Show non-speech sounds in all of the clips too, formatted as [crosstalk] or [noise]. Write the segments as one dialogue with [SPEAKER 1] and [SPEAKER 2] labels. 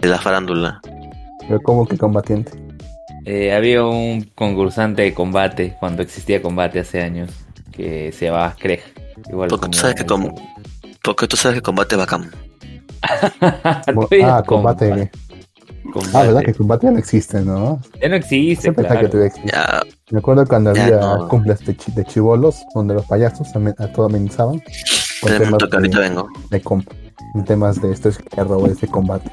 [SPEAKER 1] De la farándula.
[SPEAKER 2] Pero como que combatiente.
[SPEAKER 3] Eh, había un concursante de combate cuando existía combate hace años que se llamaba Craig. Igual
[SPEAKER 1] Porque tú sabes que com- porque tú sabes que combate bacán. [laughs]
[SPEAKER 2] Ah, combate.
[SPEAKER 3] combate.
[SPEAKER 2] Ah, verdad que combate ya no existe, ¿no?
[SPEAKER 3] Ya no existe, claro.
[SPEAKER 2] que existe.
[SPEAKER 1] Ya,
[SPEAKER 2] Me acuerdo cuando
[SPEAKER 1] Ya
[SPEAKER 2] había
[SPEAKER 1] no.
[SPEAKER 2] cumples de, chi- de chivolos, donde los payasos amen- a todo amenizaban. Con
[SPEAKER 1] un
[SPEAKER 2] temas
[SPEAKER 1] toque, ahorita
[SPEAKER 2] de,
[SPEAKER 1] vengo.
[SPEAKER 2] de, com- en temas de esto es guerra o de combate.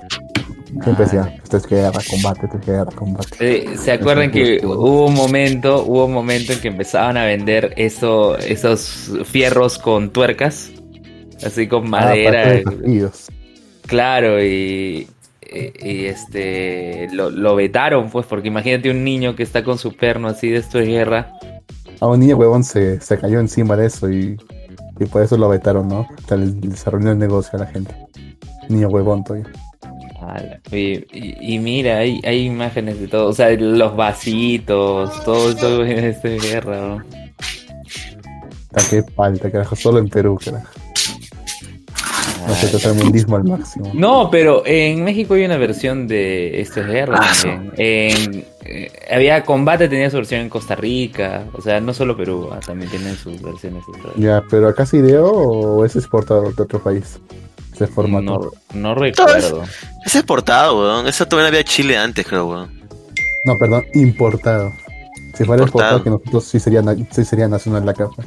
[SPEAKER 2] Siempre decía, esto es guerra, combate, esto es guerra, combate.
[SPEAKER 3] Eh, ¿Se acuerdan que hubo un momento, hubo un momento en que empezaban a vender eso, esos fierros con tuercas? Así con
[SPEAKER 2] Ah,
[SPEAKER 3] madera.
[SPEAKER 2] desafíos.
[SPEAKER 3] claro, y, y, y, este lo, lo vetaron, pues, porque imagínate un niño que está con su perno así de esto es guerra.
[SPEAKER 2] A un niño huevón se, se cayó encima de eso y, y por eso lo vetaron, ¿no? Le desarrolló el negocio a la gente. Niño huevón todavía.
[SPEAKER 3] Y, y- y mira, hay, hay imágenes de todo, o sea, los vasitos, todo, todo esto es guerra, ¿no?
[SPEAKER 2] ¿A qué falta, carajo? Solo en Perú, carajo. No se trata el mundismo al máximo.
[SPEAKER 3] No, pero en México hay una versión de Esto es Guerra
[SPEAKER 1] Ah,
[SPEAKER 3] también. En, eh, había combate, tenía su versión en Costa Rica. O sea, no solo Perú, ah, también tienen sus versiones.
[SPEAKER 2] Ya, pero acá es ideo o es exportado de otro país? Ese formato.
[SPEAKER 3] No, no recuerdo.
[SPEAKER 1] Es exportado, weón. Eso también había Chile antes, creo, weón.
[SPEAKER 2] No, perdón, importado. Si fuera
[SPEAKER 1] Importado.
[SPEAKER 2] exportado, que nosotros sí sería, sí sería nacional la capa.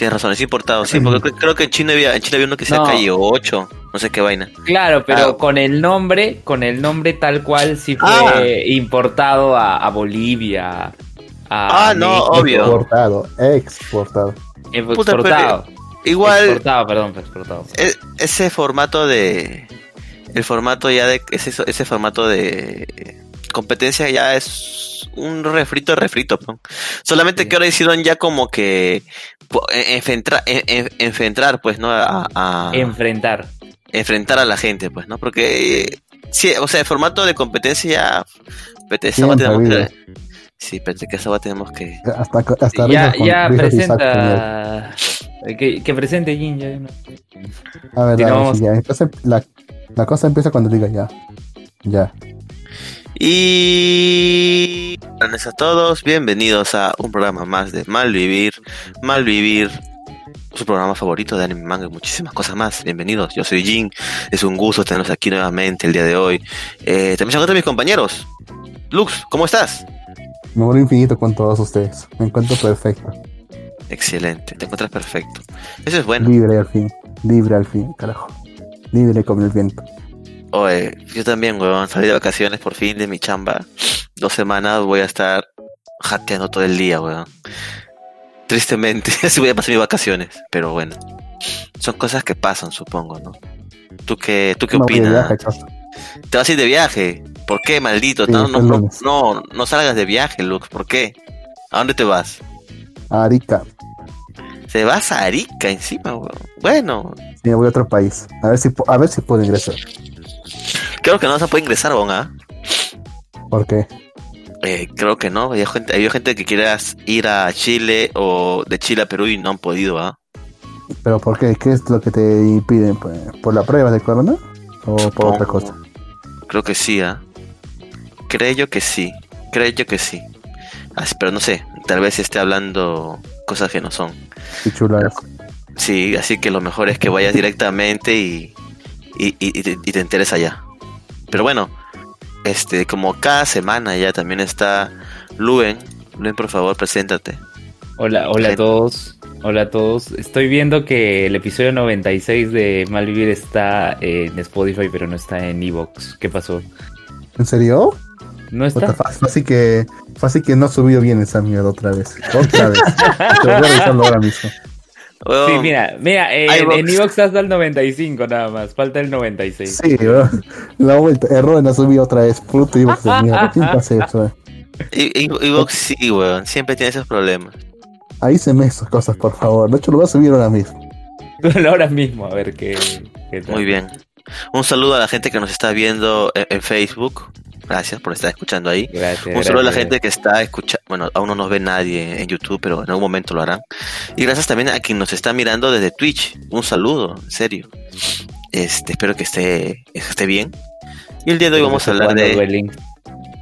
[SPEAKER 1] Tienes razón, es importado, sí, porque creo, que en China había, en China había uno que se
[SPEAKER 3] No.
[SPEAKER 1] calle 8, no sé qué vaina.
[SPEAKER 3] Claro, pero
[SPEAKER 1] Ah.
[SPEAKER 3] con el nombre, con el nombre tal cual sí fue
[SPEAKER 1] Ah.
[SPEAKER 3] importado a, a Bolivia. A
[SPEAKER 1] Ah, no,
[SPEAKER 3] México.
[SPEAKER 1] Obvio.
[SPEAKER 2] Exportado, exportado.
[SPEAKER 1] Puta,
[SPEAKER 3] exportado.
[SPEAKER 1] Igual,
[SPEAKER 3] Exportado, perdón, fue exportado.
[SPEAKER 1] e- ese formato de. El formato ya de. Ese, ese formato de. Competencia ya es un refrito, refrito. ¿no? Solamente
[SPEAKER 3] Sí.
[SPEAKER 1] que ahora hicieron ya como que. po- en- enfrentra- en- en- enfrentar, pues, ¿no? A, a-
[SPEAKER 3] Enfrentar.
[SPEAKER 1] enfrentar a la gente, pues, ¿no? Porque. sí, o sea, el formato de competencia ya. Que. Sí, pete, que esa va tenemos que.
[SPEAKER 2] Hasta, hasta
[SPEAKER 3] ya presenta. eh, Que, que presente Jin. Ya, ¿no?
[SPEAKER 2] A ver, sí, ya. Entonces, la, la cosa empieza cuando diga ya. Ya.
[SPEAKER 1] Y buenas a todos, bienvenidos a un programa más de Malvivir. Malvivir, su programa favorito de anime, manga y muchísimas cosas más. Bienvenidos, yo soy Jin, es un gusto tenerlos aquí nuevamente el día de hoy. Eh, también se encuentran mis compañeros. Lux, ¿cómo estás?
[SPEAKER 2] Me muero infinito con todos ustedes. Me encuentro perfecto.
[SPEAKER 1] Excelente, te encuentras perfecto. Eso es bueno.
[SPEAKER 2] Libre al fin. Libre al fin, carajo. Libre como el viento.
[SPEAKER 1] Oye, yo también, weón, salí de vacaciones por fin de mi chamba. Dos semanas voy a estar jateando todo el día, weón. Tristemente, [laughs] así voy a pasar mis vacaciones. Pero bueno, son cosas que pasan, supongo, ¿no? ¿Tú qué, tú qué opinas?
[SPEAKER 2] viaje.
[SPEAKER 1] ¿Te vas a ir de viaje? ¿Por qué, maldito?
[SPEAKER 2] Sí,
[SPEAKER 1] no, no, no, no, salgas de viaje, Lux. ¿Por qué? ¿A dónde te vas?
[SPEAKER 2] Arica.
[SPEAKER 1] Se vas a Arica encima, weón. Bueno,
[SPEAKER 2] Sí, voy a otro país. A ver si, a ver si puedo ingresar.
[SPEAKER 1] Creo que no se puede ingresar, weón, ¿ah?
[SPEAKER 2] ¿Por qué?
[SPEAKER 1] Eh, creo que no, hay gente, hay gente que quieras ir a Chile o de Chile a Perú y no han podido, ¿ah?
[SPEAKER 2] ¿Pero por qué? ¿Qué es lo que te impiden? pues? ¿Por la prueba de corona? ¿O por otra
[SPEAKER 1] Oh,
[SPEAKER 2] cosa?
[SPEAKER 1] Creo que sí, ¿ah? Creo yo que sí, creo yo que sí. Así, pero no sé, tal vez esté hablando cosas que no son.
[SPEAKER 2] Qué chuladas.
[SPEAKER 1] Sí, así que lo mejor es que vayas directamente y, y, y- y te, y te enteres allá. Pero bueno, este, como cada semana ya también está Luen. Luen, por favor, preséntate.
[SPEAKER 3] Hola, hola a todos. Hola a todos. Estoy viendo que el episodio 96 de Malvivir está en Spotify, pero no está en Evox. ¿Qué pasó?
[SPEAKER 2] ¿En serio?
[SPEAKER 3] ¿No está?
[SPEAKER 2] Fácil que, fácil que no ha subido bien esa mierda otra vez. Otra vez. [laughs] Te voy a revisarlo ahora mismo.
[SPEAKER 3] Sí, mira, mira, eh, en Evox hasta el 95 nada más, falta el 96.
[SPEAKER 2] Sí, bro. La vuelta. Error ha subido otra vez. Puto y de mierda. [laughs] ¿Quién hace eso? eh?
[SPEAKER 1] Y, y, y Vox sí, weón, siempre tiene esos problemas.
[SPEAKER 2] Ahí se me esas cosas, por favor. De hecho, lo voy a subir ahora mismo. [laughs]
[SPEAKER 3] Ahora mismo, a ver qué, qué tal.
[SPEAKER 1] Muy bien. Un saludo a la gente que nos está viendo en, en Facebook. Gracias por estar escuchando ahí.
[SPEAKER 3] Gracias.
[SPEAKER 1] Un saludo a la gente que está escuchando, bueno, aún no nos ve nadie en YouTube, pero en algún momento lo harán. Y gracias también a quien nos está mirando desde Twitch. Un saludo, en serio. Este, espero que esté, esté bien. Y el día de hoy vamos a hablar de,
[SPEAKER 3] Duel Links.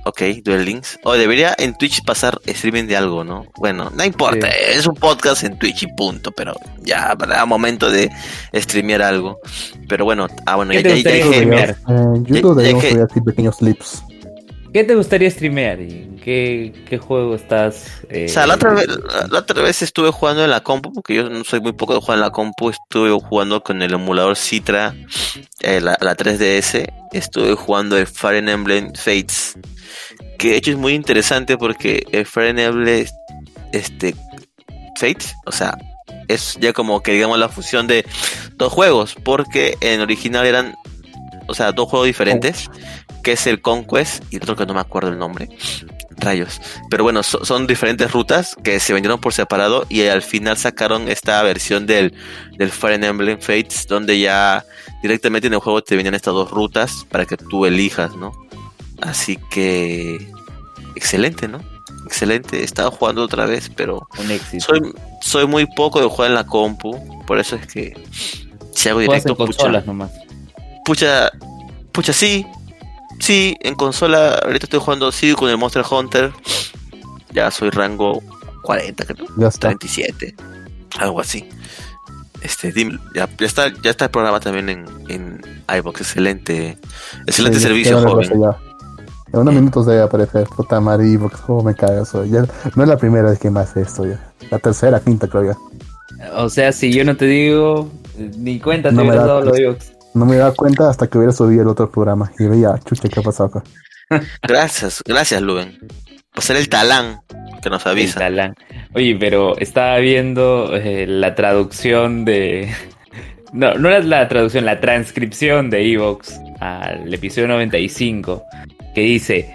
[SPEAKER 1] ok, Duel Links. O debería en Twitch pasar streaming de algo, ¿no? Bueno, no importa,
[SPEAKER 3] Sí.
[SPEAKER 1] es un podcast en Twitch y punto, pero ya habrá momento de streamear algo. Pero bueno, ah, bueno,
[SPEAKER 3] ¿Qué
[SPEAKER 1] ya, ya- dije-?
[SPEAKER 2] Eh,
[SPEAKER 1] Ya-
[SPEAKER 2] YouTube subir así pequeños clips.
[SPEAKER 3] ¿Qué te gustaría streamear? ¿Y ¿Qué, qué juego estás? eh,
[SPEAKER 1] O sea, la otra, vez, la- otra vez estuve jugando en la compu, porque yo no soy muy poco de jugar en la compu, estuve jugando con el emulador Citra, eh, la, la 3DS, estuve jugando el Fire Emblem Fates, que de hecho es muy interesante porque el Fire Emblem este, Fates, o sea, es ya como que digamos la fusión de dos juegos, porque en original eran, o sea, dos juegos diferentes, que es el Conquest y el otro que no me acuerdo el nombre. Rayos. Pero bueno, so- son diferentes rutas que se vendieron por separado y al final sacaron esta versión del, del Fire Emblem Fates donde ya directamente en el juego te venían estas dos rutas para que tú elijas, ¿no? Así que... Excelente, ¿no? Excelente. He estado jugando otra vez, pero
[SPEAKER 3] Un éxito.
[SPEAKER 1] soy, soy muy poco de jugar en la compu. Por eso es que si hago directo, pucha,
[SPEAKER 3] nomás.
[SPEAKER 1] pucha, pucha, sí, sí, en consola, ahorita estoy jugando, sí, con el Monster Hunter, ya soy rango 40, creo,
[SPEAKER 2] Ya está.
[SPEAKER 1] 37, algo así. Este, dim- ya, ya está, ya está el programa también en, en iVoox, excelente, excelente
[SPEAKER 2] Sí,
[SPEAKER 1] servicio, joven.
[SPEAKER 2] En unos minutos debe aparecer. Puta madre, porque cómo me cagas hoy. Ya, no es la primera vez que me hace esto ya. La tercera, quinta creo ya.
[SPEAKER 3] O sea, si yo no te digo, ni cuenta te
[SPEAKER 2] No me
[SPEAKER 3] hubieras
[SPEAKER 2] da
[SPEAKER 3] dado lo
[SPEAKER 2] cuenta. No me daba cuenta hasta que hubiera subido el otro programa. Y veía, chucha, ¿qué ha pasado acá? [laughs]
[SPEAKER 1] Gracias, gracias, Luben, por ser el talán que nos
[SPEAKER 3] El
[SPEAKER 1] avisa.
[SPEAKER 3] talán. Oye, pero estaba viendo eh, la traducción de. [laughs] No, no era la traducción, la transcripción de Evox al episodio 95. Que dice: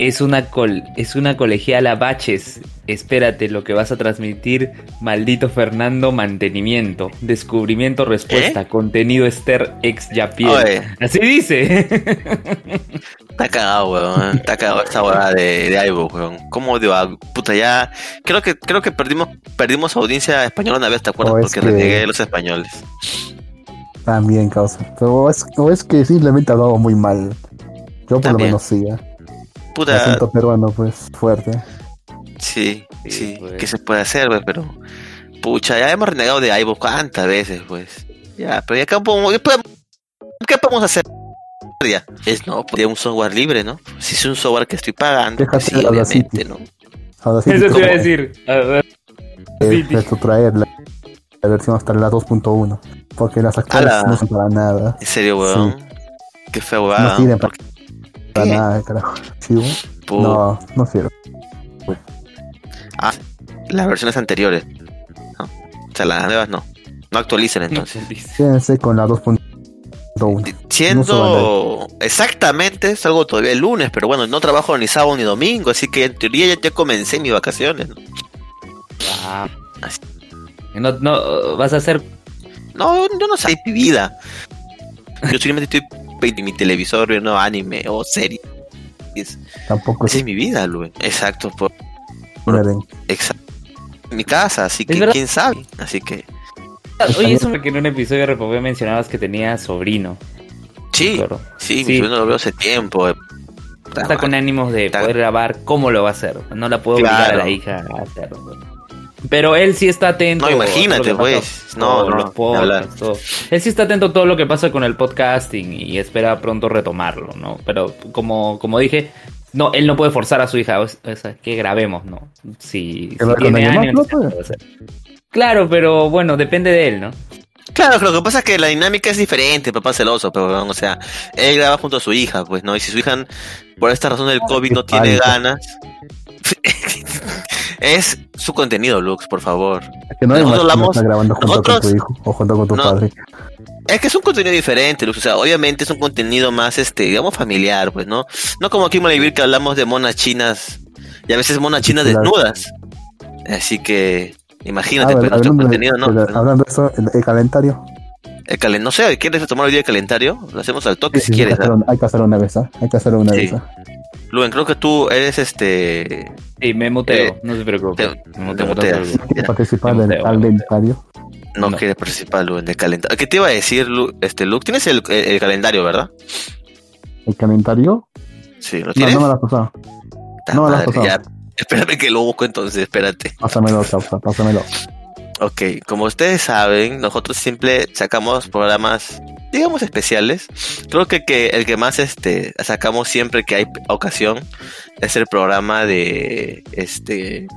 [SPEAKER 3] Es una, col es una colegiala baches. Espérate lo que vas a transmitir. Maldito Fernando, mantenimiento. Descubrimiento, respuesta. Contenido Esther ex Yapiel.
[SPEAKER 1] Oye,
[SPEAKER 3] Así dice.
[SPEAKER 1] Está cagado, weón. Está cagado esta hueá de, de iVoox, weón. ¿Cómo odio a puta ya? Creo que creo que perdimos perdimos audiencia española una vez, ¿te acuerdas?
[SPEAKER 2] O es
[SPEAKER 1] Porque
[SPEAKER 2] que-
[SPEAKER 1] renegué a los españoles.
[SPEAKER 2] También causa. Pero es, o es que simplemente hablaba muy mal. Yo por
[SPEAKER 1] También.
[SPEAKER 2] lo menos sí. ¿eh? El
[SPEAKER 1] Puta,
[SPEAKER 2] acento peruano, pues, fuerte.
[SPEAKER 1] sí,
[SPEAKER 3] Sí,
[SPEAKER 1] sí.
[SPEAKER 3] pues.
[SPEAKER 1] ¿Qué se puede hacer, weón? Pero, pucha, ya hemos renegado de iVoox cuántas veces, pues. Ya, pero ya ¿qué podemos, qué podemos hacer? Ya, es no, pues, un software libre, ¿no? Si es un software que estoy pagando, pues
[SPEAKER 2] Déjate
[SPEAKER 1] sí,
[SPEAKER 2] hablar
[SPEAKER 1] obviamente,
[SPEAKER 2] City.
[SPEAKER 1] ¿no?
[SPEAKER 2] Sí,
[SPEAKER 3] Eso te iba a decir. A ver, Sí.
[SPEAKER 2] retrotraer la, la versión hasta la 2.1. Porque las actuales
[SPEAKER 1] Ala.
[SPEAKER 2] no son para nada.
[SPEAKER 1] En serio, weón. Qué feo,
[SPEAKER 2] No
[SPEAKER 1] weón.
[SPEAKER 2] sirven para,
[SPEAKER 1] ¿Por
[SPEAKER 2] para nada, carajo. No, no sirve.
[SPEAKER 1] Ah, las versiones anteriores. ¿no? O sea, las nuevas no. No actualicen entonces.
[SPEAKER 2] Quédense con la 2.1.
[SPEAKER 1] Siendo exactamente, salgo todavía el lunes, pero bueno, no trabajo ni sábado ni domingo, así que en teoría ya, ya comencé mis vacaciones. ¿no?
[SPEAKER 3] Ah. No, no, vas a hacer
[SPEAKER 1] No, yo no sé mi vida. Yo simplemente estoy en mi televisor viendo anime o series.
[SPEAKER 2] Tampoco
[SPEAKER 1] Esa
[SPEAKER 2] es
[SPEAKER 1] mi vida, Luis. Exacto, por,
[SPEAKER 2] mueren.
[SPEAKER 1] exacto. Mi casa, así que quién sabe. Así que
[SPEAKER 3] Oye, eso porque en un episodio de Repopé mencionabas que tenía sobrino.
[SPEAKER 1] sí,
[SPEAKER 3] Claro.
[SPEAKER 1] sí,
[SPEAKER 3] Sí.
[SPEAKER 1] mi sobrino lo veo hace tiempo. eh.
[SPEAKER 3] Está con ánimos de
[SPEAKER 1] Está-
[SPEAKER 3] poder grabar cómo lo va a hacer. No la puedo obligar
[SPEAKER 1] Claro.
[SPEAKER 3] a la hija a hacerlo. Pero él sí está atento.
[SPEAKER 1] No, imagínate, pues. No, no,
[SPEAKER 3] podcasts, todo. Él sí está atento a todo lo que pasa con el podcasting y espera pronto retomarlo, ¿no? Pero como, como dije, no, él no puede forzar a su hija o sea, que grabemos, ¿no? Si, tiene
[SPEAKER 2] no, no puede.
[SPEAKER 3] hacer. Claro, pero bueno, depende de él, ¿no?
[SPEAKER 1] Claro, lo que pasa es que la dinámica es diferente, papá celoso, pero o sea, él graba junto a su hija, pues, ¿no? Y si su hija, por esta razón del COVID, no tiene ganas, [laughs] es su contenido, Lux, por favor.
[SPEAKER 2] Es que no
[SPEAKER 1] Nosotros hablamos-
[SPEAKER 2] estar grabando junto
[SPEAKER 1] nosotros-
[SPEAKER 2] con tu hijo o junto con tu
[SPEAKER 1] No.
[SPEAKER 2] padre.
[SPEAKER 1] Es que es un contenido diferente, Lux, o sea, obviamente es un contenido más, este, digamos, familiar, pues, ¿no? No como aquí en Malivir que hablamos de monas chinas, y a veces monas chinas
[SPEAKER 2] Claro.
[SPEAKER 1] desnudas. Así que, imagínate,
[SPEAKER 2] Ah,
[SPEAKER 1] pues, nuestro
[SPEAKER 2] de,
[SPEAKER 1] contenido, ¿no?
[SPEAKER 2] de- hablando de eso, el, el calendario.
[SPEAKER 1] El calen no sé, ¿quieres tomar hoy día el calendario? Lo hacemos al toque
[SPEAKER 2] Sí,
[SPEAKER 1] si
[SPEAKER 2] sí,
[SPEAKER 1] quieres,
[SPEAKER 2] hay, que
[SPEAKER 1] ¿ah?
[SPEAKER 2] hacerlo, hay que hacerlo una vez, ¿ah? Hay que hacerlo una
[SPEAKER 1] Sí.
[SPEAKER 2] vez. ¿ah?
[SPEAKER 1] Luen, creo que tú eres este.
[SPEAKER 3] Sí, me muteo,
[SPEAKER 1] Eh,
[SPEAKER 3] no se preocupe.
[SPEAKER 1] te-
[SPEAKER 3] Me
[SPEAKER 1] te
[SPEAKER 3] muteo, no.
[SPEAKER 2] ¿Quieres participar del calendario?
[SPEAKER 1] No,
[SPEAKER 3] No.
[SPEAKER 1] quieres participar, Luen, del calendario. ¿Qué te iba a decir, Lu- este, Luke? ¿Tienes el, el- el calendario, verdad?
[SPEAKER 2] ¿El calendario?
[SPEAKER 1] Sí, ¿lo
[SPEAKER 2] No,
[SPEAKER 1] tienes?
[SPEAKER 2] no me lo has pasado.
[SPEAKER 1] Ta
[SPEAKER 2] no me lo has pasado.
[SPEAKER 1] ya. Espérame que lo busco entonces, espérate.
[SPEAKER 2] Pásamelo, Causa, pásamelo.
[SPEAKER 1] Ok, como ustedes saben, nosotros siempre sacamos programas, digamos, especiales. Creo que, que el que más este sacamos siempre que hay ocasión es el programa de este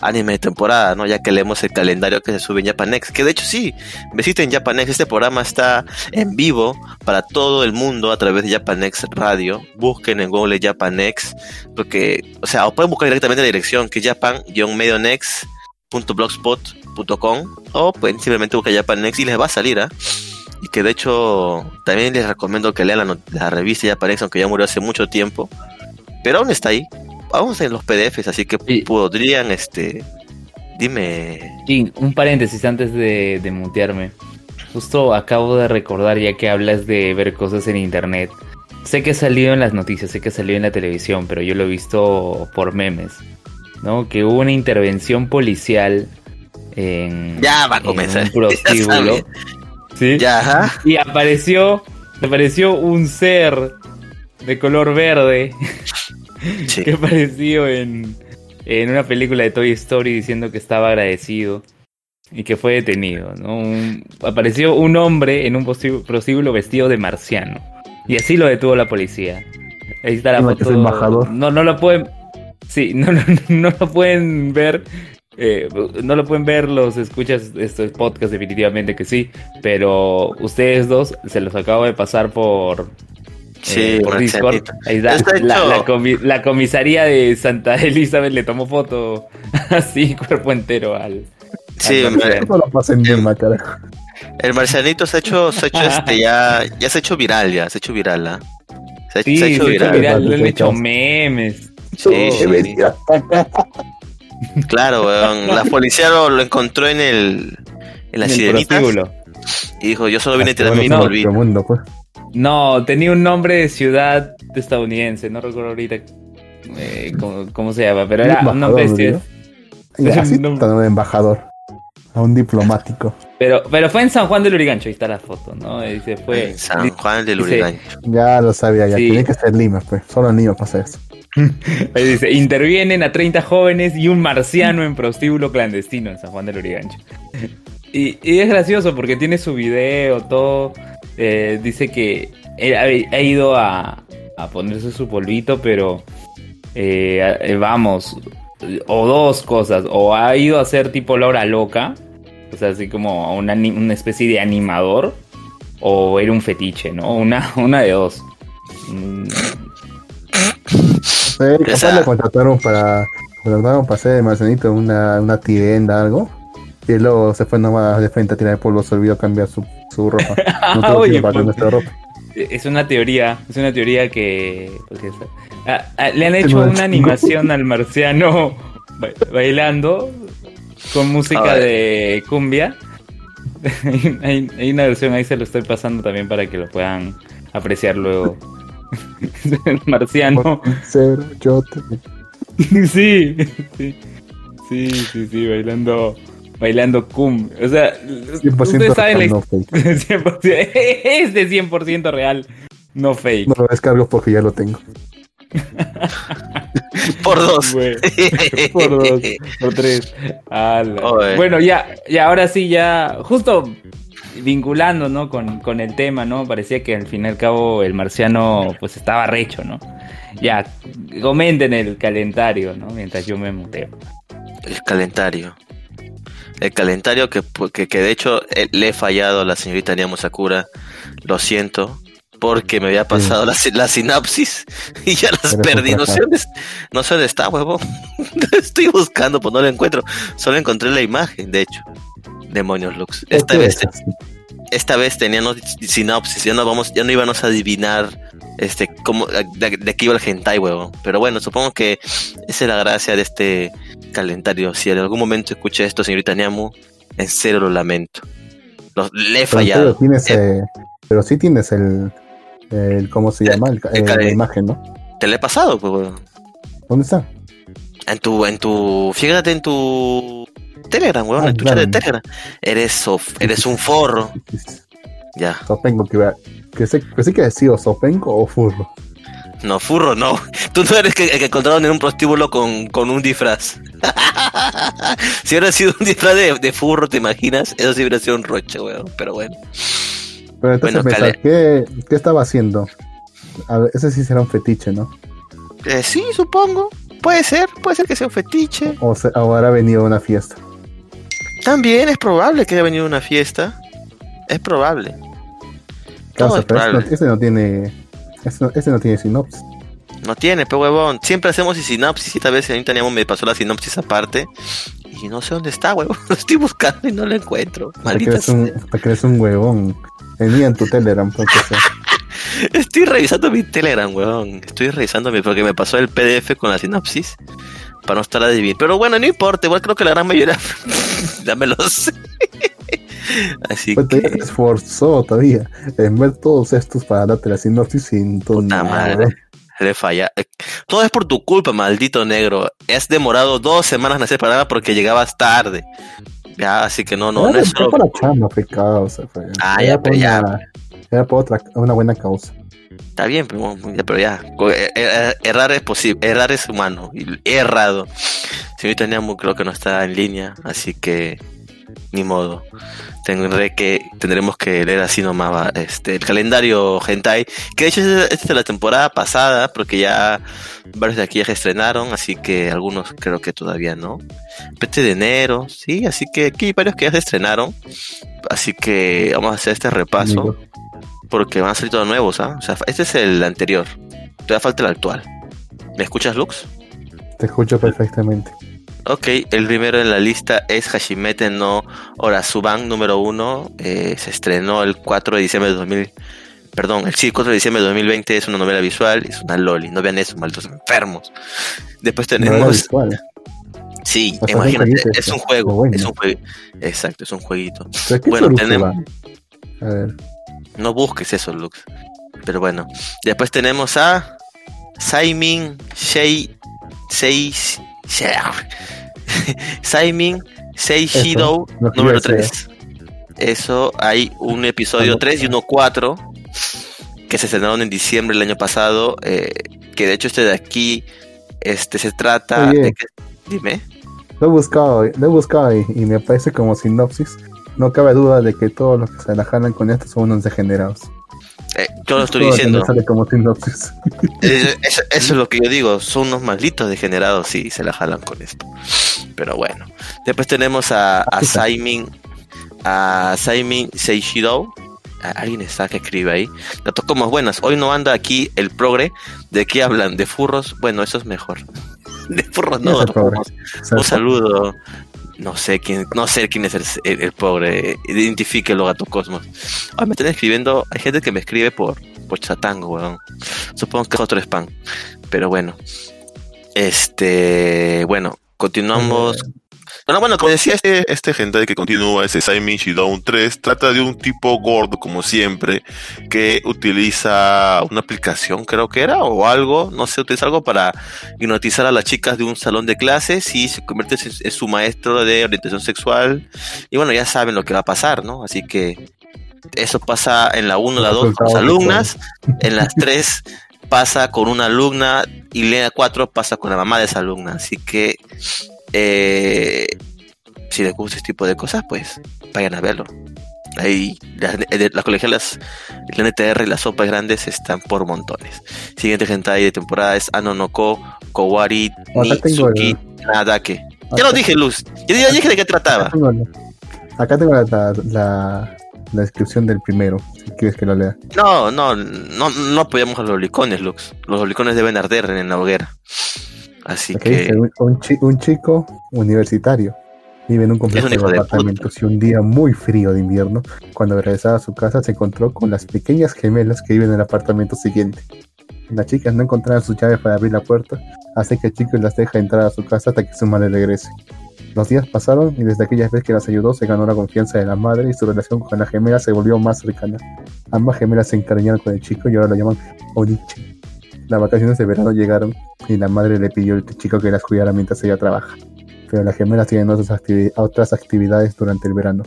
[SPEAKER 1] anime de temporada, ¿no? Ya que leemos el calendario que se sube en Japanex. Que de hecho sí, visiten Japanex. Este programa está en vivo para todo el mundo a través de Japanex Radio. Busquen en Google Japanex. Porque, o sea, o pueden buscar directamente la dirección que es japan-medionex.blogspot.com o pueden simplemente buscar Japanex y les va a salir, ¿ah? Y que de hecho también les recomiendo que lean la, revista Japanex, aunque ya murió hace mucho tiempo. Pero aún está ahí. Aún en los PDFs, así que
[SPEAKER 3] Sí.
[SPEAKER 1] podrían, este... Dime...
[SPEAKER 3] Sí, un paréntesis antes de, de mutearme. Justo acabo de recordar, ya que hablas de ver cosas en internet. Sé que ha salido en las noticias, sé que ha salido en la televisión, pero yo lo he visto por memes. ¿No? Que hubo una intervención policial en,
[SPEAKER 1] Ya va a
[SPEAKER 3] en
[SPEAKER 1] comenzar.
[SPEAKER 3] un prostíbulo. [laughs] ¿sí?
[SPEAKER 1] Ya, ajá.
[SPEAKER 3] Y apareció, apareció un ser de color verde [laughs]
[SPEAKER 1] Sí.
[SPEAKER 3] que apareció en, en una película de Toy Story diciendo que estaba agradecido y que fue detenido. ¿no? Un- apareció un hombre en un prostíbulo vestido de marciano y así lo detuvo la policía. Ahí está la foto.
[SPEAKER 2] es embajador.
[SPEAKER 3] No, no lo pueden. Sí, [laughs] no, no, no lo pueden ver. Eh, no lo pueden ver los escuchas estos podcasts definitivamente que sí, pero ustedes dos se los acabo de pasar por
[SPEAKER 1] Sí,
[SPEAKER 3] eh, por Discord.
[SPEAKER 1] Marcianito.
[SPEAKER 3] Ahí está.
[SPEAKER 1] Está
[SPEAKER 3] La,
[SPEAKER 1] hecho-
[SPEAKER 3] la comi- la comisaría de Santa Elizabeth le tomó foto [laughs] así, cuerpo entero al.
[SPEAKER 1] Sí,
[SPEAKER 3] al
[SPEAKER 1] me-
[SPEAKER 3] marciano.
[SPEAKER 2] No lo pasen Dilma, carajo.
[SPEAKER 1] El marcianito se ha hecho, se ha hecho este, ya, ya se ha hecho viral, ya, se ha hecho viral, ¿ah? Se ha,
[SPEAKER 3] Sí,
[SPEAKER 1] se ha hecho
[SPEAKER 3] se hizo
[SPEAKER 1] viral.
[SPEAKER 3] viral, le han hecho memes.
[SPEAKER 1] Sí, sí. Claro, weón. La policía lo, lo encontró en el, en las
[SPEAKER 3] en
[SPEAKER 1] sirenitas y dijo, yo solo vine a tirarme y
[SPEAKER 2] no,
[SPEAKER 1] me volví.
[SPEAKER 2] otro mundo, pues.
[SPEAKER 3] No, tenía un nombre de ciudad estadounidense, no recuerdo ahorita eh, cómo, cómo se llama, pero era un nombre de
[SPEAKER 2] Embajador,
[SPEAKER 3] ciudad.
[SPEAKER 2] Un embajador. A un diplomático.
[SPEAKER 3] Pero, pero fue en San Juan del Urigancho, ahí está la foto, ¿no? Y se fue.
[SPEAKER 1] En San Juan del
[SPEAKER 3] dice-
[SPEAKER 1] Urigancho.
[SPEAKER 2] Ya lo sabía, ya.
[SPEAKER 3] Sí.
[SPEAKER 2] Tiene que ser Lima, pues. Solo en Lima pasa eso.
[SPEAKER 3] Ahí dice, intervienen a 30 jóvenes y un marciano en prostíbulo clandestino en San Juan del Urigancho. Y, y es gracioso porque tiene su video, todo. eh, dice que ha, ido a, a ponerse su polvito, pero eh, eh, vamos, o dos cosas, o ha ido a hacer tipo la hora loca, o sea, así como una, una especie de animador, o era un fetiche, ¿no? Una, una de dos.
[SPEAKER 2] Sí, capaz le contrataron para, contrataron para hacer de Marcenito una, una tienda, algo. Y luego se fue nomás de frente a tirar polvo, se olvidó cambiar su, su ropa. [laughs] No tuvo
[SPEAKER 3] Oye, pues-
[SPEAKER 2] su ropa.
[SPEAKER 3] Es una teoría, es una teoría que... porque es- ah, ah, le han hecho una animación al marciano ba- bailando con música de cumbia. [laughs] hay, hay- hay una versión ahí, se lo estoy pasando también para que lo puedan apreciar luego. El [laughs] marciano.
[SPEAKER 2] Cero, yo te- [laughs]
[SPEAKER 3] sí, sí, sí, sí, sí, bailando, bailando cumbia. O sea,
[SPEAKER 2] 100%
[SPEAKER 3] ustedes saben la
[SPEAKER 2] no fake. [laughs]
[SPEAKER 3] 100%, es de 100% real, no fake.
[SPEAKER 2] No lo descargo porque ya lo tengo.
[SPEAKER 1] Por dos.
[SPEAKER 3] Por dos, por tres. Ala. Bueno, ya, ya, ahora sí, ya, justo vinculando, ¿no? Con, con el tema, ¿no? Parecía que al fin y al cabo el marciano, pues estaba recho, ¿no? Ya, comenten el calendario, ¿no? Mientras yo me muteo.
[SPEAKER 1] El calendario. El calendario que, que, que de hecho eh, le he fallado a la señorita Niamo Sakura. Lo siento. Porque me había pasado la, la sinapsis [laughs] y ya las
[SPEAKER 2] Pero
[SPEAKER 1] perdí. No sé, dónde, es- no sé dónde está, huevón. [laughs] Estoy buscando, pues no lo encuentro. Solo encontré la imagen, de hecho. Demonios Lux. Esta
[SPEAKER 2] ¿Qué
[SPEAKER 1] vez, esta vez teníamos sinopsis. Ya no, vamos, ya no íbamos a adivinar este cómo, de, de qué iba el hentai, huevón. Pero bueno, supongo que esa es la gracia de este calendario. Si en algún momento escuché esto, señorita Niamu, en serio lo lamento. Lo- le he
[SPEAKER 2] Pero
[SPEAKER 1] fallado.
[SPEAKER 2] tienes, eh, pero sí tienes el, el ¿cómo se llama? El,
[SPEAKER 1] el
[SPEAKER 2] eh, la imagen, ¿no?
[SPEAKER 1] Te lo he pasado, pues, weón.
[SPEAKER 2] ¿Dónde está?
[SPEAKER 1] En tu, en tu, fíjate en tu Telegram, weón,
[SPEAKER 2] Ah, claro.
[SPEAKER 1] chat de Telegram. Eres, sof- eres un forro. Ya.
[SPEAKER 2] Sopengo que. Que sé, que sé que ha Sopengo o Furro.
[SPEAKER 1] No, furro no. Tú no eres que- el que encontraron en un prostíbulo con, con un disfraz. [laughs] si hubiera sido un disfraz de, de furro, ¿te imaginas? Eso sí hubiera sido un roche, weón. Pero bueno.
[SPEAKER 2] Pero entonces,
[SPEAKER 1] Bueno, Cale-
[SPEAKER 2] ¿qué, ¿qué estaba haciendo? A ver, ese sí será un fetiche, ¿no?
[SPEAKER 1] Eh, sí, supongo. Puede ser, puede ser que sea un fetiche.
[SPEAKER 2] O, se, o habrá venido a una fiesta.
[SPEAKER 1] También es probable que haya venido a una fiesta. Es probable.
[SPEAKER 2] Causa,
[SPEAKER 1] es
[SPEAKER 2] pero ese no, tiene. Ese no, tiene sinopsis.
[SPEAKER 1] No tiene, pero huevón. Siempre hacemos sinopsis y esta vez ahorita teníamos me pasó la sinopsis aparte. Y no sé dónde está, huevón. [laughs] Lo estoy buscando y no lo encuentro. Maldita
[SPEAKER 2] crees, un,
[SPEAKER 1] sea.
[SPEAKER 2] crees un huevón. Venía en tu Telegram, porque sea. [laughs]
[SPEAKER 1] Estoy revisando mi Telegram, huevón. Estoy revisando mi, porque me pasó el PDF con la sinopsis. Para no estar adivinando. Pero bueno, no importa. Igual creo que la gran mayoría [laughs] ya me lo sé. Así
[SPEAKER 2] Pues
[SPEAKER 1] que.
[SPEAKER 2] esforzó todavía en ver todos estos para darte la sinopsis sin
[SPEAKER 1] Puta madre. Le falla. Eh, Todo es por tu culpa, maldito negro. Has demorado dos semanas en hacer programa porque llegabas tarde. Ya, así que no, no, no es solo.
[SPEAKER 2] para chamba, fue causa. Fue.
[SPEAKER 1] Ah, ya, ya.
[SPEAKER 2] era por otra, una buena causa.
[SPEAKER 1] Está bien, pero, ya. Co- eh, eh, Errar es posible, errar es humano. He errado. Señorita Niamu creo que no está en línea, así que ni modo. Tendré que, tendremos que leer así nomás este, el calendario hentai, que de hecho es, de la temporada pasada, porque ya varios de aquí ya se estrenaron, así que algunos creo que todavía no. 20 de enero, sí, así que aquí hay varios que ya se estrenaron, así que vamos a hacer este repaso. Porque van a salir todos nuevos, ¿ah? O sea, este es el anterior. Todavía falta el actual. ¿Me escuchas, Lux?
[SPEAKER 2] Te escucho perfectamente.
[SPEAKER 1] Ok, el primero en la lista es Hashimete no Orasuban número uno. Eh, se estrenó el 4 de diciembre de 2000. Perdón, el sí, 4 de diciembre de 2020 es una novela visual, es una loli. No vean eso, malditos enfermos. Después tenemos.
[SPEAKER 2] visual.
[SPEAKER 1] Sí, imagínate,
[SPEAKER 2] un jueguito
[SPEAKER 1] es un juego.
[SPEAKER 2] bueno.
[SPEAKER 1] Es un juego. Exacto, es un jueguito.
[SPEAKER 2] ¿Pero qué
[SPEAKER 1] Bueno, tenemos-?
[SPEAKER 2] A ver.
[SPEAKER 1] No busques eso, Lux. Pero bueno. Después tenemos a Saimin Shei Sei [laughs] Saimin Seishidou
[SPEAKER 2] Eso, lo que
[SPEAKER 1] número
[SPEAKER 2] iba a
[SPEAKER 1] 3. Eso hay un episodio
[SPEAKER 2] Algo-
[SPEAKER 1] 3 y uno 4 que se estrenaron en diciembre del año pasado. eh, que de hecho este de aquí este se trata
[SPEAKER 2] Oye.
[SPEAKER 1] de que. Dime.
[SPEAKER 2] Lo he buscado, lo he buscado y, y me aparece como sinopsis. No cabe duda de que todos los que se la jalan con esto son unos degenerados.
[SPEAKER 1] eh, yo lo estoy
[SPEAKER 2] Todo lo que
[SPEAKER 1] diciendo.
[SPEAKER 2] como
[SPEAKER 1] Eso, eso es lo que yo digo, son unos malditos degenerados y se la jalan con esto. Pero bueno. Después tenemos a, a. Saimin, a Saimin Seishiro. Alguien está que escribe ahí. Datos como buenas. Hoy no anda aquí el progre. ¿De qué hablan? ¿De furros? Bueno, eso es mejor. [laughs] De furros
[SPEAKER 2] ¿Quién
[SPEAKER 1] no. Un saludo. No sé quién, no sé quién es el, el, el pobre. Identifíquelo, gato Cosmos. Hoy me están escribiendo. Hay gente que me escribe por, por chatango, weón. Supongo que es otro spam. Pero bueno. Este. Bueno, continuamos.
[SPEAKER 4] Bueno, bueno, como decía este, este hentai que continúa, ese Simon Shidown 3, trata de un tipo gordo, como siempre, que utiliza una aplicación, creo que era, o algo, no sé, utiliza algo para hipnotizar a las chicas de un salón de clases y se convierte en, en su maestro de orientación sexual. Y bueno, ya saben lo que va a pasar, ¿no? Así que eso pasa en la 1, la 2 con las
[SPEAKER 1] alumnas, en las [laughs] 3 pasa con una alumna y en la 4 pasa con la mamá de esa alumna. Así que eh, si les gusta este tipo de cosas, pues vayan a verlo. Ahí las, eh, las colegialas, la NTR y las sopas grandes están por montones. Siguiente hentai de temporada es Anonoko Kowari Nitsuki Nadake. Ya lo dije, Luz. Ya, ya dije de qué trataba.
[SPEAKER 2] Acá tengo, la- la, la, descripción del primero, si quieres que lo lea.
[SPEAKER 1] No, no, no, no apoyamos a los lolicones, Lux. Los lolicones deben arder en la hoguera. Así que
[SPEAKER 2] un, un chi- un chico universitario vive en un complejo
[SPEAKER 1] un
[SPEAKER 2] de apartamentos y un día muy frío de invierno, cuando regresaba a su casa, se encontró con las pequeñas gemelas que viven en el apartamento siguiente. Las chicas no encontraban sus llaves para abrir la puerta, así que el chico las deja entrar a su casa hasta que su madre regrese. Los días pasaron y desde aquella vez que las ayudó se ganó la confianza de la madre y su relación con la gemela se volvió más cercana. Ambas gemelas se encariñaron con el chico y ahora lo llaman Onichi. Las vacaciones de verano llegaron y la madre le pidió al chico que las cuidara mientras ella trabaja. Pero las gemelas tienen otras, activi- otras actividades durante el verano.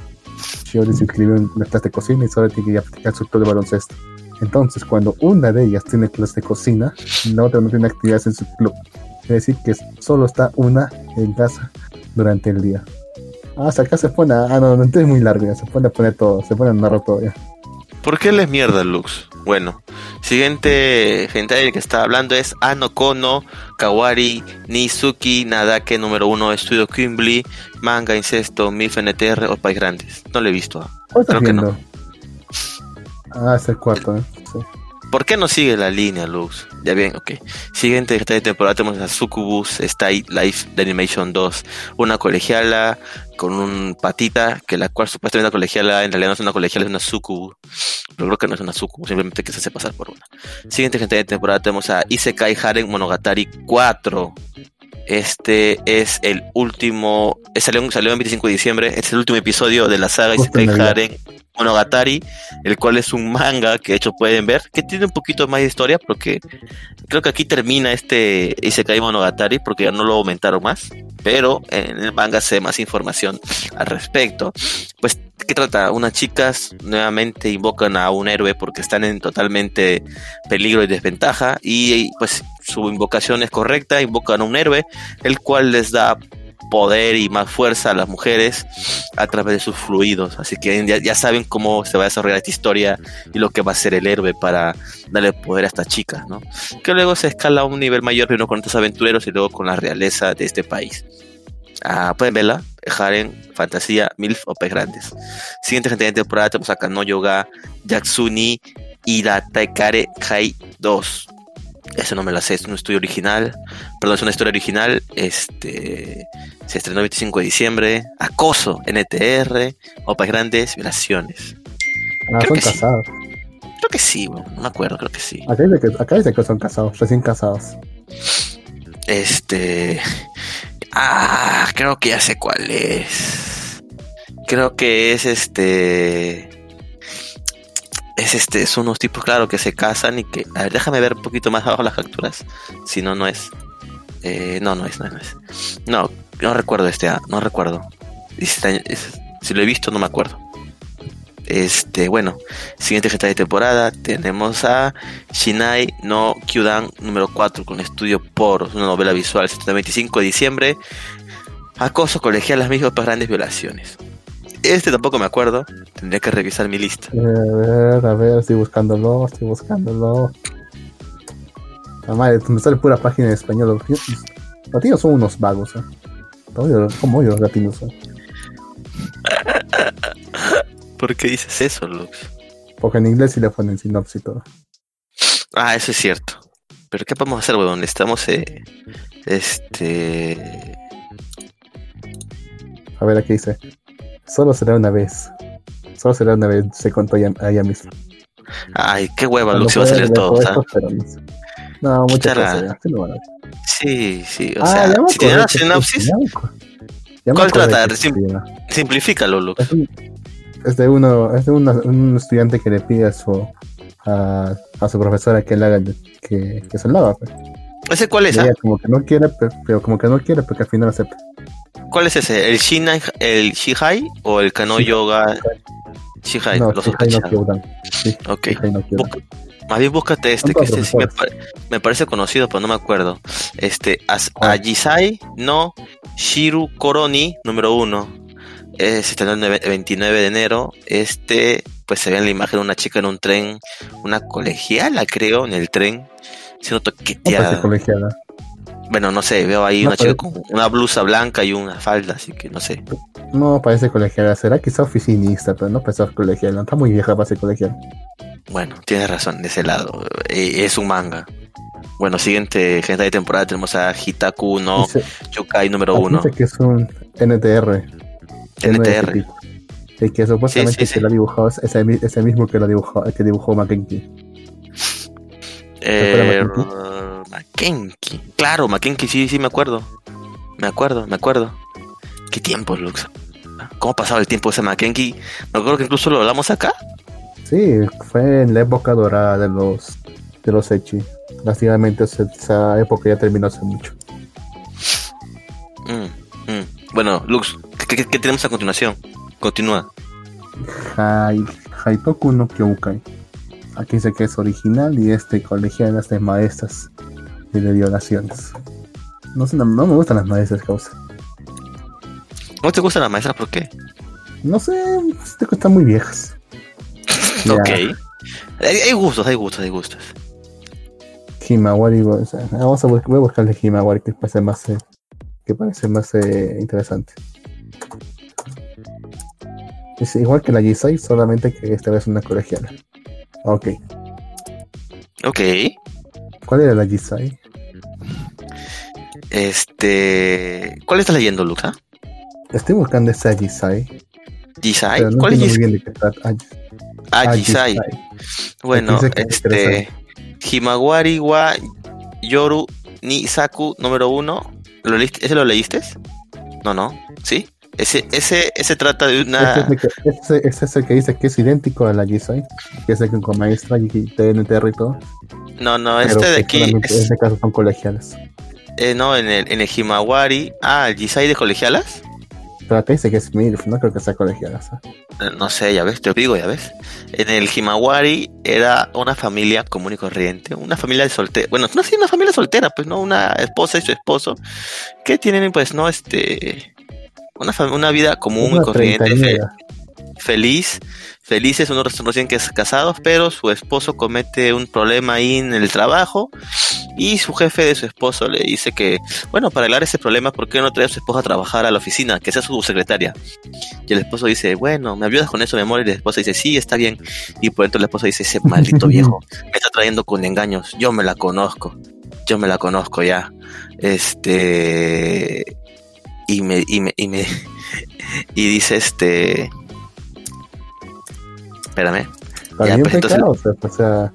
[SPEAKER 2] Shiori se inscribió en una clase de cocina y solo tiene que ir a practicar su club de baloncesto. Entonces, cuando una de ellas tiene clase de cocina, la otra no tiene actividades en su club. Es decir, que solo está una en casa durante el día. Ah, hasta acá se pone. a- Ah, no, no, entonces es muy largo ya. Se pone a poner todo. Se pone a narrar todo ya.
[SPEAKER 1] ¿Por qué les mierda Lux? Bueno, siguiente hentai que está hablando es Ano Kono Kawari Nizuki Nadake número 1 Estudio Quimbly Manga Incesto Milf NTR o País Grandes. No lo he visto. ah.
[SPEAKER 2] ¿Cuál estás
[SPEAKER 1] Creo que
[SPEAKER 2] viendo? Ah, es el cuarto, ¿eh? Sí.
[SPEAKER 1] ¿Por qué no sigue la línea, Lux? Ya bien, ok. Siguiente de temporada tenemos a Succubus Style Life de Animation 2. Una colegiala con un patita, que la cual supuestamente una colegiala, en realidad no es una colegiala, es una Succubus. Pero creo que no es una Succubus, simplemente que se hace pasar por una. Siguiente hentai de temporada tenemos a Isekai Haren Monogatari 4. Este es el último, eh, salió, salió el 25 de diciembre, es el último episodio de la saga Isekai. Haren Monogatari, el cual es un manga que de hecho pueden ver, que tiene un poquito más de historia, porque creo que aquí termina este Isekai Monogatari, porque ya no lo aumentaron más, pero en el manga se ve más información al respecto. Pues, ¿qué trata? Unas chicas nuevamente invocan a un héroe porque están en totalmente peligro y desventaja, y pues su invocación es correcta, invocan a un héroe, el cual les da poder y más fuerza a las mujeres a través de sus fluidos. Así que ya, saben cómo se va a desarrollar esta historia y lo que va a ser el héroe para darle poder a estas chicas, ¿no? Que luego se escala a un nivel mayor, primero con estos aventureros y luego con la realeza de este país. Ah, pueden verla, Haren, Fantasía, Milf o Pez Grandes. Siguiente gente de temporada tenemos a Kano Yoga, Yatsuni, Iratakare Kai 2. Eso no me la sé, es un estudio original. Perdón, es una historia original. Este se estrenó el 25 de diciembre. Acoso, NTR, Opas Grandes, Violaciones.
[SPEAKER 2] Ah,
[SPEAKER 1] Creo
[SPEAKER 2] son
[SPEAKER 1] que sí.
[SPEAKER 2] casados.
[SPEAKER 1] Creo que sí, bueno, no me acuerdo, creo que sí.
[SPEAKER 2] Acá dice que, acá dice que son casados, recién casados.
[SPEAKER 1] Este. Ah, creo que ya sé cuál es. Creo que es este. Es este, son unos tipos, claro, que se casan y que. A ver, déjame ver un poquito más abajo las capturas. Si no, no es. Eh, no, no es, no es, no es. No, recuerdo este, ah, no recuerdo. Es- si lo he visto, no me acuerdo. Este, bueno, siguiente gesta de temporada tenemos a Shinai no Kyudan número 4 con estudio Poros, una novela visual, el 25 de diciembre. Acoso colegial, las mismas grandes violaciones. Este tampoco me acuerdo, tendría que revisar mi lista.
[SPEAKER 2] Eh, a ver, a ver, estoy buscándolo, estoy buscándolo. La madre, me sale pura página en español. Los latinos son unos vagos, ¿eh? Como yo, los latinos. ¿eh? [laughs]
[SPEAKER 1] ¿Por qué dices eso, Lux?
[SPEAKER 2] Porque en inglés sí le ponen sinopsis y todo.
[SPEAKER 1] Ah, eso es cierto. Pero ¿qué podemos hacer, weón? Estamos, eh, este...
[SPEAKER 2] A ver, aquí dice. Solo será una vez. Solo será una vez, se contó a ella misma.
[SPEAKER 1] Ay, qué hueva, Lux, se va a salir todo,
[SPEAKER 2] esto, pero no sé. No, muchas ya. Sí.
[SPEAKER 1] Sí, o
[SPEAKER 2] Ah,
[SPEAKER 1] sea, si tiene una sinopsis,
[SPEAKER 2] ya
[SPEAKER 1] ¿Cuál
[SPEAKER 2] acordé
[SPEAKER 1] trata?
[SPEAKER 2] que
[SPEAKER 1] Sim- simplifícalo, Lux.
[SPEAKER 2] Es, un- es de uno, es de una- un estudiante que le pide a su a, a su profesora que le haga que, que se lo haga. pues.
[SPEAKER 1] ¿Ese cuál es, ah?
[SPEAKER 2] como que no quiere, pe- pero como que no quiere, porque al final acepta.
[SPEAKER 1] ¿Cuál es ese? ¿El Shinai, el Shihai o el Kano. Yoga? Shihai,
[SPEAKER 2] no,
[SPEAKER 1] los
[SPEAKER 2] Shihai no. Kyoudan. Sí,
[SPEAKER 1] Ok.
[SPEAKER 2] Shihai no Kyoudan.
[SPEAKER 1] Busca- más bien búscate este, que este sí me, parece conocido, pero no me acuerdo. Este, As-
[SPEAKER 2] Ah.
[SPEAKER 1] Ajisai no Shiru Koroni, número uno. Eh, se estrenó el neve- 29 de enero. Este, pues se ve en la imagen una chica en un tren, una colegiala, creo, en el tren, siendo
[SPEAKER 2] No parece
[SPEAKER 1] toqueteada.
[SPEAKER 2] colegiala.
[SPEAKER 1] Bueno, no sé, veo ahí
[SPEAKER 2] No
[SPEAKER 1] una chica con una blusa blanca y una falda, así que no sé.
[SPEAKER 2] No parece colegiala. Será quizá oficinista, pero no parece colegiala. Está muy vieja para ser colegiala.
[SPEAKER 1] Bueno, tienes razón, de ese lado. Eh, es un manga. Bueno, siguiente gente de temporada tenemos a Hitaku no
[SPEAKER 2] Dice,
[SPEAKER 1] Yokai número
[SPEAKER 2] aquí
[SPEAKER 1] uno.
[SPEAKER 2] dice que es un NTR.
[SPEAKER 1] NTR.
[SPEAKER 2] típico. Y que supuestamente
[SPEAKER 1] Sí, sí,
[SPEAKER 2] que
[SPEAKER 1] sí.
[SPEAKER 2] lo ha dibujado es ese, mi- ese mismo que lo dibujó, que dibujó Mackenzie.
[SPEAKER 1] Eh. Claro, Makenki, sí, sí, me acuerdo. Me acuerdo, me acuerdo. ¿Qué tiempo, Lux? ¿Cómo pasaba el tiempo ese Makenki? Me acuerdo que incluso lo hablamos acá.
[SPEAKER 2] Sí, fue en la época dorada de los de los Echi. lastimamente esa- esa época ya terminó hace mucho.
[SPEAKER 1] Mm, mm. Bueno, Lux, ¿qué, qué- qué tenemos a continuación? Continúa.
[SPEAKER 2] Hai, Haitoku no Kyoukai. Aquí dice que es original y este colegialas de maestras y de violaciones. No sé, no, no me gustan las maestras, causa.
[SPEAKER 1] ¿No te gustan las maestras? ¿Por qué?
[SPEAKER 2] No sé, este están muy viejas. [laughs]
[SPEAKER 1] Ok. Hay, hay gustos, hay gustos, hay gustos.
[SPEAKER 2] Himawari, o sea, vamos a, voy a buscarle Himawari que parece más, eh, que parece más eh, interesante. Es igual que la G6, solamente que esta vez una colegiala. Ok.
[SPEAKER 1] Ok.
[SPEAKER 2] ¿Cuál era la G6?
[SPEAKER 1] Este. ¿Cuál estás leyendo, Lux? ah?
[SPEAKER 2] Estoy buscando esa G6.
[SPEAKER 1] Jisai.
[SPEAKER 2] no
[SPEAKER 1] ¿Cuál es Jisai?
[SPEAKER 2] Ah,
[SPEAKER 1] Ah, Jisai.
[SPEAKER 2] G6.
[SPEAKER 1] Bueno, este. Himawari wa Yoru ni Saku número uno. ¿Lo leíste? ¿Ese lo leíste? No, no. ¿Sí? Ese, ese, ese trata de una.
[SPEAKER 2] es, el que, este es el que dice que es idéntico a la G6, que es el que con maestra y TNTR y todo.
[SPEAKER 1] No, no, este de aquí.
[SPEAKER 2] En
[SPEAKER 1] es-
[SPEAKER 2] este caso son colegiales.
[SPEAKER 1] eh, no, en el, en el Himawari. Ah, el Jisai de colegialas.
[SPEAKER 2] Pero acá dice que es MILF, no creo que sea colegialas. ¿eh?
[SPEAKER 1] Eh, No sé, ya ves, te digo, ya ves. En el Himawari era una familia común y corriente, una familia de soltera, bueno, no sí, una familia soltera, pues no, una esposa y su esposo, que tienen pues no, este, una, una vida común y
[SPEAKER 2] Una
[SPEAKER 1] corriente, fe- feliz, felices, unos recién- casados, pero su esposo comete un problema ahí en el trabajo y su jefe de su esposo le dice que, bueno, para arreglar ese problema, ¿por qué no trae a su esposa a trabajar a la oficina, que sea su secretaria? Y el esposo dice, bueno, ¿me ayudas con eso, mi amor? Y la esposa dice, sí, está bien. Y por dentro la esposa dice, ese maldito [laughs] viejo, me está trayendo con engaños, yo me la conozco, yo me la conozco ya. Este... Y me, y me, y me, [laughs] y dice este... Espérame. Pues, entonces-
[SPEAKER 2] pecado, o sea, o sea,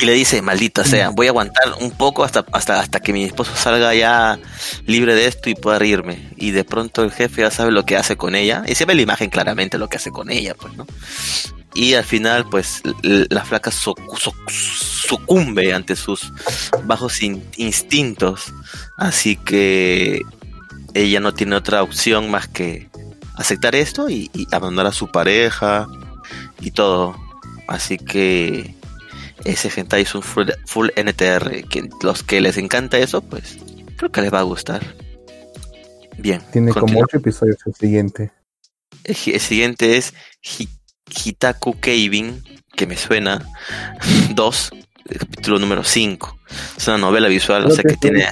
[SPEAKER 1] Y le dice, maldita sea, voy a aguantar un poco hasta, hasta, hasta que mi esposo salga ya libre de esto y pueda irme. Y de pronto el jefe ya sabe lo que hace con ella. Y se ve la imagen claramente lo que hace con ella, pues, ¿no? Y al final, pues, la flaca sucumbe ante sus bajos in- instintos. Así que ella no tiene otra opción más que aceptar esto y, y abandonar a su pareja y todo. Así que ese hentai es un full, full NTR. Que los que les encanta eso, pues creo que les va a gustar. Bien.
[SPEAKER 2] tiene como ocho episodios el siguiente.
[SPEAKER 1] El, el siguiente es Hi- Hitaku Keibin, que me suena. [laughs] 2, capítulo número 5. Es una novela visual, o sea
[SPEAKER 2] que
[SPEAKER 1] tiene.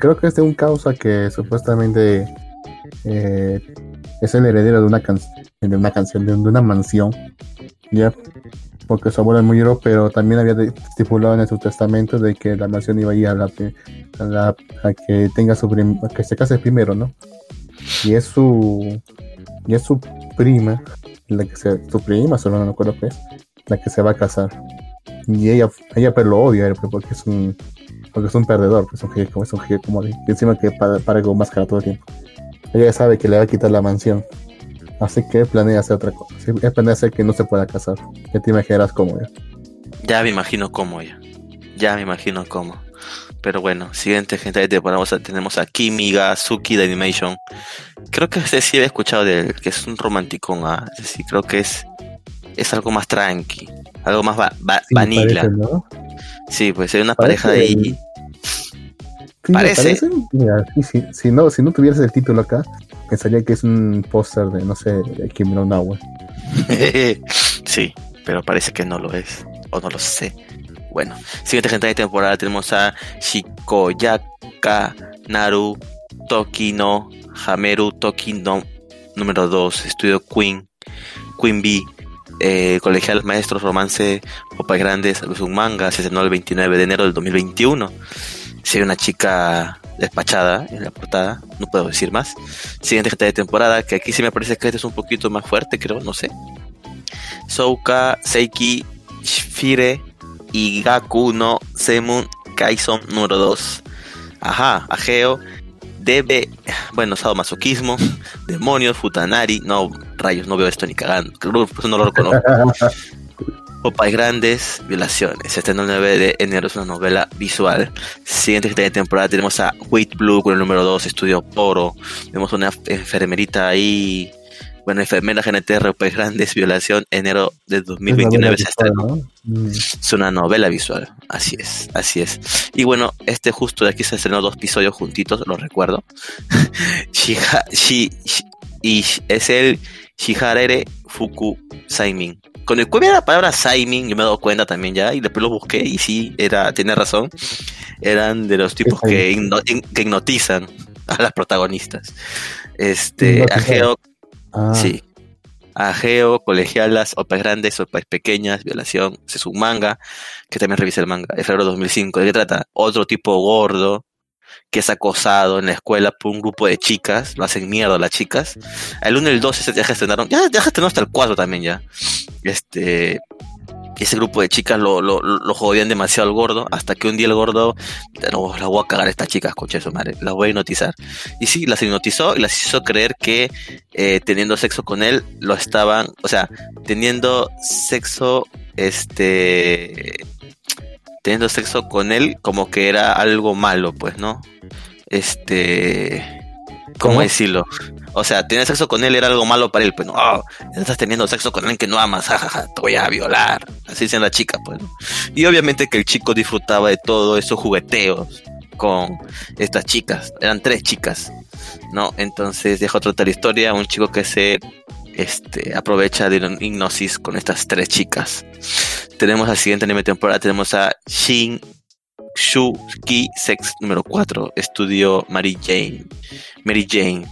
[SPEAKER 2] Creo que es de un causa que supuestamente eh, es el heredero de una, can- de una canción, de, una mansión. Ya, porque su abuelo murió, pero también había estipulado en su testamento de que la mansión iba a ir a la, a, que tenga su a que se case primero, ¿no? Y es su y es su prima, la que se, su prima, solo no me acuerdo qué es, la que se va a casar. Y ella, ella pero lo odia pues, porque es un porque es un perdedor, pues un como es un jefe como de, encima que para, para con máscara todo el tiempo. Ella sabe que le va a quitar la mansión. Así que planea hacer otra cosa. Él planea hacer que no se pueda casar. Ya te imaginarás cómo ya.
[SPEAKER 1] Ya me imagino cómo ya. Ya me imagino cómo. Pero bueno, siguiente gente de temporada tenemos a Kimiga Suki de Animation. Creo que este sí había escuchado de él, que es un romanticón. Ah, sí, creo que es, es algo más tranqui, algo más va- va-
[SPEAKER 2] Sí,
[SPEAKER 1] vanilla.
[SPEAKER 2] parece, ¿no?
[SPEAKER 1] Sí, pues hay una
[SPEAKER 2] Parece
[SPEAKER 1] pareja de ahí.
[SPEAKER 2] el- Sí, me
[SPEAKER 1] Parece.
[SPEAKER 2] Mira, sí, sí, si, no, si no tuvieras el título acá, pensaría que es un póster de, no sé, de Kim no Nawa. [laughs]
[SPEAKER 1] sí, pero parece que no lo es. O no lo sé. Bueno, siguiente gente de temporada tenemos a Shikoyaka Naru Toki no Hameru Toki no número 2, estudio Queen, Queen Bee, eh, Colegial Maestros Romance Popas Grandes, es un manga, se estrenó el 29 de enero del 2021. Si hay una chica despachada en la portada, no puedo decir más. Siguiente gente de temporada, que aquí sí me parece que este es un poquito más fuerte, creo, no sé. Souka Seiki Shifire y Gaku no Semun Kaison número 2. Ajá, Ageo debe, bueno, sadomasoquismo, demonios, futanari, no, rayos, no veo esto ni cagando, no lo reconozco. [laughs] Popeye Grandes, Violaciones. Este 9 de enero es una novela visual. Siguiente de temporada tenemos a Wheat Blue con el número 2, Estudio Poro. Vemos una enfermerita ahí. Bueno, enfermera GNTR, Popeye Grandes, Violación, enero de 2029 se estrenó.
[SPEAKER 2] Mm.
[SPEAKER 1] Es una novela visual, así es, así es. Y bueno, este justo de aquí se estrenó dos episodios juntitos, lo recuerdo. [laughs] Shiha- Shi- Shi- y es el Shiharere Fuku Saimin. Con el cual la palabra Saimin, yo me he dado cuenta también ya, y después lo busqué y sí, era, tiene razón. Eran de los tipos que, hipnotizan a las protagonistas. Este. Ageo,
[SPEAKER 2] Ah,
[SPEAKER 1] Sí. Ageo, colegialas, opas grandes, opas pequeñas, violación, ese es un manga, que también revisa el manga, de febrero de 2005. ¿De qué trata? Otro tipo gordo que es acosado en la escuela por un grupo de chicas, lo hacen mierda las chicas. El 1 y el 2 se ya estrenaron, ya, ya estrenaron hasta el 4 también ya. Este, ese grupo de chicas lo, lo, lo jodían demasiado al gordo, hasta que un día el gordo, no, la voy a cagar a estas chicas, coche su madre, las voy a hipnotizar. Y sí, las hipnotizó y las hizo creer que eh, teniendo sexo con él lo estaban, o sea, teniendo sexo, este, teniendo sexo con él como que era algo malo, pues, ¿no? Este, ¿cómo, decirlo? O sea, tener sexo con él era algo malo para él, pues, no, oh, estás teniendo sexo con alguien que no amas, [laughs] jajaja, te voy a violar. Así dicen las chicas, pues. Y obviamente que el chico disfrutaba de todo esos jugueteos con estas chicas, eran tres chicas, ¿no? Entonces deja otra tal historia, un chico que se este, aprovecha de la hipnosis con estas tres chicas. Tenemos la siguiente anime temporada, tenemos a Shin Shuki Sex número 4, estudio Mary Jane. Mary Jane.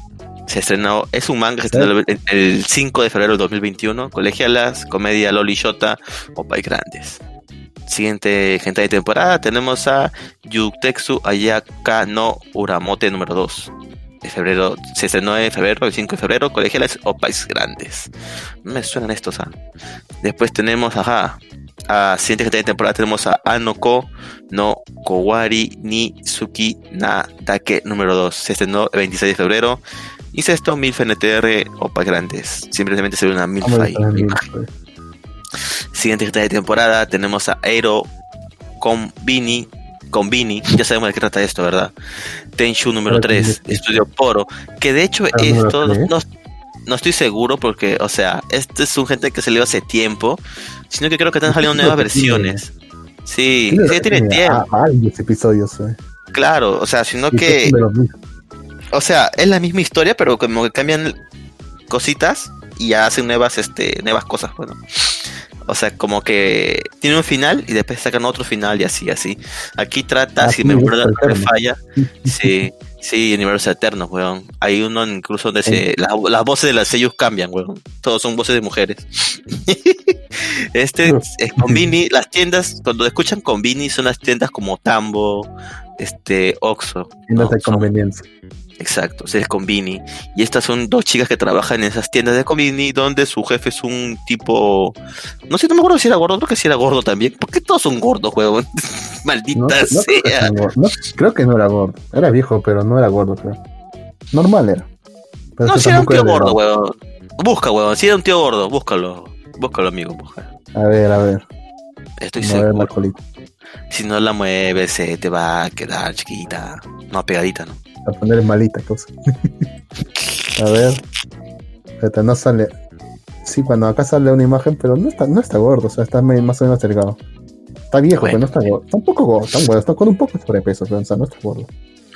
[SPEAKER 1] Se estrenó, es un manga que se estrenó el, el 5 de febrero del 2021. Colegialas, comedia Loli Shota, Opay Grandes. Siguiente gente de temporada tenemos a Yutetsu Ayaka no Uramote número 2. De febrero, se estrenó en febrero, el 5 de febrero, colegiales Opais Grandes. Me suenan estos, ¿ah? Después tenemos, ajá, a siguiente de temporada tenemos a Anoko no Kowari ni Suki na Dake número 2. Se estrenó el 26 de febrero. Y sexto, Milf NTR Opais Grandes. Simplemente se ve una Milf ahí.
[SPEAKER 2] pues.
[SPEAKER 1] Siguiente de temporada tenemos a Aero Combini. Combini, ya sabemos de qué trata esto, ¿verdad? Tenshu número
[SPEAKER 2] Ah,
[SPEAKER 1] 3,
[SPEAKER 2] sí, sí.
[SPEAKER 1] Estudio Poro. Que de hecho
[SPEAKER 2] Ah,
[SPEAKER 1] esto no, no, estoy seguro porque, o sea, este es un gente que salió hace tiempo, sino que creo que están saliendo [laughs] nuevas versiones. Sí, sí, tiene tiempo,
[SPEAKER 2] varios episodios, eh.
[SPEAKER 1] claro, o sea, sino que, o sea, es la misma historia, pero como que cambian cositas y ya hacen nuevas, este, nuevas cosas, bueno. O sea, como que tiene un final y después sacan otro final y así, así. Aquí trata,
[SPEAKER 2] Ah,
[SPEAKER 1] si me acuerdo, no me falla, [laughs] sí, sí, universo eterno, weón. Hay uno incluso donde se, la- las voces de las sellos cambian, weón. Todos son voces de mujeres. [laughs] este es Convini, las tiendas, cuando escuchan Convini son las tiendas como Tambo, este, Oxxo.
[SPEAKER 2] Tiendas
[SPEAKER 1] ¿no?
[SPEAKER 2] de
[SPEAKER 1] Son-
[SPEAKER 2] conveniencia.
[SPEAKER 1] Exacto, es el Convini. Y estas son dos chicas que trabajan en esas tiendas de Convini donde su jefe es un tipo... No sé, no me acuerdo si era gordo, creo que sí era gordo también. ¿Por qué todos son gordos, huevón? [laughs] Maldita
[SPEAKER 2] No, no creo, que
[SPEAKER 1] sea.
[SPEAKER 2] No, creo que no era gordo. Era viejo, pero no era gordo, creo. Normal era. Pero
[SPEAKER 1] No, si era un tío gordo, huevón. Busca, huevón. Si era un tío gordo, búscalo. Búscalo, amigo.
[SPEAKER 2] A ver, a ver.
[SPEAKER 1] Estoy
[SPEAKER 2] No,
[SPEAKER 1] seguro. Si no la mueves, se te va a quedar chiquita. No, pegadita, ¿no?
[SPEAKER 2] A poner malita cosa. a ver. No sale. Sí, cuando acá sale una imagen, pero no está, no está gordo, o sea, está más o menos delgado. Está viejo,
[SPEAKER 1] Bueno.
[SPEAKER 2] pero no está gordo. Está un poco gordo, está bueno, está con un poco de sobrepeso, pero o sea, no está gordo.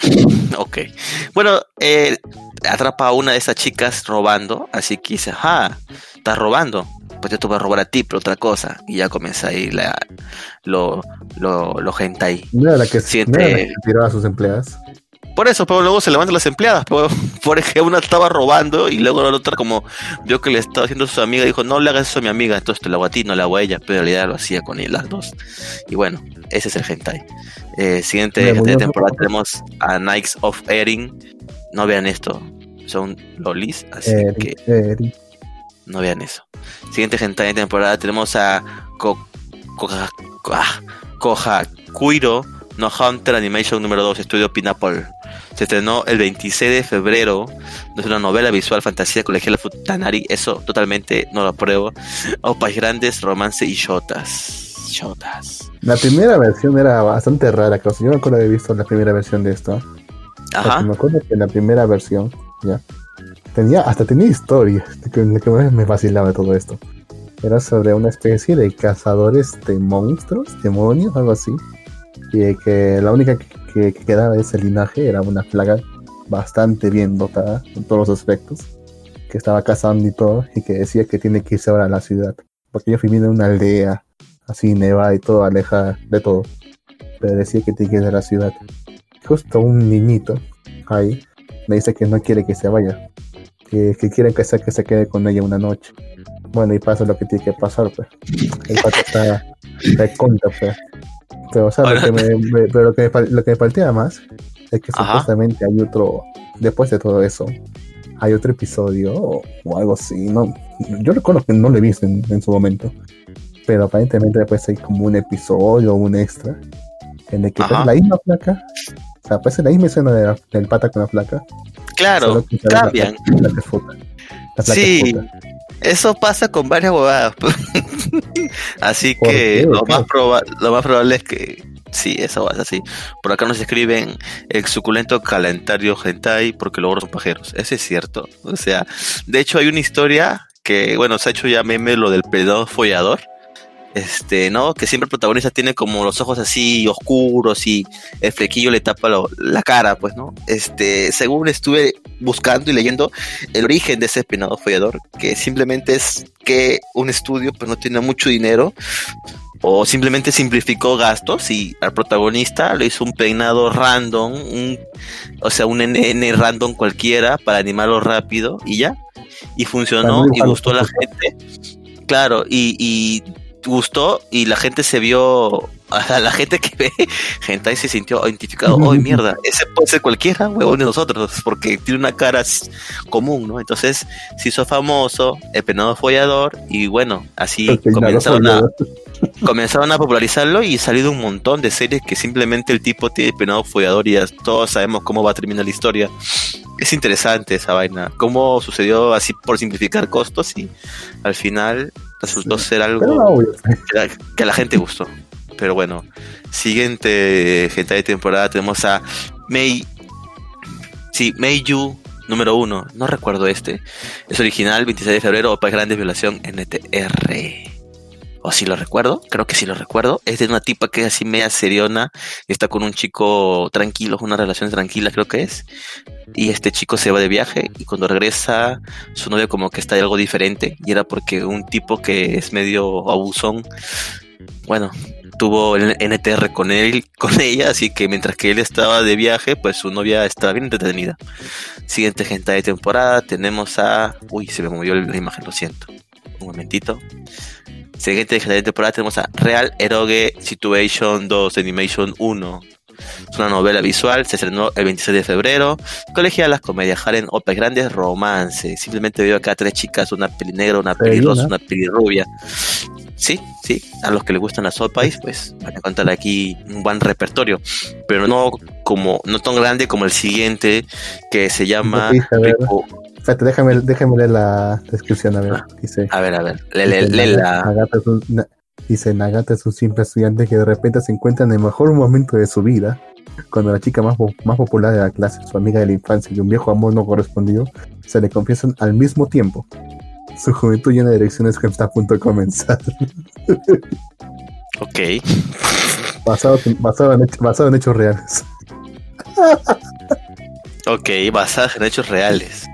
[SPEAKER 2] [laughs]
[SPEAKER 1] Ok. Bueno, eh, atrapa a una de esas chicas robando, así que dice, ah, estás robando. Pues yo te voy a robar a ti, pero otra cosa. Y ya comienza ahí la, lo, lo, lo hentai.
[SPEAKER 2] No era la que,
[SPEAKER 1] Siente-
[SPEAKER 2] no era la que tiraba a sus empleadas.
[SPEAKER 1] Por eso, pero luego se levantan las empleadas, pero [laughs] porque una estaba robando y luego la otra como vio que le estaba haciendo a su amiga, dijo, no le hagas eso a mi amiga, entonces te lo hago a ti, no le hago a ella, pero en realidad lo hacía con él, las dos. Y bueno, ese es el hentai. Eh, siguiente de temporada tenemos a Knights of Erin. No vean esto, son lolis, así
[SPEAKER 2] Eri,
[SPEAKER 1] que
[SPEAKER 2] Eri.
[SPEAKER 1] no vean eso. Siguiente hentai de temporada tenemos a Ko, Kuiro no Hunter Animation número 2, estudio Pineapple. Se estrenó el 26 de febrero. Es una novela visual, fantasía colegial Futanari. Eso totalmente no lo apruebo. [laughs] Opas grandes, romance y shotas. Shotas.
[SPEAKER 2] La primera versión era bastante rara, creo. Yo me acuerdo de haber visto la primera versión de esto.
[SPEAKER 1] Ajá.
[SPEAKER 2] Me acuerdo que la primera versión, ya. Tenía, hasta tenía historia. Que, que me vacilaba todo esto. Era sobre una especie de cazadores de monstruos, demonios, algo así. Y que la única que, que, que quedaba de ese linaje era una plaga bastante bien dotada en todos los aspectos. Que estaba cazando y todo. Y que decía que tiene que irse ahora a la ciudad. Porque ellos vivían en una aldea así nevada y todo, alejada de todo. Pero decía que tiene que ir a la ciudad. Justo un niñito ahí le dice que no quiere que se vaya. Que, que quiere que se, que se quede con ella una noche. Bueno, y pasa lo que tiene que pasar, pues. El pato está de contra, pues. Pero, o sea, lo que, me, me- pero lo, que me, lo que me faltea más es que
[SPEAKER 1] Ajá.
[SPEAKER 2] supuestamente hay otro, después de todo eso, hay otro episodio o, o algo así. No, yo recuerdo que no lo he visto en, en su momento, pero aparentemente después hay como un episodio o un extra en el que aparece la misma placa, o sea, aparece la misma escena de la- del pata con la placa.
[SPEAKER 1] Claro,
[SPEAKER 2] la
[SPEAKER 1] cambian.
[SPEAKER 2] La placa es puta. La es
[SPEAKER 1] Sí.
[SPEAKER 2] puta.
[SPEAKER 1] Eso pasa con varias huevadas. pues. [laughs] así
[SPEAKER 2] ¿Por
[SPEAKER 1] que
[SPEAKER 2] qué?
[SPEAKER 1] lo más, lo más probable es que sí, eso va así. Por acá nos escriben el suculento calendario hentai porque los ogros son pajeros. Eso es cierto. O sea, de hecho hay una historia que, bueno, se ha hecho ya meme lo del pedado follador. Este, ¿no? Que siempre el protagonista tiene como los ojos así oscuros y el flequillo le tapa lo- la cara, pues, ¿no? Este, según estuve buscando y leyendo, el origen de ese peinado follador, que simplemente es que un estudio pues no tiene mucho dinero o simplemente simplificó gastos y al protagonista le hizo un peinado random, un, o sea, un NN random cualquiera para animarlo rápido y ya. Y funcionó y gustó a la gente. Claro, y, y gustó y la gente se vio, [laughs] a la gente que ve [laughs] hentai se sintió identificado. ¡Oh, mierda! Ese puede ser cualquiera, huevón de nosotros, porque tiene una cara común, ¿no? Entonces se hizo famoso el penado follador y bueno, así
[SPEAKER 2] El
[SPEAKER 1] comenzaron a, [laughs] comenzaron a popularizarlo y salido un montón de series que simplemente el tipo tiene penado follador y ya todos sabemos cómo va a terminar la historia. Es interesante esa vaina, cómo sucedió así por simplificar costos y al final resultó ser algo que a, la gente gustó. Pero bueno, siguiente gente de temporada tenemos a Mei. Sí, Meiju número uno. No recuerdo este. Es original, 26 de febrero, Opa Grandes Violación NTR. O si lo recuerdo, creo que sí lo recuerdo. Es de una tipa que es así media seriona está con un chico tranquilo, una relación tranquila creo que es. Y este chico se va de viaje y cuando regresa su novio como que está algo diferente y era porque un tipo que es medio abusón, bueno, tuvo el NTR con él, [laughs] con ella, así que mientras que él estaba de viaje, pues su novia estaba bien entretenida. Siguiente gente de temporada tenemos a, uy, se me movió la imagen, lo siento. Un momentito. Siguiente de temporada tenemos a Real Eroge Situation 2 Animation 1. Es una novela visual, se estrenó el 26 de febrero. Colegialas, comedia Haren, Opes Grandes, romance. Simplemente veo acá tres chicas, una peli negra, una peli rosa, una peli rubia. Sí, sí, a los que les gustan las opais, pues van a encontrar aquí un buen repertorio, pero no como no tan grande como el siguiente que se llama. Rico-
[SPEAKER 2] Espérate, déjame, déjame leer la descripción, a ver.
[SPEAKER 1] Ah.
[SPEAKER 2] Dice,
[SPEAKER 1] A ver, a ver, le- le-
[SPEAKER 2] dice. Nagata es un- na- dice, Nagata es un simple estudiante que de repente se encuentra en el mejor momento de su vida, cuando la chica más, más popular de la clase, su amiga de la infancia y un viejo amor no correspondido, se le confiesan al mismo tiempo. Su juventud llena de direcciones que está a punto de comenzar.
[SPEAKER 1] Ok.
[SPEAKER 2] basado, basado, en, basado en hechos reales.
[SPEAKER 1] Ok, basadas en hechos reales.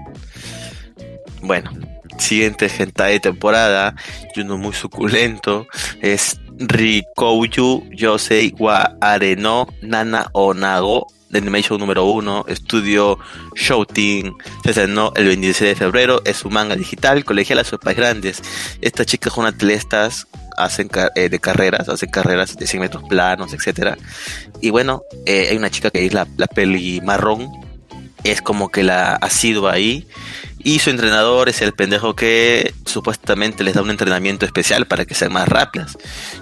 [SPEAKER 1] Bueno, siguiente hentai de temporada, y uno muy suculento, es Rikouyu Yosei wa Areno Nana Onago de Animation número 1, estudio Shouting, se estrenó el 26 de febrero, es un manga digital, colegial a sus grandes. Estas chicas son atletas, hacen eh, de carreras, hacen carreras de 100 metros planos, etcétera. Y bueno, eh, hay una chica que es la, la peli marrón, es como que la ha sido ahí. Y su entrenador es el pendejo que su supuestamente les da un entrenamiento especial para que sean más rápidas.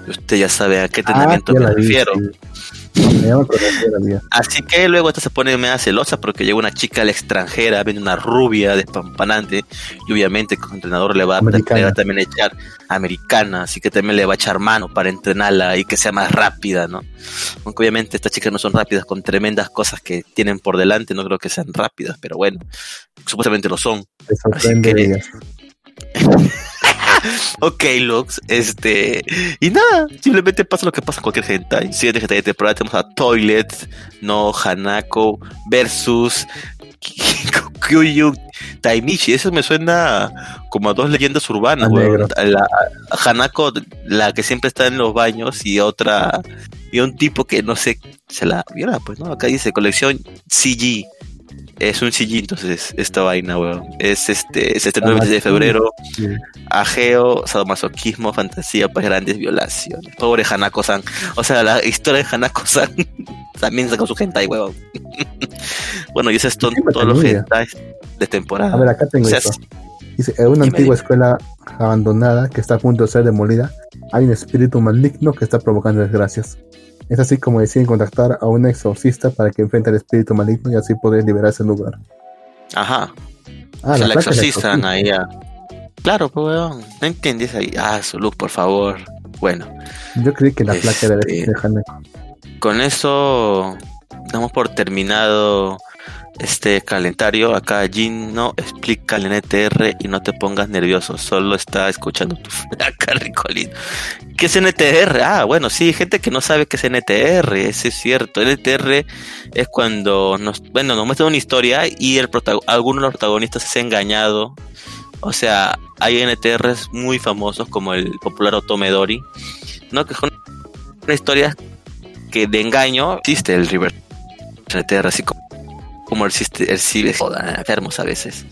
[SPEAKER 1] Usted ya sabe a qué
[SPEAKER 2] Ah,
[SPEAKER 1] entrenamiento
[SPEAKER 2] ya
[SPEAKER 1] me
[SPEAKER 2] vi,
[SPEAKER 1] refiero.
[SPEAKER 2] sí.
[SPEAKER 1] Así que luego esta se pone media celosa porque llega una chica a la extranjera, viene una rubia despampanante y obviamente como entrenador le va,
[SPEAKER 2] Americana.
[SPEAKER 1] le va a también echar americana, así que también le va a echar mano para entrenarla y que sea más rápida, ¿no? Aunque obviamente estas chicas no son rápidas con tremendas cosas que tienen por delante, no creo que sean rápidas, pero bueno, supuestamente lo son. Que-. [laughs] Ok, Lux, este. Y nada, simplemente pasa lo que pasa en cualquier hentai. Siguiente hentai de temporada tenemos a Toilet, no Hanako, versus Kyuyu Taimichi. Eso me suena como a dos leyendas urbanas. La, Hanako, la que siempre está en los baños, y otra. Y un tipo que no sé, se la viola, pues, ¿no? Acá dice colección CG. Es un CG, entonces, esta vaina, weón. Es este, es este 9 de febrero.
[SPEAKER 2] Sí.
[SPEAKER 1] Ajeo, sadomasoquismo, fantasía, pues grandes violaciones. Pobre Hanako-san. O sea, la historia de Hanako-san [laughs] también sacó su hentai, huevón. [laughs] bueno, y eso es to-
[SPEAKER 2] Siempre
[SPEAKER 1] todos los hentais de temporada.
[SPEAKER 2] A ver, acá tengo
[SPEAKER 1] O sea,
[SPEAKER 2] esto.
[SPEAKER 1] sí.
[SPEAKER 2] Dice, en una antigua escuela abandonada que está a punto de ser demolida, hay un espíritu maligno que está provocando desgracias. Es así como deciden contactar a un exorcista para que enfrente al espíritu maligno y así poder liberarse del lugar.
[SPEAKER 1] Ajá.
[SPEAKER 2] Ah,
[SPEAKER 1] se la
[SPEAKER 2] placa del
[SPEAKER 1] exorcistan
[SPEAKER 2] exorcista.
[SPEAKER 1] ahí. a- Claro, pues. No entiendes ahí. Ah, su look, por favor. Bueno,
[SPEAKER 2] Yo creí que la placa era de,
[SPEAKER 1] Este-
[SPEAKER 2] de Hanako.
[SPEAKER 1] con eso damos por terminado este calendario. Acá Jin no explica el NTR y no te pongas nervioso, solo está escuchando tu [laughs] flaca, Ricolín. ¿Qué es NTR? Ah, bueno, sí, gente que no sabe qué es NTR, eso es cierto. NTR es cuando nos, bueno, nos muestra una historia y el alguno de los protagonistas es engañado. O sea, hay NTRs muy famosos como el popular Otomedori, ¿no? Que son historias que de engaño existe el River NTR, así como, como el CIBE, joda, enfermos a veces.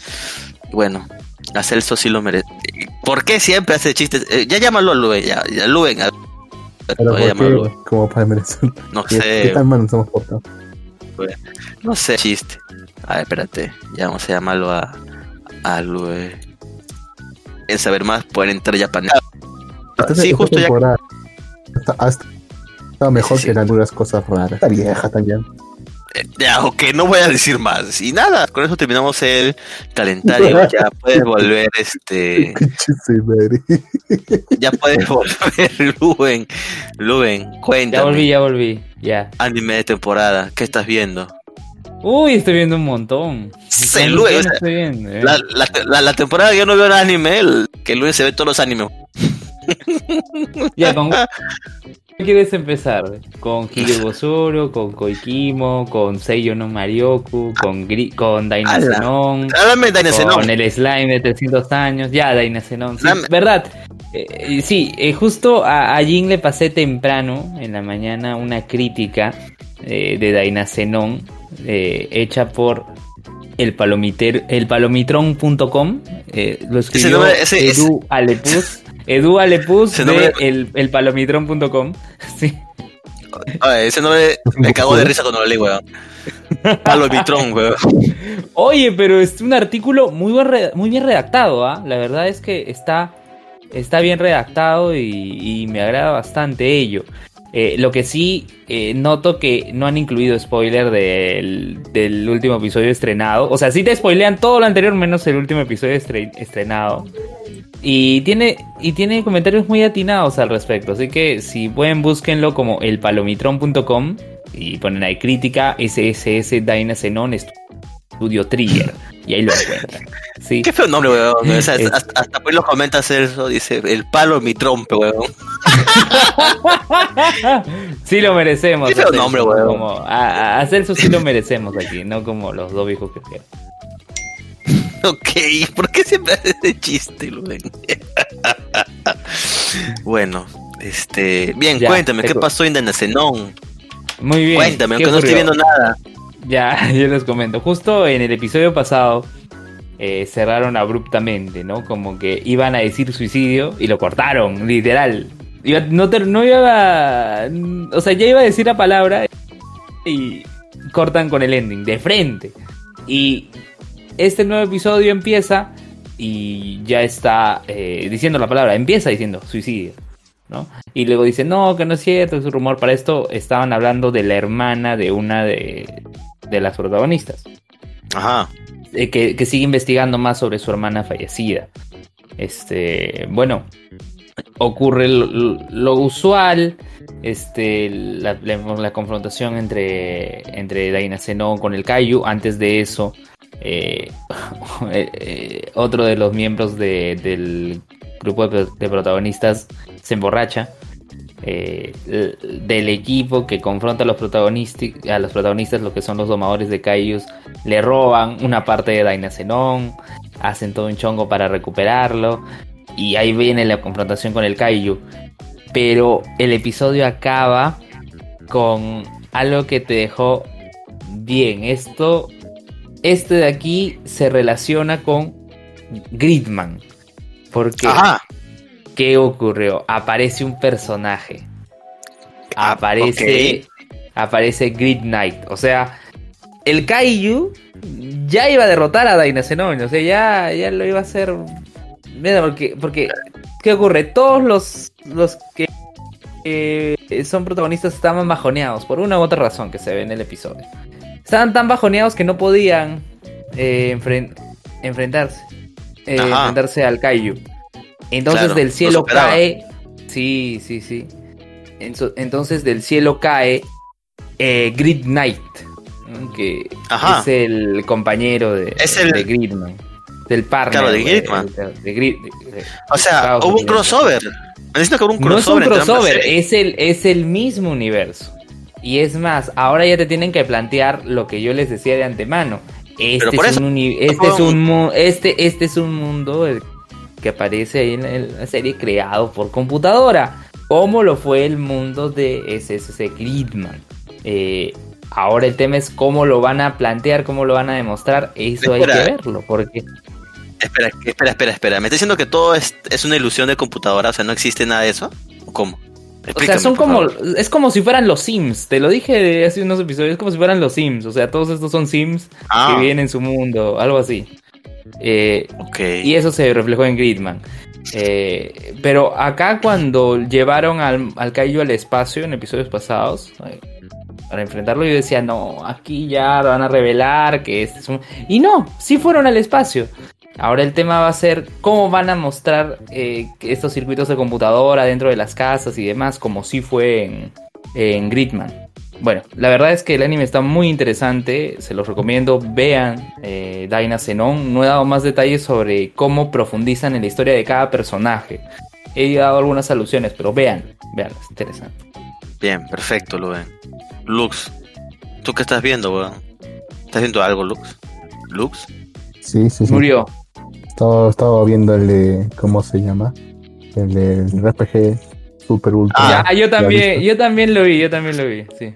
[SPEAKER 1] Bueno, a Celso sí lo merece. ¿Por qué siempre hace chistes? Eh, ya llámalo a Luen, ya, ya Luen, a-
[SPEAKER 2] Pero. Como para merecer.
[SPEAKER 1] No
[SPEAKER 2] ¿Qué,
[SPEAKER 1] sé,
[SPEAKER 2] qué tan mal nos hemos portado?
[SPEAKER 1] no sé, chiste. A ver, espérate, ya vamos a llamarlo a, a Luen. En saber más, pueden entrar ya para
[SPEAKER 2] Esta-
[SPEAKER 1] Sí,
[SPEAKER 2] esta
[SPEAKER 1] justo ya
[SPEAKER 2] temporada está- ha estado mejor
[SPEAKER 1] Sí,
[SPEAKER 2] que en algunas cosas raras. Está vieja también.
[SPEAKER 1] Ya, ok, no voy a decir más. Y nada, con eso terminamos el calendario. [laughs] Ya puedes volver, este. [laughs]
[SPEAKER 2] Sí, madre.
[SPEAKER 1] Ya puedes volver, [laughs] Luben. Luben,
[SPEAKER 3] Ya volví,
[SPEAKER 1] cuéntame.
[SPEAKER 3] ya volví. Ya.
[SPEAKER 1] Anime de temporada, ¿qué estás viendo?
[SPEAKER 3] Uy, estoy viendo un montón.
[SPEAKER 1] Sí,
[SPEAKER 3] ¿Cuántos
[SPEAKER 1] Luis,
[SPEAKER 3] ya
[SPEAKER 1] o
[SPEAKER 3] no
[SPEAKER 1] sea,
[SPEAKER 3] estoy viendo, eh?
[SPEAKER 1] La, la, la, la temporada que yo no veo el anime, el- que Luben se ve todos los animes.
[SPEAKER 3] Ya, ¿con quieres empezar? ¿Con Hiro Bosoro, [laughs] con Koikimo, con Seiyo no Marioku, con, Gri con Daina
[SPEAKER 1] Ala.
[SPEAKER 3] Zenon,
[SPEAKER 1] Háblame de Dainasenon.
[SPEAKER 3] con el slime de 300 años? Ya, Daina Zenon. Sí, ¿Verdad? Eh, sí, eh, justo a, a Jin le pasé temprano, en la mañana, una crítica eh, de Daina Zenon, eh, hecha por el palomiter, el palomitron.com, eh, lo escribió
[SPEAKER 1] nombre- ese- ese-
[SPEAKER 3] Edu Alepuz, [laughs] Edu Alepuz de
[SPEAKER 1] nombre-
[SPEAKER 3] el, el palomitron.com. [laughs] Sí.
[SPEAKER 1] Ay, ese nombre me cagó de risa cuando lo leí, weón. Palo Vitrón, weón.
[SPEAKER 3] Oye, pero es un artículo muy, buen muy bien redactado, ¿ah? La verdad es que está, está bien redactado y, y me agrada bastante ello. Eh, lo que sí eh, noto que no han incluido spoiler del, del último episodio estrenado. O sea, sí te spoilean todo lo anterior menos el último episodio estre- estrenado. Y tiene, y tiene comentarios muy atinados al respecto. Así que si pueden, búsquenlo como elpalomitron.com y ponen ahí crítica SSS Dyna Xenon Studio Trigger. Y ahí lo encuentran. Sí.
[SPEAKER 1] Qué feo nombre, weón. O sea,
[SPEAKER 3] Es-
[SPEAKER 1] hasta, hasta pues lo comentas eso, dice, el palo mi trompe, weón. [laughs]
[SPEAKER 3] sí lo merecemos.
[SPEAKER 1] Qué feo nombre, weón.
[SPEAKER 3] Como, a, a Celso sí lo merecemos aquí, no como los dos viejos que quedan. [laughs]
[SPEAKER 1] Ok, ¿por qué siempre haces ese chiste, Luven? [laughs] bueno, este. Bien,
[SPEAKER 3] Ya,
[SPEAKER 1] cuéntame,
[SPEAKER 3] te
[SPEAKER 1] ¿qué pasó en Dainasenon?
[SPEAKER 3] Muy bien.
[SPEAKER 1] Cuéntame,
[SPEAKER 3] ¿qué
[SPEAKER 1] aunque no estoy
[SPEAKER 3] ocurrió?
[SPEAKER 1] viendo nada.
[SPEAKER 3] Ya, [laughs] yo les comento. Justo en el episodio pasado eh, cerraron abruptamente, ¿no? Como que iban a decir suicidio y lo cortaron, literal. Iba- no, ter- no iba a... O sea, ya iba a decir la palabra y cortan con el ending, de frente. Y este nuevo episodio empieza y ya está eh, diciendo la palabra, empieza diciendo suicidio, ¿no? Y luego dice, no, que no es cierto, es un rumor. Para esto estaban hablando de la hermana de una de, de las protagonistas,
[SPEAKER 1] Ajá.
[SPEAKER 3] eh, que, que sigue investigando más sobre su hermana fallecida. Este, bueno, ocurre lo, lo usual, este, la, la- la confrontación entre, entre Daina Zenón con el Kaiju. Antes de eso, eh, [laughs] eh, eh, otro de los miembros de- del grupo de, protagonistas se emborracha. del equipo que confronta a los, a los protagonistas, lo que son los domadores de Kaijus, le roban una parte de Daina Zenón, hacen todo un chongo para recuperarlo, y ahí viene la confrontación con el Kaiju. Pero el episodio acaba con algo que te dejó bien. Esto, este de aquí se relaciona con Gridman. Porque,
[SPEAKER 1] Ajá.
[SPEAKER 3] ¿qué ocurrió? Aparece un personaje.
[SPEAKER 1] Ah,
[SPEAKER 3] Aparece, aparece Grid Knight. O sea, el Kaiju ya iba a derrotar a Daina Zenón. O sea, ya, ya lo iba a hacer. Mira, porque, porque, ¿qué ocurre? Todos los, los que eh, son protagonistas estaban bajoneados por una u otra razón que se ve en el episodio. Estaban tan bajoneados que no podían eh, enfren- enfrentarse. eh, enfrentarse al Kaiju. Entonces
[SPEAKER 1] Claro,
[SPEAKER 3] del
[SPEAKER 1] lo
[SPEAKER 3] cielo cae. Sí, sí, sí. Entonces del cielo cae eh, Grid Knight. ¿no? Que
[SPEAKER 1] Ajá.
[SPEAKER 3] es el compañero de,
[SPEAKER 1] Es el-
[SPEAKER 3] de Gridman. Del partner.
[SPEAKER 1] Claro, de Gridman.
[SPEAKER 3] de- de Grid- de-
[SPEAKER 1] O sea, hubo un crossover. Necesito que hubo un
[SPEAKER 3] no es un
[SPEAKER 1] crossover.
[SPEAKER 3] crossover, es el, es el mismo universo. Y es más, ahora ya te tienen que plantear lo que yo les decía de antemano. Este, es,
[SPEAKER 1] eso,
[SPEAKER 3] un este,
[SPEAKER 1] fue
[SPEAKER 3] es un
[SPEAKER 1] un-
[SPEAKER 3] mu- este, este es un mundo el que aparece ahí en la, serie creado por computadora. Como lo fue el mundo de SSC Gridman. Eh, ahora el tema es cómo lo van a plantear, cómo lo van a demostrar. Eso hay que verlo. Porque
[SPEAKER 1] Espera, espera, espera, espera. ¿Me estás diciendo que todo es, es una ilusión de computadora? O sea, ¿no existe nada de eso? ¿O cómo?
[SPEAKER 3] O sea, son como.
[SPEAKER 1] favor.
[SPEAKER 3] Es como si fueran los Sims. Te lo dije hace unos episodios. Es como si fueran los Sims. O sea, todos estos son Sims
[SPEAKER 1] Ah,
[SPEAKER 3] que viven en su mundo. Algo así. Eh, y eso se reflejó en Gridman. Eh, pero acá, cuando llevaron al, al Kaiju al espacio en episodios pasados. eh, Para enfrentarlo, yo decía, no, aquí ya van a revelar que este es un. Y no, sí fueron al espacio. Ahora el tema va a ser cómo van a mostrar eh, estos circuitos de computadora dentro de las casas y demás, como sí fue en, en Gridman. Bueno, la verdad es que el anime está muy interesante, se los recomiendo, vean eh, Daina Zenon. No he dado más detalles sobre cómo profundizan en la historia de cada personaje. He dado algunas alusiones, pero vean, vean, es interesante.
[SPEAKER 1] Bien, perfecto, lo ven. Lux, ¿tú qué estás viendo, weón? ¿Estás viendo algo, Lux? ¿Lux?
[SPEAKER 2] Sí, sí, sí.
[SPEAKER 3] Murió.
[SPEAKER 2] Estaba, estaba viendo el de. ¿Cómo se llama? El de RPG Super Ultra.
[SPEAKER 1] Ah,
[SPEAKER 3] ya, yo también, yo también lo vi, yo también lo vi, sí.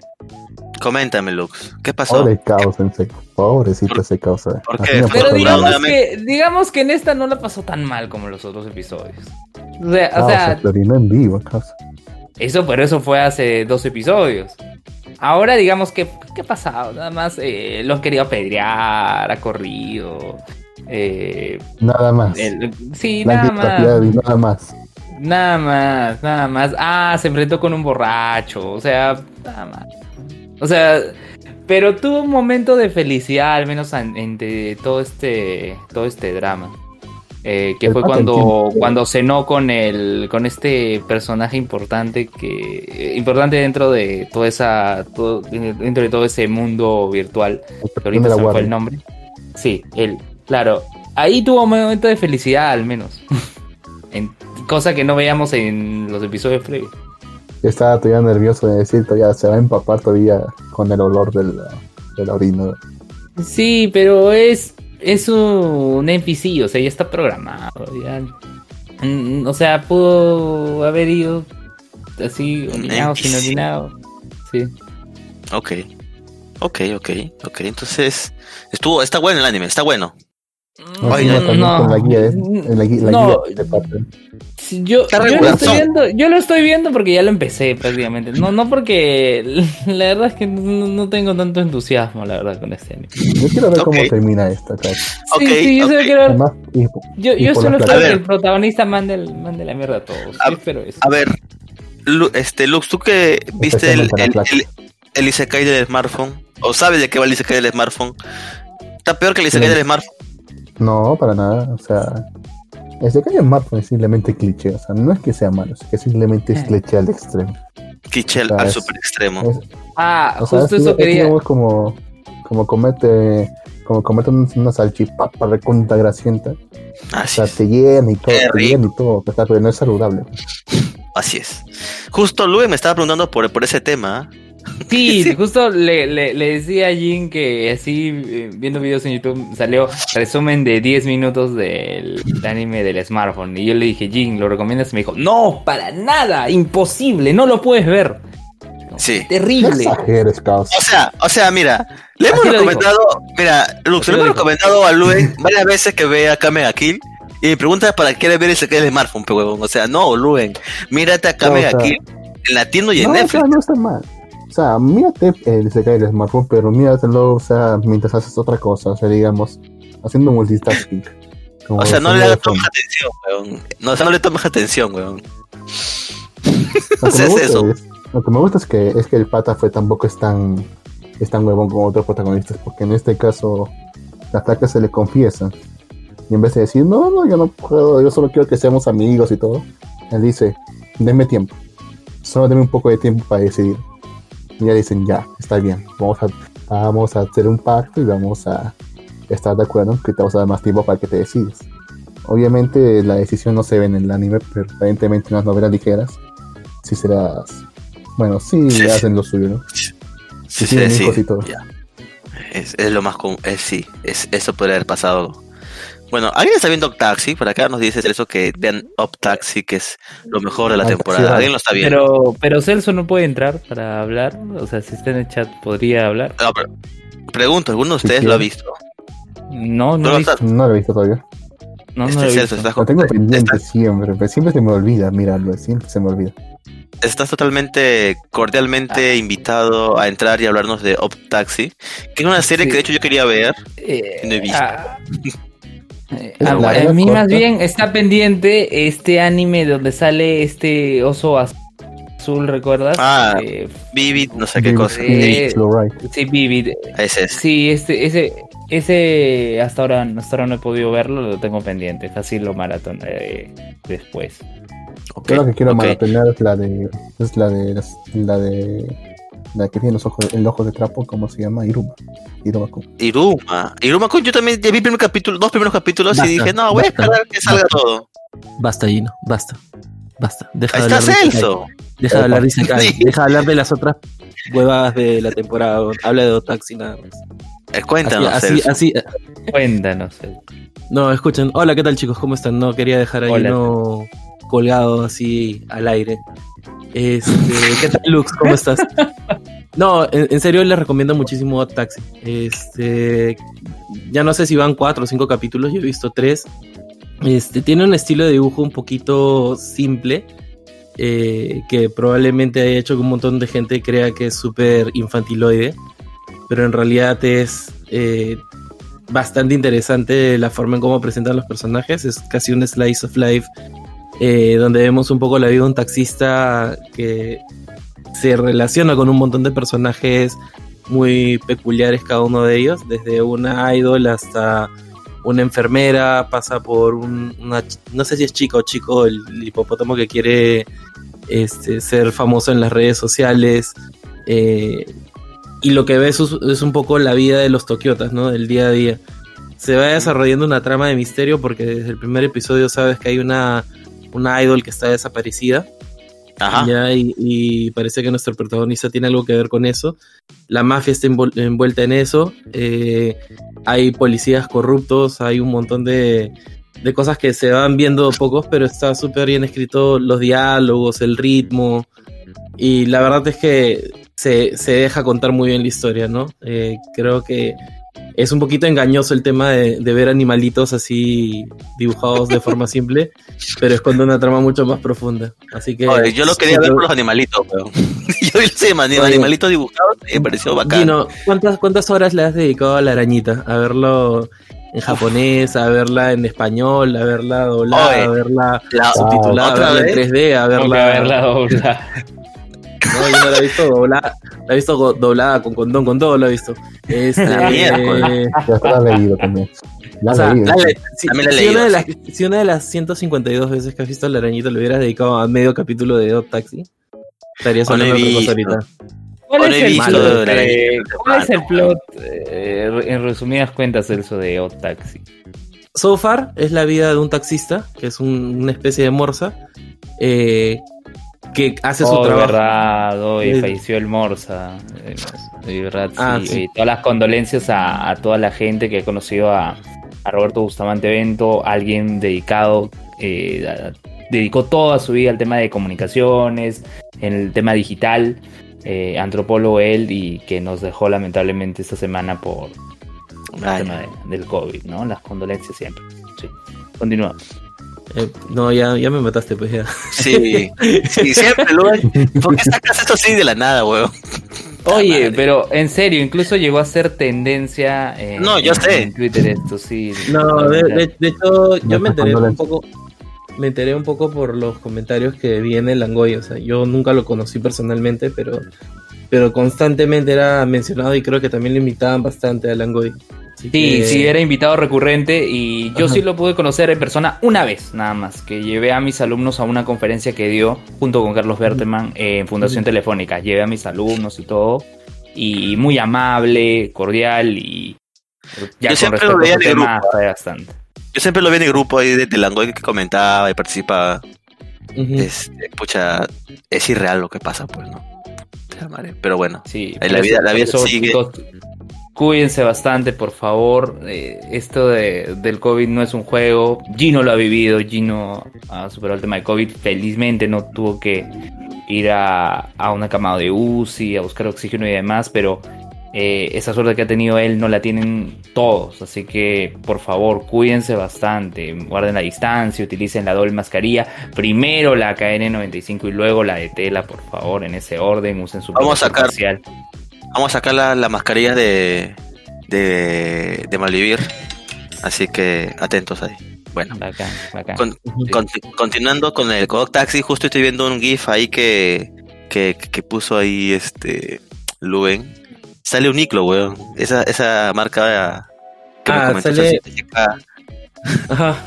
[SPEAKER 1] Coméntame, Lux. ¿Qué pasó?
[SPEAKER 2] Pobre caos en seco. Pobrecito ese caos. eh.
[SPEAKER 1] por qué? Pero digamos
[SPEAKER 3] que, digamos que en esta no la pasó tan mal como en los otros episodios. O sea, o
[SPEAKER 2] Caos
[SPEAKER 3] sea,
[SPEAKER 2] se orinó en vivo, caos.
[SPEAKER 3] Eso, pero eso fue hace dos episodios. Ahora, digamos que, ¿qué ha pasado? Nada más eh, lo han querido apedrear, ha corrido. Eh,
[SPEAKER 2] Nada más.
[SPEAKER 3] el- sí,
[SPEAKER 2] La
[SPEAKER 3] nada más.
[SPEAKER 2] nada más.
[SPEAKER 3] Nada más, nada más. Ah, se enfrentó con un borracho. O sea, nada más. O sea, pero tuvo un momento de felicidad, al menos en- entre todo este, todo este drama. Eh, que
[SPEAKER 2] El
[SPEAKER 3] fue cuando, cuando cenó con el, con este personaje importante que, eh, importante dentro de toda esa, todo- dentro de todo ese mundo virtual. Que ahorita se fue el nombre. Sí, él, claro. Ahí tuvo un momento de felicidad, al menos. [laughs] En- cosa que no veíamos en los episodios previos.
[SPEAKER 2] Yo estaba todavía nervioso de decir, todavía se va a empapar todavía con el olor del, de la orina.
[SPEAKER 3] Sí, pero es, es un NPC, o sea, ya está programado. Ya, Mm, o sea, pudo haber ido así, orinado, sin orinado. Sí.
[SPEAKER 1] Ok. Ok, ok, ok. Entonces, estuvo, está bueno el anime, está bueno.
[SPEAKER 2] No,
[SPEAKER 1] no,
[SPEAKER 2] también
[SPEAKER 3] no.
[SPEAKER 2] con la guía, ¿eh? La,
[SPEAKER 3] No.
[SPEAKER 2] guía
[SPEAKER 3] yo, yo lo estoy viendo, yo lo estoy viendo porque ya lo empecé prácticamente. No, no porque [laughs] la verdad es que no, no tengo tanto entusiasmo, la verdad, con este anime.
[SPEAKER 2] Yo quiero ver cómo termina esto acá.
[SPEAKER 3] Sí, sí, yo solo
[SPEAKER 1] ok.
[SPEAKER 3] quiero ver-
[SPEAKER 2] Además, y-
[SPEAKER 3] Yo,
[SPEAKER 2] y
[SPEAKER 3] yo solo
[SPEAKER 1] plata.
[SPEAKER 3] que el protagonista mande, el, mande la mierda a todos.
[SPEAKER 1] A-
[SPEAKER 3] espero eso.
[SPEAKER 1] A ver, Lu- este, Lux, tú que viste el, el, el, el Isekai del smartphone, o sabes de qué va el Isekai del smartphone, está peor que el Isekai
[SPEAKER 2] Sí.
[SPEAKER 1] del smartphone.
[SPEAKER 2] No, para nada. O sea, ese que hay smartphone es simplemente cliché. O sea, no es que sea malo, es que simplemente es
[SPEAKER 3] Eh.
[SPEAKER 2] cliché al extremo. O sea,
[SPEAKER 1] al
[SPEAKER 2] es-
[SPEAKER 1] super extremo.
[SPEAKER 2] Es-
[SPEAKER 3] Ah,
[SPEAKER 2] o sea,
[SPEAKER 3] justo
[SPEAKER 2] es,
[SPEAKER 3] eso
[SPEAKER 2] es
[SPEAKER 3] quería.
[SPEAKER 2] digamos, como, como comete, como comete un- una salchipapa recontra grasienta. O
[SPEAKER 1] Así
[SPEAKER 2] sea,
[SPEAKER 1] es.
[SPEAKER 2] te llena y todo,
[SPEAKER 1] Qué
[SPEAKER 2] te llena y todo, o sea, pero no es saludable.
[SPEAKER 1] Así es. Justo Luis me estaba preguntando por, por ese tema. ¿eh?
[SPEAKER 3] Sí, [laughs]
[SPEAKER 1] Sí.
[SPEAKER 3] justo le, le, le decía a Jin que así, eh, viendo videos en YouTube, salió resumen de 10 minutos del anime del smartphone. Y yo le dije, Jin, ¿lo recomiendas? Y me dijo, no, para nada, imposible, no lo puedes ver.
[SPEAKER 1] Sí.
[SPEAKER 2] No
[SPEAKER 3] Terrible.
[SPEAKER 2] exageres, caos.
[SPEAKER 1] O sea, o sea, mira, le hemos recomendado, mira, Lux,
[SPEAKER 3] Así
[SPEAKER 1] le hemos
[SPEAKER 3] dijo.
[SPEAKER 1] recomendado a Luen [laughs] varias veces que vea Kamega Kill. Y mi pregunta es para qué quiere ver ese que del smartphone, pe huevón. O sea, no, Luen, mírate a Kamega
[SPEAKER 2] No, o sea,
[SPEAKER 1] Kill en latino y en
[SPEAKER 2] no, o
[SPEAKER 1] Netflix.
[SPEAKER 2] sea, no está mal. O sea, mírate el se cae el smartphone, pero míratelo, o sea, mientras haces otra cosa, o sea, digamos, haciendo multitasking.
[SPEAKER 1] O sea, no le tomes atención, weón. No, o sea, no le tomes atención, weón.
[SPEAKER 2] Lo que, [laughs] me
[SPEAKER 1] haces
[SPEAKER 2] gusta
[SPEAKER 1] eso.
[SPEAKER 2] es, lo que me gusta es que es que el pata fue tampoco es tan es tan huevón como otros protagonistas, porque en este caso la flaca se le confiesa. Y en vez de decir, no, no, yo no puedo, yo solo quiero que seamos amigos y todo, él dice, denme tiempo. Solo denme un poco de tiempo para decidir. Y ya dicen, ya, está bien, vamos a, vamos a hacer un pacto y vamos a estar de acuerdo en que te vamos a dar más tiempo para que te decidas. Obviamente la decisión no se ve en el anime, pero aparentemente en las novelas ligeras sí serás. Bueno, sí,
[SPEAKER 1] Sí, sí.
[SPEAKER 2] hacen lo suyo, ¿no?
[SPEAKER 1] Sí,
[SPEAKER 2] Sí,
[SPEAKER 1] sí,
[SPEAKER 2] hijos y todo.
[SPEAKER 1] ya. Es, es lo más común. Es, sí, es, eso podría haber pasado. Bueno, ¿alguien está viendo Taxi? Por acá nos dice eso que vean Up Taxi, que es lo mejor de la
[SPEAKER 2] Ah,
[SPEAKER 1] temporada. ¿Alguien lo está viendo?
[SPEAKER 3] Pero, pero Celso no puede entrar para hablar. O sea, si está en el chat, podría hablar.
[SPEAKER 1] No, pero- pregunto, ¿alguno de ustedes
[SPEAKER 2] sí.
[SPEAKER 1] lo ha visto?
[SPEAKER 3] No, no,
[SPEAKER 1] No,
[SPEAKER 3] lo he visto.
[SPEAKER 1] está-
[SPEAKER 2] No lo he visto todavía.
[SPEAKER 3] No, no
[SPEAKER 1] este
[SPEAKER 3] lo he
[SPEAKER 1] Celso,
[SPEAKER 3] visto.
[SPEAKER 1] estás,
[SPEAKER 2] Lo tengo pendiente
[SPEAKER 1] estás-
[SPEAKER 2] siempre, pero siempre se me olvida mirarlo, siempre se me olvida.
[SPEAKER 1] estás totalmente cordialmente invitado a entrar y hablarnos de Up Taxi, que es una serie
[SPEAKER 3] Sí.
[SPEAKER 1] que de hecho yo quería ver.
[SPEAKER 3] Eh,
[SPEAKER 1] No he visto.
[SPEAKER 3] ah, eh, a, a mí más bien está pendiente este anime donde sale este oso azul, ¿recuerdas?
[SPEAKER 1] Ah,
[SPEAKER 3] Eh,
[SPEAKER 1] Vivid, no sé qué
[SPEAKER 2] Vivid
[SPEAKER 1] cosa.
[SPEAKER 3] Eh, sí, Vivid.
[SPEAKER 1] Ese es.
[SPEAKER 3] Sí, este, ese, ese hasta ahora, hasta ahora no he podido verlo, lo tengo pendiente. Así lo maratón después.
[SPEAKER 1] Ok,
[SPEAKER 2] Yo lo que quiero
[SPEAKER 1] ok.
[SPEAKER 2] maratonear es la de. Es la de. La de. La que tiene los ojos, el ojo de trapo, ¿cómo se llama? Iruma. Iruma Kun.
[SPEAKER 1] Iruma. Iruma, Kun, yo también ya vi el primer capítulo, dos primeros capítulos
[SPEAKER 5] Basta,
[SPEAKER 1] y dije, no, voy a
[SPEAKER 5] basta,
[SPEAKER 1] esperar que salga
[SPEAKER 5] basta.
[SPEAKER 1] todo.
[SPEAKER 5] Basta, Gino, basta. Basta. Deja
[SPEAKER 1] Ahí
[SPEAKER 5] de
[SPEAKER 1] está. Celso.
[SPEAKER 5] Deja de hablar de Isekai. [laughs]
[SPEAKER 1] Sí.
[SPEAKER 5] Deja de hablar de las otras huevadas de la temporada. Habla de Otaxi nada más.
[SPEAKER 1] Eh,
[SPEAKER 5] Así,
[SPEAKER 1] Cuéntanos,
[SPEAKER 5] así,
[SPEAKER 1] Celso.
[SPEAKER 5] así.
[SPEAKER 3] Cuéntanos. eh.
[SPEAKER 5] No, escuchen. Hola, ¿qué tal, chicos? ¿Cómo están? No quería dejar ahí
[SPEAKER 3] Hola.
[SPEAKER 5] uno colgado así al aire. Este, ¿qué tal, Lux? ¿Cómo estás? [laughs] No, en, serio les recomiendo muchísimo Taxi. Este, ya no sé si van cuatro o cinco capítulos, yo he visto tres. Este, tiene un estilo de dibujo un poquito simple, eh, que probablemente haya hecho que un montón de gente crea que es súper infantiloide, pero en realidad es eh, bastante interesante la forma en cómo presentan los personajes. Es casi un slice of life eh, donde vemos un poco la vida de un taxista que se relaciona con un montón de personajes muy peculiares cada uno de ellos, desde una idol hasta una enfermera, pasa por un, una, no sé si es chica o chico, el, hipopótamo que quiere este, ser famoso en las redes sociales. eh, y lo que ves es, es un poco la vida de los tokiotas, ¿no? Del día a día. Se va desarrollando una trama de misterio porque desde el primer episodio sabes que hay una, una idol que está desaparecida. Ya, y, parece que nuestro protagonista tiene algo que ver con eso. La mafia está envuelta en eso. eh, hay policías corruptos, hay un montón de, de cosas que se van viendo pocos, pero está súper bien escrito los diálogos, el ritmo. Y la verdad es que se, se deja contar muy bien la historia, ¿no? Eh, creo que es un poquito engañoso el tema de, de ver animalitos así dibujados de forma simple, [laughs] pero esconde una trama mucho más profunda. Así que
[SPEAKER 1] Oye, yo lo quería ver por los animalitos, weón. [laughs] yo vi ese man- animalitos dibujados y me pareció bacán.
[SPEAKER 5] Gino, ¿cuántas, ¿cuántas horas le has dedicado a la arañita? A verlo en japonés, a verla en español, a verla doblada,
[SPEAKER 1] Oye.
[SPEAKER 5] a verla
[SPEAKER 1] La-
[SPEAKER 5] subtitulada, a
[SPEAKER 1] ¿otra
[SPEAKER 5] verla en
[SPEAKER 1] vez?
[SPEAKER 5] 3D, a verla...
[SPEAKER 3] verla doblada. [laughs]
[SPEAKER 5] No, yo no la he visto doblada, la he visto doblada con condón, con todo la he visto. Este,
[SPEAKER 1] La mierda,
[SPEAKER 5] eh,
[SPEAKER 2] Ya está, la has leído también. La
[SPEAKER 5] o sea,
[SPEAKER 2] leído.
[SPEAKER 5] dale, si,
[SPEAKER 1] También la
[SPEAKER 5] si
[SPEAKER 1] leído,
[SPEAKER 5] una de las, si una de las 152 veces que has visto a la arañita le hubieras dedicado a medio capítulo de Dog Taxi, estarías
[SPEAKER 1] lo
[SPEAKER 5] hablando de otra cosa
[SPEAKER 1] visto.
[SPEAKER 5] ahorita.
[SPEAKER 3] ¿Cuál
[SPEAKER 1] No
[SPEAKER 3] es
[SPEAKER 1] he
[SPEAKER 3] el
[SPEAKER 1] visto
[SPEAKER 3] plot?
[SPEAKER 1] la
[SPEAKER 3] de-
[SPEAKER 1] arañita.
[SPEAKER 3] ¿Cuál es el plot? eh, en resumidas cuentas, eso de Odd Taxi.
[SPEAKER 5] So Far es la vida de un taxista, que es un- una especie de morsa, eh, que hace su
[SPEAKER 3] oh,
[SPEAKER 5] trabajo.
[SPEAKER 3] verdad, hoy
[SPEAKER 5] Eh.
[SPEAKER 3] falleció el Morsa. eh,
[SPEAKER 5] Ah,
[SPEAKER 3] sí.
[SPEAKER 5] sí.
[SPEAKER 3] Y todas las condolencias a, a toda la gente que ha conocido a, a Roberto Bustamante Bento, alguien dedicado, eh, a- dedicó toda su vida al tema de comunicaciones, en el tema digital, eh, antropólogo él, y que nos dejó lamentablemente esta semana por el tema de- del COVID, ¿no? Las condolencias siempre. Sí. Continuamos.
[SPEAKER 5] Eh, no, ya, ya me mataste, pues ya.
[SPEAKER 1] Sí, sí, siempre, Luan. ¿Por qué sacas esto así de la nada, weón?
[SPEAKER 3] Oye,
[SPEAKER 1] madre.
[SPEAKER 3] pero en serio, incluso llegó a ser tendencia en,
[SPEAKER 1] No, yo
[SPEAKER 3] en-
[SPEAKER 1] sé.
[SPEAKER 3] en Twitter esto, sí.
[SPEAKER 5] No, de, de- de hecho, yo me enteré un poco, me enteré un poco por los comentarios que vi en el Langoy. O sea, yo nunca lo conocí personalmente, pero, pero constantemente era mencionado y creo que también lo invitaban bastante al Langoy. Así
[SPEAKER 3] Sí,
[SPEAKER 5] que-
[SPEAKER 3] sí, era invitado recurrente y yo
[SPEAKER 5] Ajá.
[SPEAKER 3] sí lo pude conocer en persona una vez, nada más, que llevé a mis alumnos a una conferencia que dio junto con Carlos Berteman en Fundación Telefónica. Llevé a mis alumnos y todo, y muy amable, cordial y ya
[SPEAKER 1] Yo
[SPEAKER 3] con
[SPEAKER 1] siempre
[SPEAKER 3] respecto
[SPEAKER 1] lo veía en el grupo.
[SPEAKER 3] bastante.
[SPEAKER 1] Yo siempre lo vi en el grupo ahí de, de Langoy que comentaba y participaba. Este, pucha, es irreal lo que pasa, pues, ¿no? Pero bueno,
[SPEAKER 3] Sí,
[SPEAKER 1] la vida- la vida sigue.
[SPEAKER 3] chicos, cuídense bastante, por favor. Eh, esto de, del COVID no es un juego. Gino lo ha vivido, Gino ha superado el tema de COVID. Felizmente no tuvo que ir a, a una cama de UCI, a buscar oxígeno y demás, pero eh, esa suerte que ha tenido él no la tienen todos. Así que, por favor, cuídense bastante. Guarden la distancia, utilicen la doble mascarilla. Primero la KN95 y luego la de tela, por favor, en ese orden. Usen su
[SPEAKER 1] Vamos a sacar-. Vamos a sacar la- las mascarillas de, de, de Malvivir. Así que atentos ahí. Bueno,
[SPEAKER 3] Bacán, bacán.
[SPEAKER 1] con-
[SPEAKER 5] Ujú.
[SPEAKER 1] conti- continuando con el Codec Taxi, justo estoy viendo un GIF ahí que, que, que puso ahí este Luen. Sale un Iclo, weón. Esa, esa marca que
[SPEAKER 5] Ah,
[SPEAKER 1] me
[SPEAKER 5] sale-. Ajá.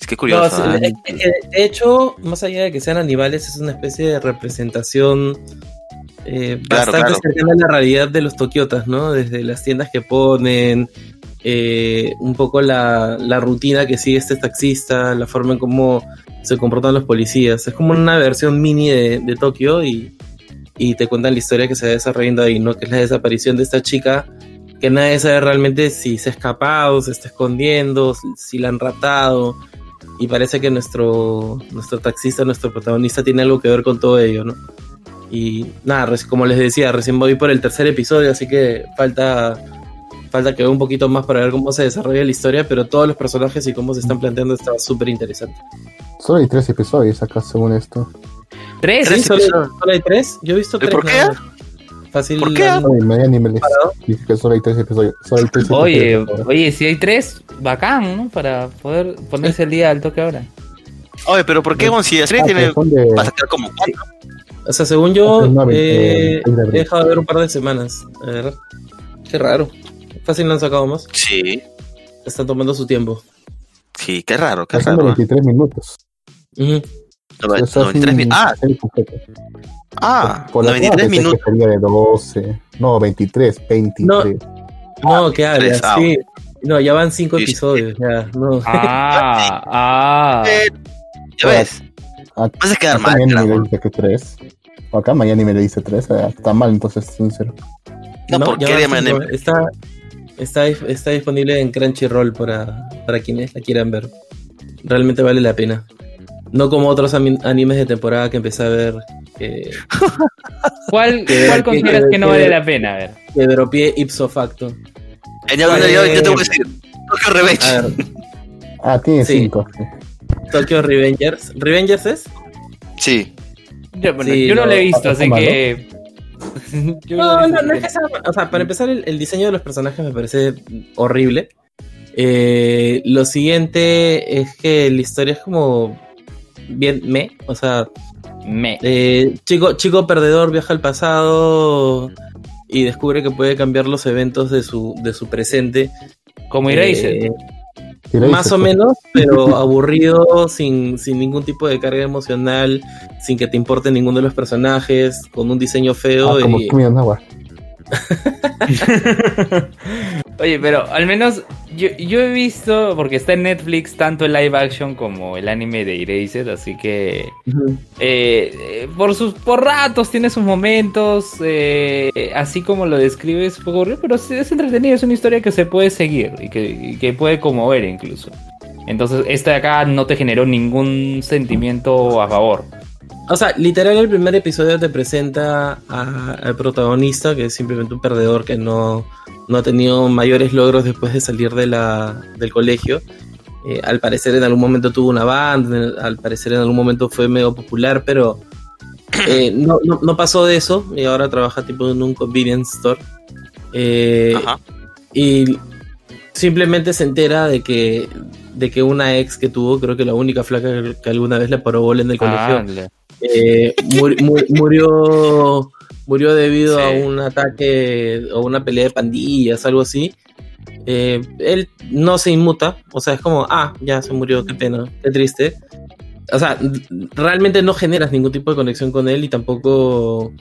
[SPEAKER 1] Es que
[SPEAKER 5] No,
[SPEAKER 1] curioso.
[SPEAKER 5] sí,
[SPEAKER 1] ¿ah?
[SPEAKER 5] eh, eh, de hecho, más allá de que sean animales, es una especie de representación eh,
[SPEAKER 1] Claro,
[SPEAKER 5] bastante
[SPEAKER 1] claro.
[SPEAKER 5] cercana a la realidad de los tokiotas, ¿no? Desde las tiendas que ponen, eh, un poco la, la rutina que sigue este taxista, la forma en cómo se comportan los policías. Es como una versión mini de, de Tokio y, y te cuentan la historia que se va desarrollando ahí, ¿no? Que es la desaparición de esta chica que nadie sabe realmente si se ha escapado, se está escondiendo, si- la han raptado. Y parece que nuestro, nuestro taxista, nuestro protagonista, tiene algo que ver con todo ello, ¿no? Y nada, como les decía, recién voy por el tercer episodio, así que falta, falta que vea un poquito más para ver cómo se desarrolla la historia, pero todos los personajes y cómo se están planteando está súper interesante.
[SPEAKER 2] Solo hay tres episodios acá, según esto.
[SPEAKER 3] ¿Tres?
[SPEAKER 5] Sí,
[SPEAKER 1] Tres
[SPEAKER 5] solo, hay tres. Yo he visto
[SPEAKER 1] ¿Y
[SPEAKER 5] tres.
[SPEAKER 1] por qué?
[SPEAKER 5] nada. Fácil.
[SPEAKER 1] ¿Por qué?
[SPEAKER 2] dice que solo hay tres episodios. Solo hay tres
[SPEAKER 3] Oye,
[SPEAKER 2] episodios
[SPEAKER 3] oye, si hay tres, bacán, ¿no? Para poder ponerse el día al toque ahora.
[SPEAKER 1] Oye, pero ¿por qué, weón? Si la serie
[SPEAKER 2] Ah,
[SPEAKER 1] tiene.
[SPEAKER 2] pero son de-
[SPEAKER 1] Va a sacar como cuatro.
[SPEAKER 5] O sea, según yo, eh,
[SPEAKER 2] eh,
[SPEAKER 5] he dejado de ver un par de semanas. A ver. Qué raro. Fácil no han sacado más.
[SPEAKER 1] Sí,
[SPEAKER 5] Están tomando su tiempo.
[SPEAKER 1] sí, qué raro, qué raro.
[SPEAKER 2] 23 minutos.
[SPEAKER 5] Ujú.
[SPEAKER 1] Nove-
[SPEAKER 2] O sea,
[SPEAKER 1] 93
[SPEAKER 2] sí,
[SPEAKER 1] mi- Ah, ah,
[SPEAKER 2] Por la
[SPEAKER 1] 93
[SPEAKER 2] pensé que
[SPEAKER 1] minutos.
[SPEAKER 2] sería de 12. No, 23, 23.
[SPEAKER 5] No, ¿qué hablas?
[SPEAKER 1] ah,
[SPEAKER 5] Sí. No, ya van cinco
[SPEAKER 1] Sí, sí.
[SPEAKER 5] episodios. Ya, no.
[SPEAKER 3] Ah, [laughs] ah.
[SPEAKER 1] Eh, ya ves,
[SPEAKER 2] Ah,
[SPEAKER 1] vas a quedar
[SPEAKER 2] acá
[SPEAKER 1] mal.
[SPEAKER 2] Miami me dice que 3. Acá Miami me dice 3. Está mal, entonces, sincero.
[SPEAKER 1] No, ¿por qué
[SPEAKER 5] cinco.
[SPEAKER 1] en-
[SPEAKER 5] Está, está, está disponible en Crunchyroll para, para quienes la quieran ver. Realmente vale la pena. No como otros animes de temporada que empecé a ver que, [laughs]
[SPEAKER 3] ¿Cuál,
[SPEAKER 5] Que-
[SPEAKER 3] cuál
[SPEAKER 5] que-
[SPEAKER 3] consideras
[SPEAKER 5] que-
[SPEAKER 3] que no
[SPEAKER 5] que-
[SPEAKER 3] vale la pena? A ver.
[SPEAKER 5] que dropié ipso facto.
[SPEAKER 1] Eh, yo, yo, yo, yo te voy a decir, Tokyo Revenge.
[SPEAKER 5] A ver,
[SPEAKER 2] Ah, tiene
[SPEAKER 5] Sí. Tokyo Revengers. ¿Revengers es?
[SPEAKER 1] Sí.
[SPEAKER 3] Yo, bueno,
[SPEAKER 5] Sí,
[SPEAKER 3] yo no lo he visto, así que. [laughs] Yo
[SPEAKER 5] No, no, no es que sea. O sea, para empezar, el, el diseño de los personajes me parece horrible. Eh, lo siguiente es que la historia es como bien me, o sea,
[SPEAKER 3] Me.
[SPEAKER 5] eh, chico, chico perdedor viaja al pasado y descubre que puede cambiar los eventos de su, de su presente.
[SPEAKER 3] Como Eraser.
[SPEAKER 5] Eh, más o menos, [laughs] pero aburrido, sin, sin ningún tipo de carga emocional, sin que te importe ninguno de los personajes, con un diseño feo
[SPEAKER 2] Ah, como
[SPEAKER 5] y...
[SPEAKER 2] Nawa. [laughs]
[SPEAKER 3] Oye, pero al menos yo, yo he visto, porque está en Netflix, tanto el live action como el anime de Eraser, así que eh, eh, por sus por ratos tiene sus momentos, eh, así como lo describes, es pero sí es entretenido, es una historia que se puede seguir y que, y que puede conmover incluso. Entonces, esta de acá no te generó ningún sentimiento a favor.
[SPEAKER 5] O sea, literal el primer episodio te presenta a- al protagonista, que es simplemente un perdedor que no, no ha tenido mayores logros después de salir de la, del colegio. Eh, al parecer en algún momento tuvo una banda, al parecer en algún momento fue medio popular, pero [clears throat] eh, no, no, no pasó de eso y ahora trabaja tipo en un convenience store. Eh,
[SPEAKER 1] Ajá.
[SPEAKER 5] y simplemente se entera de que, de que una ex que tuvo, creo que la única flaca que, alguna vez le paró bola en el colegio. Eh, muri- mu- murió murió debido
[SPEAKER 1] Sí.
[SPEAKER 5] a un ataque o una pelea de pandillas, algo así. Eh, él no se inmuta, o sea, es como, ah, ya se murió, qué pena, qué triste. O sea, realmente no generas ningún tipo de conexión con él y tampoco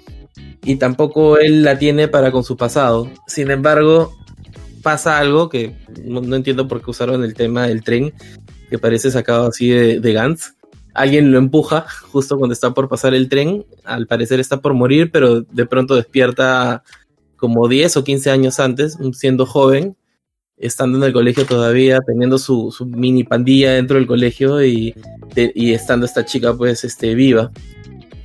[SPEAKER 5] y tampoco él la tiene para con su pasado. Sin embargo, pasa algo que no, no entiendo por qué usaron el tema del tren, que parece sacado así de, de Gantz. Alguien lo empuja justo cuando está por pasar el tren. Al parecer está por morir, pero de pronto despierta como 10 o 15 años antes, siendo joven, estando en el colegio todavía, teniendo su, su mini pandilla dentro del colegio y, y estando esta chica pues este, viva.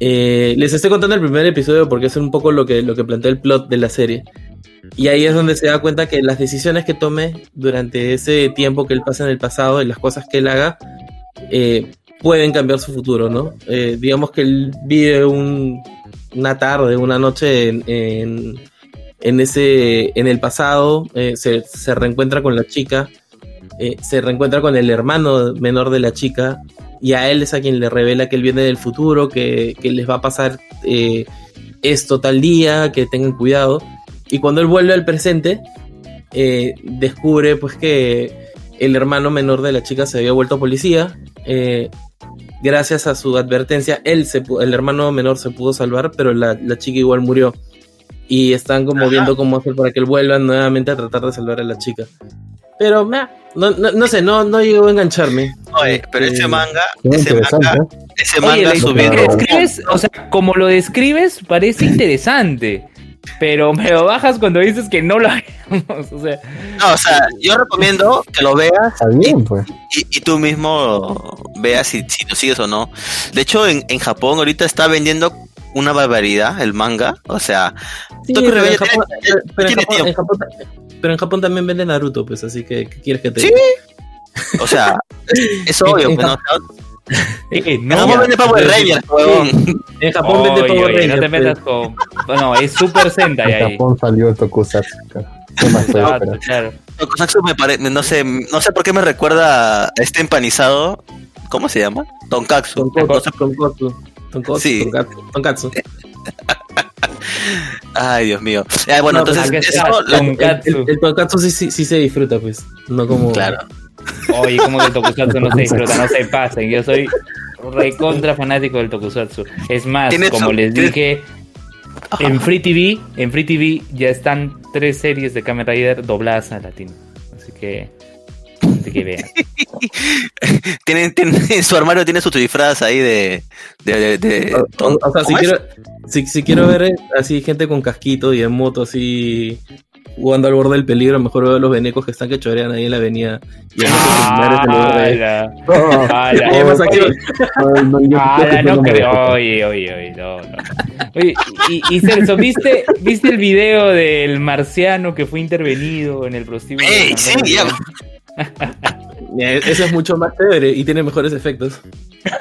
[SPEAKER 5] Eh, les estoy contando el primer episodio porque es un poco lo que, lo que plantea el plot de la serie. Y ahí es donde se da cuenta que las decisiones que tome durante ese tiempo que él pasa en el pasado y las cosas que él haga eh, pueden cambiar su futuro, ¿no? Eh, digamos que él vive un- una tarde, una noche en, en, ese, en el pasado, eh, se, se reencuentra con la chica, eh, se reencuentra con el hermano menor de la chica y a él es a quien le revela que él viene del futuro, que, que les va a pasar esto tal día, que tengan cuidado. Y cuando él vuelve al presente, descubre pues que el hermano menor de la chica se había vuelto policía. eh, gracias a su advertencia, él se, el hermano menor se pudo salvar, pero la, la chica igual murió. Y están como
[SPEAKER 1] Ajá.
[SPEAKER 5] viendo cómo hacer para que él vuelva nuevamente a tratar de salvar a la chica. Pero, meh, no, no, no sé, no, no llegó a engancharme.
[SPEAKER 1] Oye, pero
[SPEAKER 5] Este,
[SPEAKER 1] ese manga,
[SPEAKER 2] Qué
[SPEAKER 1] ese
[SPEAKER 2] interesante.
[SPEAKER 1] manga,
[SPEAKER 2] ¿eh?
[SPEAKER 1] ese
[SPEAKER 3] Oye,
[SPEAKER 1] manga subiendo.
[SPEAKER 3] lo describes, o sea, como lo describes, parece interesante. Pero me lo bajas cuando dices que no lo hagamos. O sea,
[SPEAKER 1] No, o sea, yo recomiendo que lo veas
[SPEAKER 2] Está bien, pues.
[SPEAKER 1] y, y tú mismo veas si, si lo sigues o no. De hecho, en, en Japón ahorita está vendiendo una barbaridad el manga. O sea,
[SPEAKER 5] Sí, pero, en Japón,
[SPEAKER 1] tiene-
[SPEAKER 5] pero en Japón- en Japón- pero en Japón también vende Naruto, pues, así que, ¿qué quieres que te
[SPEAKER 1] Sí,
[SPEAKER 5] diga?
[SPEAKER 1] o sea, es, es obvio.
[SPEAKER 5] en
[SPEAKER 1] pues, ¿no? En
[SPEAKER 3] no,
[SPEAKER 1] Japón vende Power. Rangers, huevón.
[SPEAKER 5] En Japón vende Power Rangers.
[SPEAKER 3] no te
[SPEAKER 5] pues.
[SPEAKER 3] metas con. No, es Super Sentai
[SPEAKER 2] En
[SPEAKER 3] ahí.
[SPEAKER 2] Japón salió Tokusatsu. ¿Qué más esperar?
[SPEAKER 3] claro.
[SPEAKER 1] Tokusatsu me parece, no sé, no sé por qué me recuerda a este empanizado. ¿Cómo se llama? Tonkatsu.
[SPEAKER 5] Tonkotsu,
[SPEAKER 1] No
[SPEAKER 5] tonkotsu, tonkotsu,
[SPEAKER 1] Sí.
[SPEAKER 5] tonkatsu, tonkatsu. [laughs]
[SPEAKER 1] Ay, Dios mío. Eh, bueno,
[SPEAKER 5] No, pues,
[SPEAKER 1] entonces, eso,
[SPEAKER 5] el- el tonkatsu sí, sí, sí se disfruta, pues. No como.
[SPEAKER 1] claro.
[SPEAKER 3] Oye, como que Tokusatsu no [laughs] se disfruta, no se pasen. Yo soy recontra fanático del Tokusatsu. Es más, como les dije, en Free TV, en Free TV ya están tres series de Kamen Rider dobladas a latino. Así que, así que vean. [laughs]
[SPEAKER 1] Tienen, tienen- en su armario tiene su disfraz ahí de. de, de- de-
[SPEAKER 5] O, o- o sea, si quiero, si, si quiero ver eh, así gente con casquito y en moto así jugando al borde del peligro, mejor veo a los venecos que están que chorean ahí en la avenida. Y a
[SPEAKER 3] ¡Hala! ¡Hala!
[SPEAKER 5] Más aquí-
[SPEAKER 2] Ay, no, creo.
[SPEAKER 3] Oye, oye, oye, no, no. Oye, y, y Celso, ¿viste, ¿viste el video del marciano que fue intervenido en el prostíbulo?
[SPEAKER 1] ¡Ey, sí, ya! [laughs]
[SPEAKER 5] Eh, Eso es mucho más chévere y tiene mejores efectos.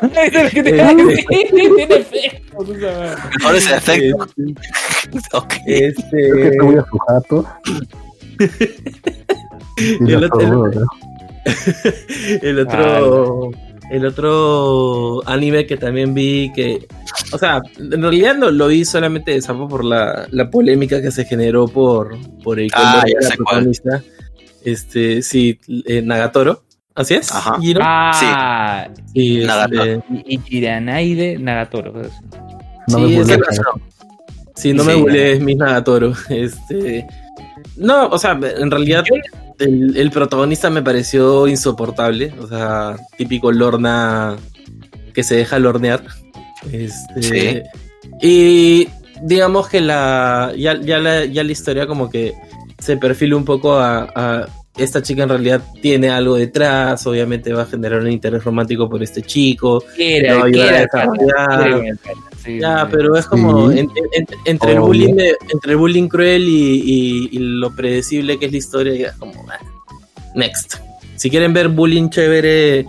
[SPEAKER 3] Eso es lo que te iba a decir, tiene efectos.
[SPEAKER 1] Ahora es el efecto. [laughs]
[SPEAKER 5] Este,
[SPEAKER 1] Ok.
[SPEAKER 2] Creo que
[SPEAKER 5] este,
[SPEAKER 2] te voy a su jato. [laughs] Y
[SPEAKER 5] El otro- el otro el otro anime que también vi que o sea en realidad no lo vi solamente de sapo por la, la polémica que se generó por por el
[SPEAKER 1] Ah,
[SPEAKER 5] de
[SPEAKER 1] ya
[SPEAKER 5] la
[SPEAKER 1] sé cuál.
[SPEAKER 5] protagonista este sí eh, Nagatoro así es
[SPEAKER 1] Ajá.
[SPEAKER 5] Giro?
[SPEAKER 3] Ah,
[SPEAKER 5] Sí, este,
[SPEAKER 1] Nagatoro.
[SPEAKER 3] y Jiranaide Nagatoro. pues.
[SPEAKER 2] No
[SPEAKER 5] Sí,
[SPEAKER 2] me
[SPEAKER 5] era- Sí, no
[SPEAKER 1] Sí.
[SPEAKER 5] me bulees mis Nagatoro. Este. No, o sea, en realidad el, el protagonista me pareció insoportable. O sea, típico Lorna que se deja lornear. Este.
[SPEAKER 1] Sí.
[SPEAKER 5] Y digamos que la ya, ya la. ya la historia como que se perfila un poco a, a esta chica en realidad tiene algo detrás, obviamente va a generar un interés romántico por este chico.
[SPEAKER 3] ¿Qué era?
[SPEAKER 5] No, Ya, pero es como
[SPEAKER 2] Sí.
[SPEAKER 5] en- en- entre, el
[SPEAKER 2] Obvio.
[SPEAKER 5] bullying de- entre el bullying cruel y, y- y lo predecible que es la historia, ya es como ah, next. Si quieren ver bullying chévere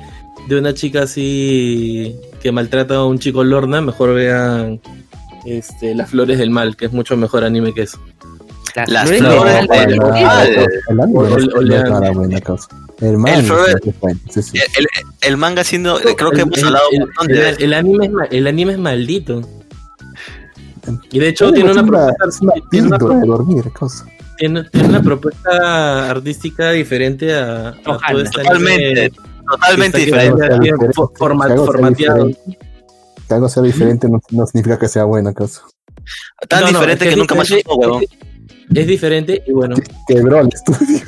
[SPEAKER 5] de una chica así que maltrata a un chico Lorna, mejor vean este, Las Flores del Mal, que es mucho mejor anime que eso.
[SPEAKER 1] Las
[SPEAKER 3] flores
[SPEAKER 1] flores
[SPEAKER 3] del
[SPEAKER 1] del
[SPEAKER 3] mal.
[SPEAKER 2] El
[SPEAKER 1] manga siendo, creo que
[SPEAKER 5] El-
[SPEAKER 1] hemos hablado
[SPEAKER 5] el,
[SPEAKER 1] un montón
[SPEAKER 5] el-
[SPEAKER 1] de
[SPEAKER 5] el anime el anime es maldito. Y de hecho tiene una, propuesta, tiene una
[SPEAKER 2] píldora de dormir, cosa.
[SPEAKER 5] tiene, tiene una propuesta artística diferente a, a todo
[SPEAKER 3] Ojalá.
[SPEAKER 5] este
[SPEAKER 1] Totalmente,
[SPEAKER 5] anime
[SPEAKER 1] totalmente diferente.
[SPEAKER 5] formateado.
[SPEAKER 2] Que algo sea diferente no, no significa que sea buena cosa.
[SPEAKER 1] Tan
[SPEAKER 5] No, no,
[SPEAKER 1] diferente
[SPEAKER 5] es
[SPEAKER 1] que, nunca más huevón.
[SPEAKER 5] Es- diferente y bueno,
[SPEAKER 2] Quebró el estudio.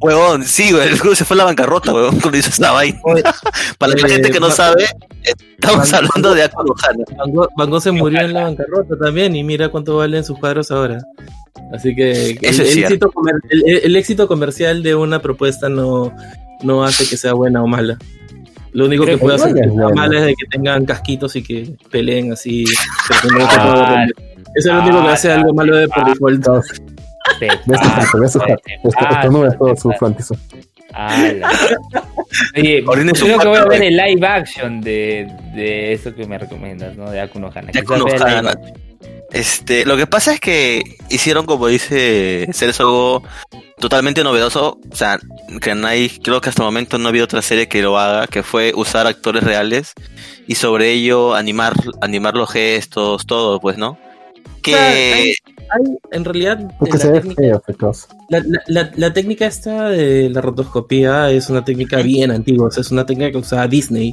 [SPEAKER 1] Huevón, sí, güey, el juego se fue a la bancarrota, huevón, cuando hizo esta vaina. [laughs] Para la
[SPEAKER 5] eh,
[SPEAKER 1] gente que no sabe, estamos hablando de Aqua Lujana.
[SPEAKER 5] Van Gogh, Van Gogh se murió en la bancarrota también y mira cuánto valen sus cuadros ahora. Así que el, el éxito el- el éxito comercial de una propuesta no, no hace que sea buena o mala. Lo único
[SPEAKER 3] Creo
[SPEAKER 5] que puede
[SPEAKER 2] que
[SPEAKER 5] hacer que
[SPEAKER 2] es
[SPEAKER 5] sea mala es de que tengan casquitos y que peleen así.
[SPEAKER 3] Ah,
[SPEAKER 5] es lo único que
[SPEAKER 3] ah,
[SPEAKER 5] hace algo malo de por default.
[SPEAKER 2] Esto, no [laughs] es todo su frontizo.
[SPEAKER 3] Oye,
[SPEAKER 1] Ordene su
[SPEAKER 3] creo que voy a ver el live action de, de eso que me recomiendas, ¿no? De Akuno Hana.
[SPEAKER 1] Akuno
[SPEAKER 3] el
[SPEAKER 1] Hana. Este, lo que pasa es que hicieron, como dice Celso, algo totalmente novedoso. O sea, que no hay, creo que hasta el momento no ha habido otra serie que lo haga, que fue usar actores reales y sobre ello animar, animar los gestos, todo, pues, ¿no? Que
[SPEAKER 5] hay- Hay, en realidad,
[SPEAKER 2] Porque
[SPEAKER 5] la
[SPEAKER 2] se ve
[SPEAKER 5] técnica,
[SPEAKER 2] feo, esa cosa.
[SPEAKER 5] la, la- la- la técnica esta de la rotoscopía es una técnica bien antigua, o sea, es una técnica que usaba Disney.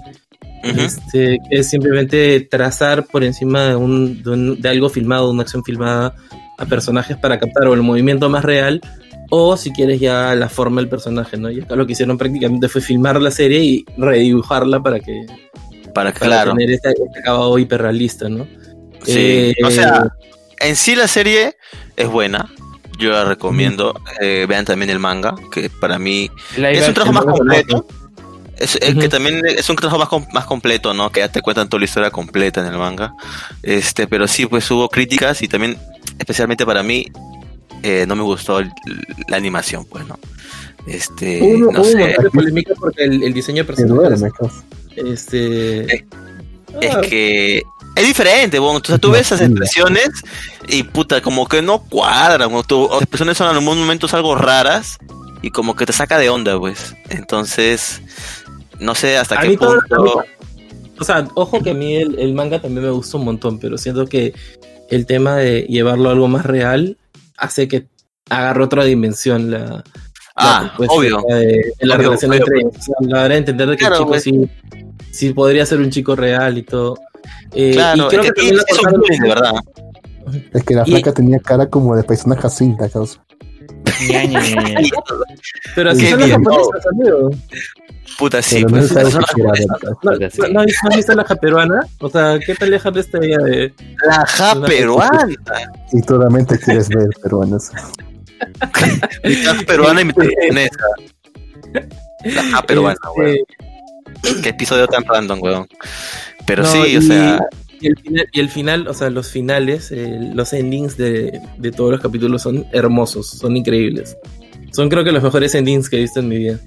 [SPEAKER 5] este, que es simplemente trazar por encima de, un, de, un- de algo filmado, de una acción filmada, a personajes para captar o el movimiento más real, o si quieres ya la forma del personaje, ¿no? Y acá lo que hicieron prácticamente fue filmar la serie y redibujarla para que
[SPEAKER 1] para
[SPEAKER 5] para
[SPEAKER 1] claro.
[SPEAKER 5] tener este, este acabado hiperrealista, ¿no?
[SPEAKER 1] Sí,
[SPEAKER 5] Eh,
[SPEAKER 1] o sea, en sí la serie es buena. Yo la recomiendo. Eh, vean también el manga, que para mí es un trabajo más completo. Es, es
[SPEAKER 5] Ujú.
[SPEAKER 1] que también es un trabajo más, com- más completo, ¿no? Que ya te cuentan toda la historia completa en el manga. Este, pero sí, pues hubo críticas y también, especialmente para mí, eh, no me gustó el- la animación, pues, ¿no? Este,
[SPEAKER 5] hubo,
[SPEAKER 1] no
[SPEAKER 5] hubo
[SPEAKER 1] sé.
[SPEAKER 5] de polémica porque el, el diseño de personajes este
[SPEAKER 1] Es
[SPEAKER 5] ah,
[SPEAKER 1] que es diferente, bueno, entonces tú ves esas expresiones y puta, como que no cuadran, o tu- o las expresiones son en algunos momentos algo raras y como que te saca de onda, pues. Entonces, no sé hasta
[SPEAKER 5] A
[SPEAKER 1] qué
[SPEAKER 5] todo-
[SPEAKER 1] punto.
[SPEAKER 5] O sea, ojo que a mí el, el manga también me gusta un montón, pero siento que el tema de llevarlo a algo más real hace que agarre otra dimensión la, la
[SPEAKER 1] Ah,
[SPEAKER 5] propuesta
[SPEAKER 1] obvio.
[SPEAKER 5] de, de la
[SPEAKER 1] Obvio,
[SPEAKER 5] relación
[SPEAKER 1] obvio,
[SPEAKER 5] entre ellos. O sea, la entender de que
[SPEAKER 1] Claro,
[SPEAKER 5] el chico
[SPEAKER 1] pues.
[SPEAKER 5] sí, sí podría ser un chico real y todo. Eh,
[SPEAKER 1] Claro,
[SPEAKER 5] y creo
[SPEAKER 1] es
[SPEAKER 5] que,
[SPEAKER 1] que es de verdad.
[SPEAKER 2] Es que la
[SPEAKER 5] Y-
[SPEAKER 2] flaca tenía cara como de paisana Jacinta,
[SPEAKER 3] ña.
[SPEAKER 5] Pero así
[SPEAKER 1] Qué
[SPEAKER 5] son las
[SPEAKER 1] bien.
[SPEAKER 5] japonesas, amigo.
[SPEAKER 1] Puta, sí,
[SPEAKER 2] Pero no
[SPEAKER 1] pues.
[SPEAKER 5] ¿No, visto la japeruana? O sea, ¿qué tal dejar de esta idea de...?
[SPEAKER 1] La ja
[SPEAKER 5] Una-
[SPEAKER 1] peruana.
[SPEAKER 2] Y totalmente quieres ver, eso.
[SPEAKER 1] Mitad peruana y mitad japonesa. Ah, peruana,
[SPEAKER 5] Este,
[SPEAKER 1] weón. [coughs] Qué episodio tan random, weón. Pero
[SPEAKER 5] No,
[SPEAKER 1] sí,
[SPEAKER 5] y-
[SPEAKER 1] o sea,
[SPEAKER 5] Y el final, y el final o sea, los finales, eh, los endings de, de todos los capítulos son hermosos, son increíbles. Son creo que los mejores endings que he visto en mi vida.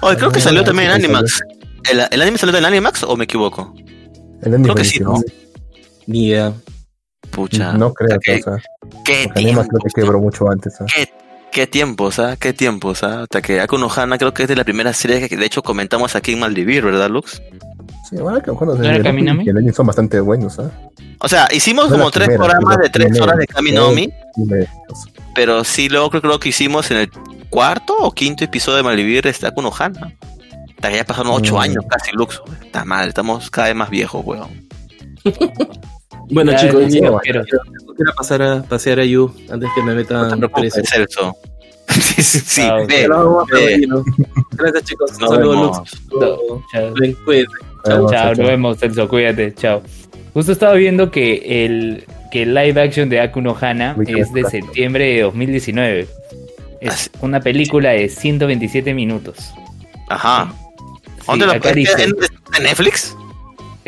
[SPEAKER 1] Oye, creo que
[SPEAKER 2] Ah,
[SPEAKER 1] salió también en Animax. ¿El, ¿El anime salió en Animax o me equivoco?
[SPEAKER 2] El anime
[SPEAKER 1] Creo que sí. ¿no?
[SPEAKER 5] Ni idea.
[SPEAKER 1] Pucha.
[SPEAKER 2] No creo,
[SPEAKER 1] ¿Qué,
[SPEAKER 2] o sea,
[SPEAKER 1] qué
[SPEAKER 2] porque Anima creo que quebró mucho antes. ¿ah?
[SPEAKER 1] qué, qué tiempos, ¿ah? Qué tiempos, ¿ah? Hasta que Akuno Hana creo que es de la primera serie que de hecho comentamos aquí en Maldivir, ¿verdad, Lux?
[SPEAKER 2] Sí, ahora que cuando
[SPEAKER 3] ¿No era Kaminami?
[SPEAKER 2] el anime son bastante buenos, ¿ah?
[SPEAKER 1] O sea, hicimos
[SPEAKER 2] No
[SPEAKER 1] como tres
[SPEAKER 2] primera,
[SPEAKER 1] programas de tres
[SPEAKER 2] primera.
[SPEAKER 1] horas de Kaminomi, pero sí luego creo, creo que hicimos en el cuarto o quinto episodio de Malvivir está Akuno Hana. Hasta que ya pasaron ocho
[SPEAKER 2] Mm.
[SPEAKER 1] años casi, Lux. Está mal, estamos cada vez más viejos, weón. [laughs]
[SPEAKER 5] Bueno,
[SPEAKER 3] Ya,
[SPEAKER 5] chicos,
[SPEAKER 3] quiero
[SPEAKER 5] pasar a pasear a Yu antes que me
[SPEAKER 1] No
[SPEAKER 5] metan preso.
[SPEAKER 1] Celso. [laughs] sí, sí, sí,
[SPEAKER 3] Ah,
[SPEAKER 5] Gracias, chicos.
[SPEAKER 1] Nos
[SPEAKER 5] Saludos,
[SPEAKER 1] vemos.
[SPEAKER 5] Lux.
[SPEAKER 3] No, chao.
[SPEAKER 2] Chao,
[SPEAKER 3] Chao,
[SPEAKER 2] chao,
[SPEAKER 3] nos vemos, Celso, cuídate, chao. Justo estaba viendo que el, que el live action de Akuno Hana es de septiembre de 2019. Es una película de 127 minutos.
[SPEAKER 1] Ajá.
[SPEAKER 3] Sí,
[SPEAKER 1] ¿Dónde la
[SPEAKER 3] acá dice-
[SPEAKER 1] ¿En, en Netflix?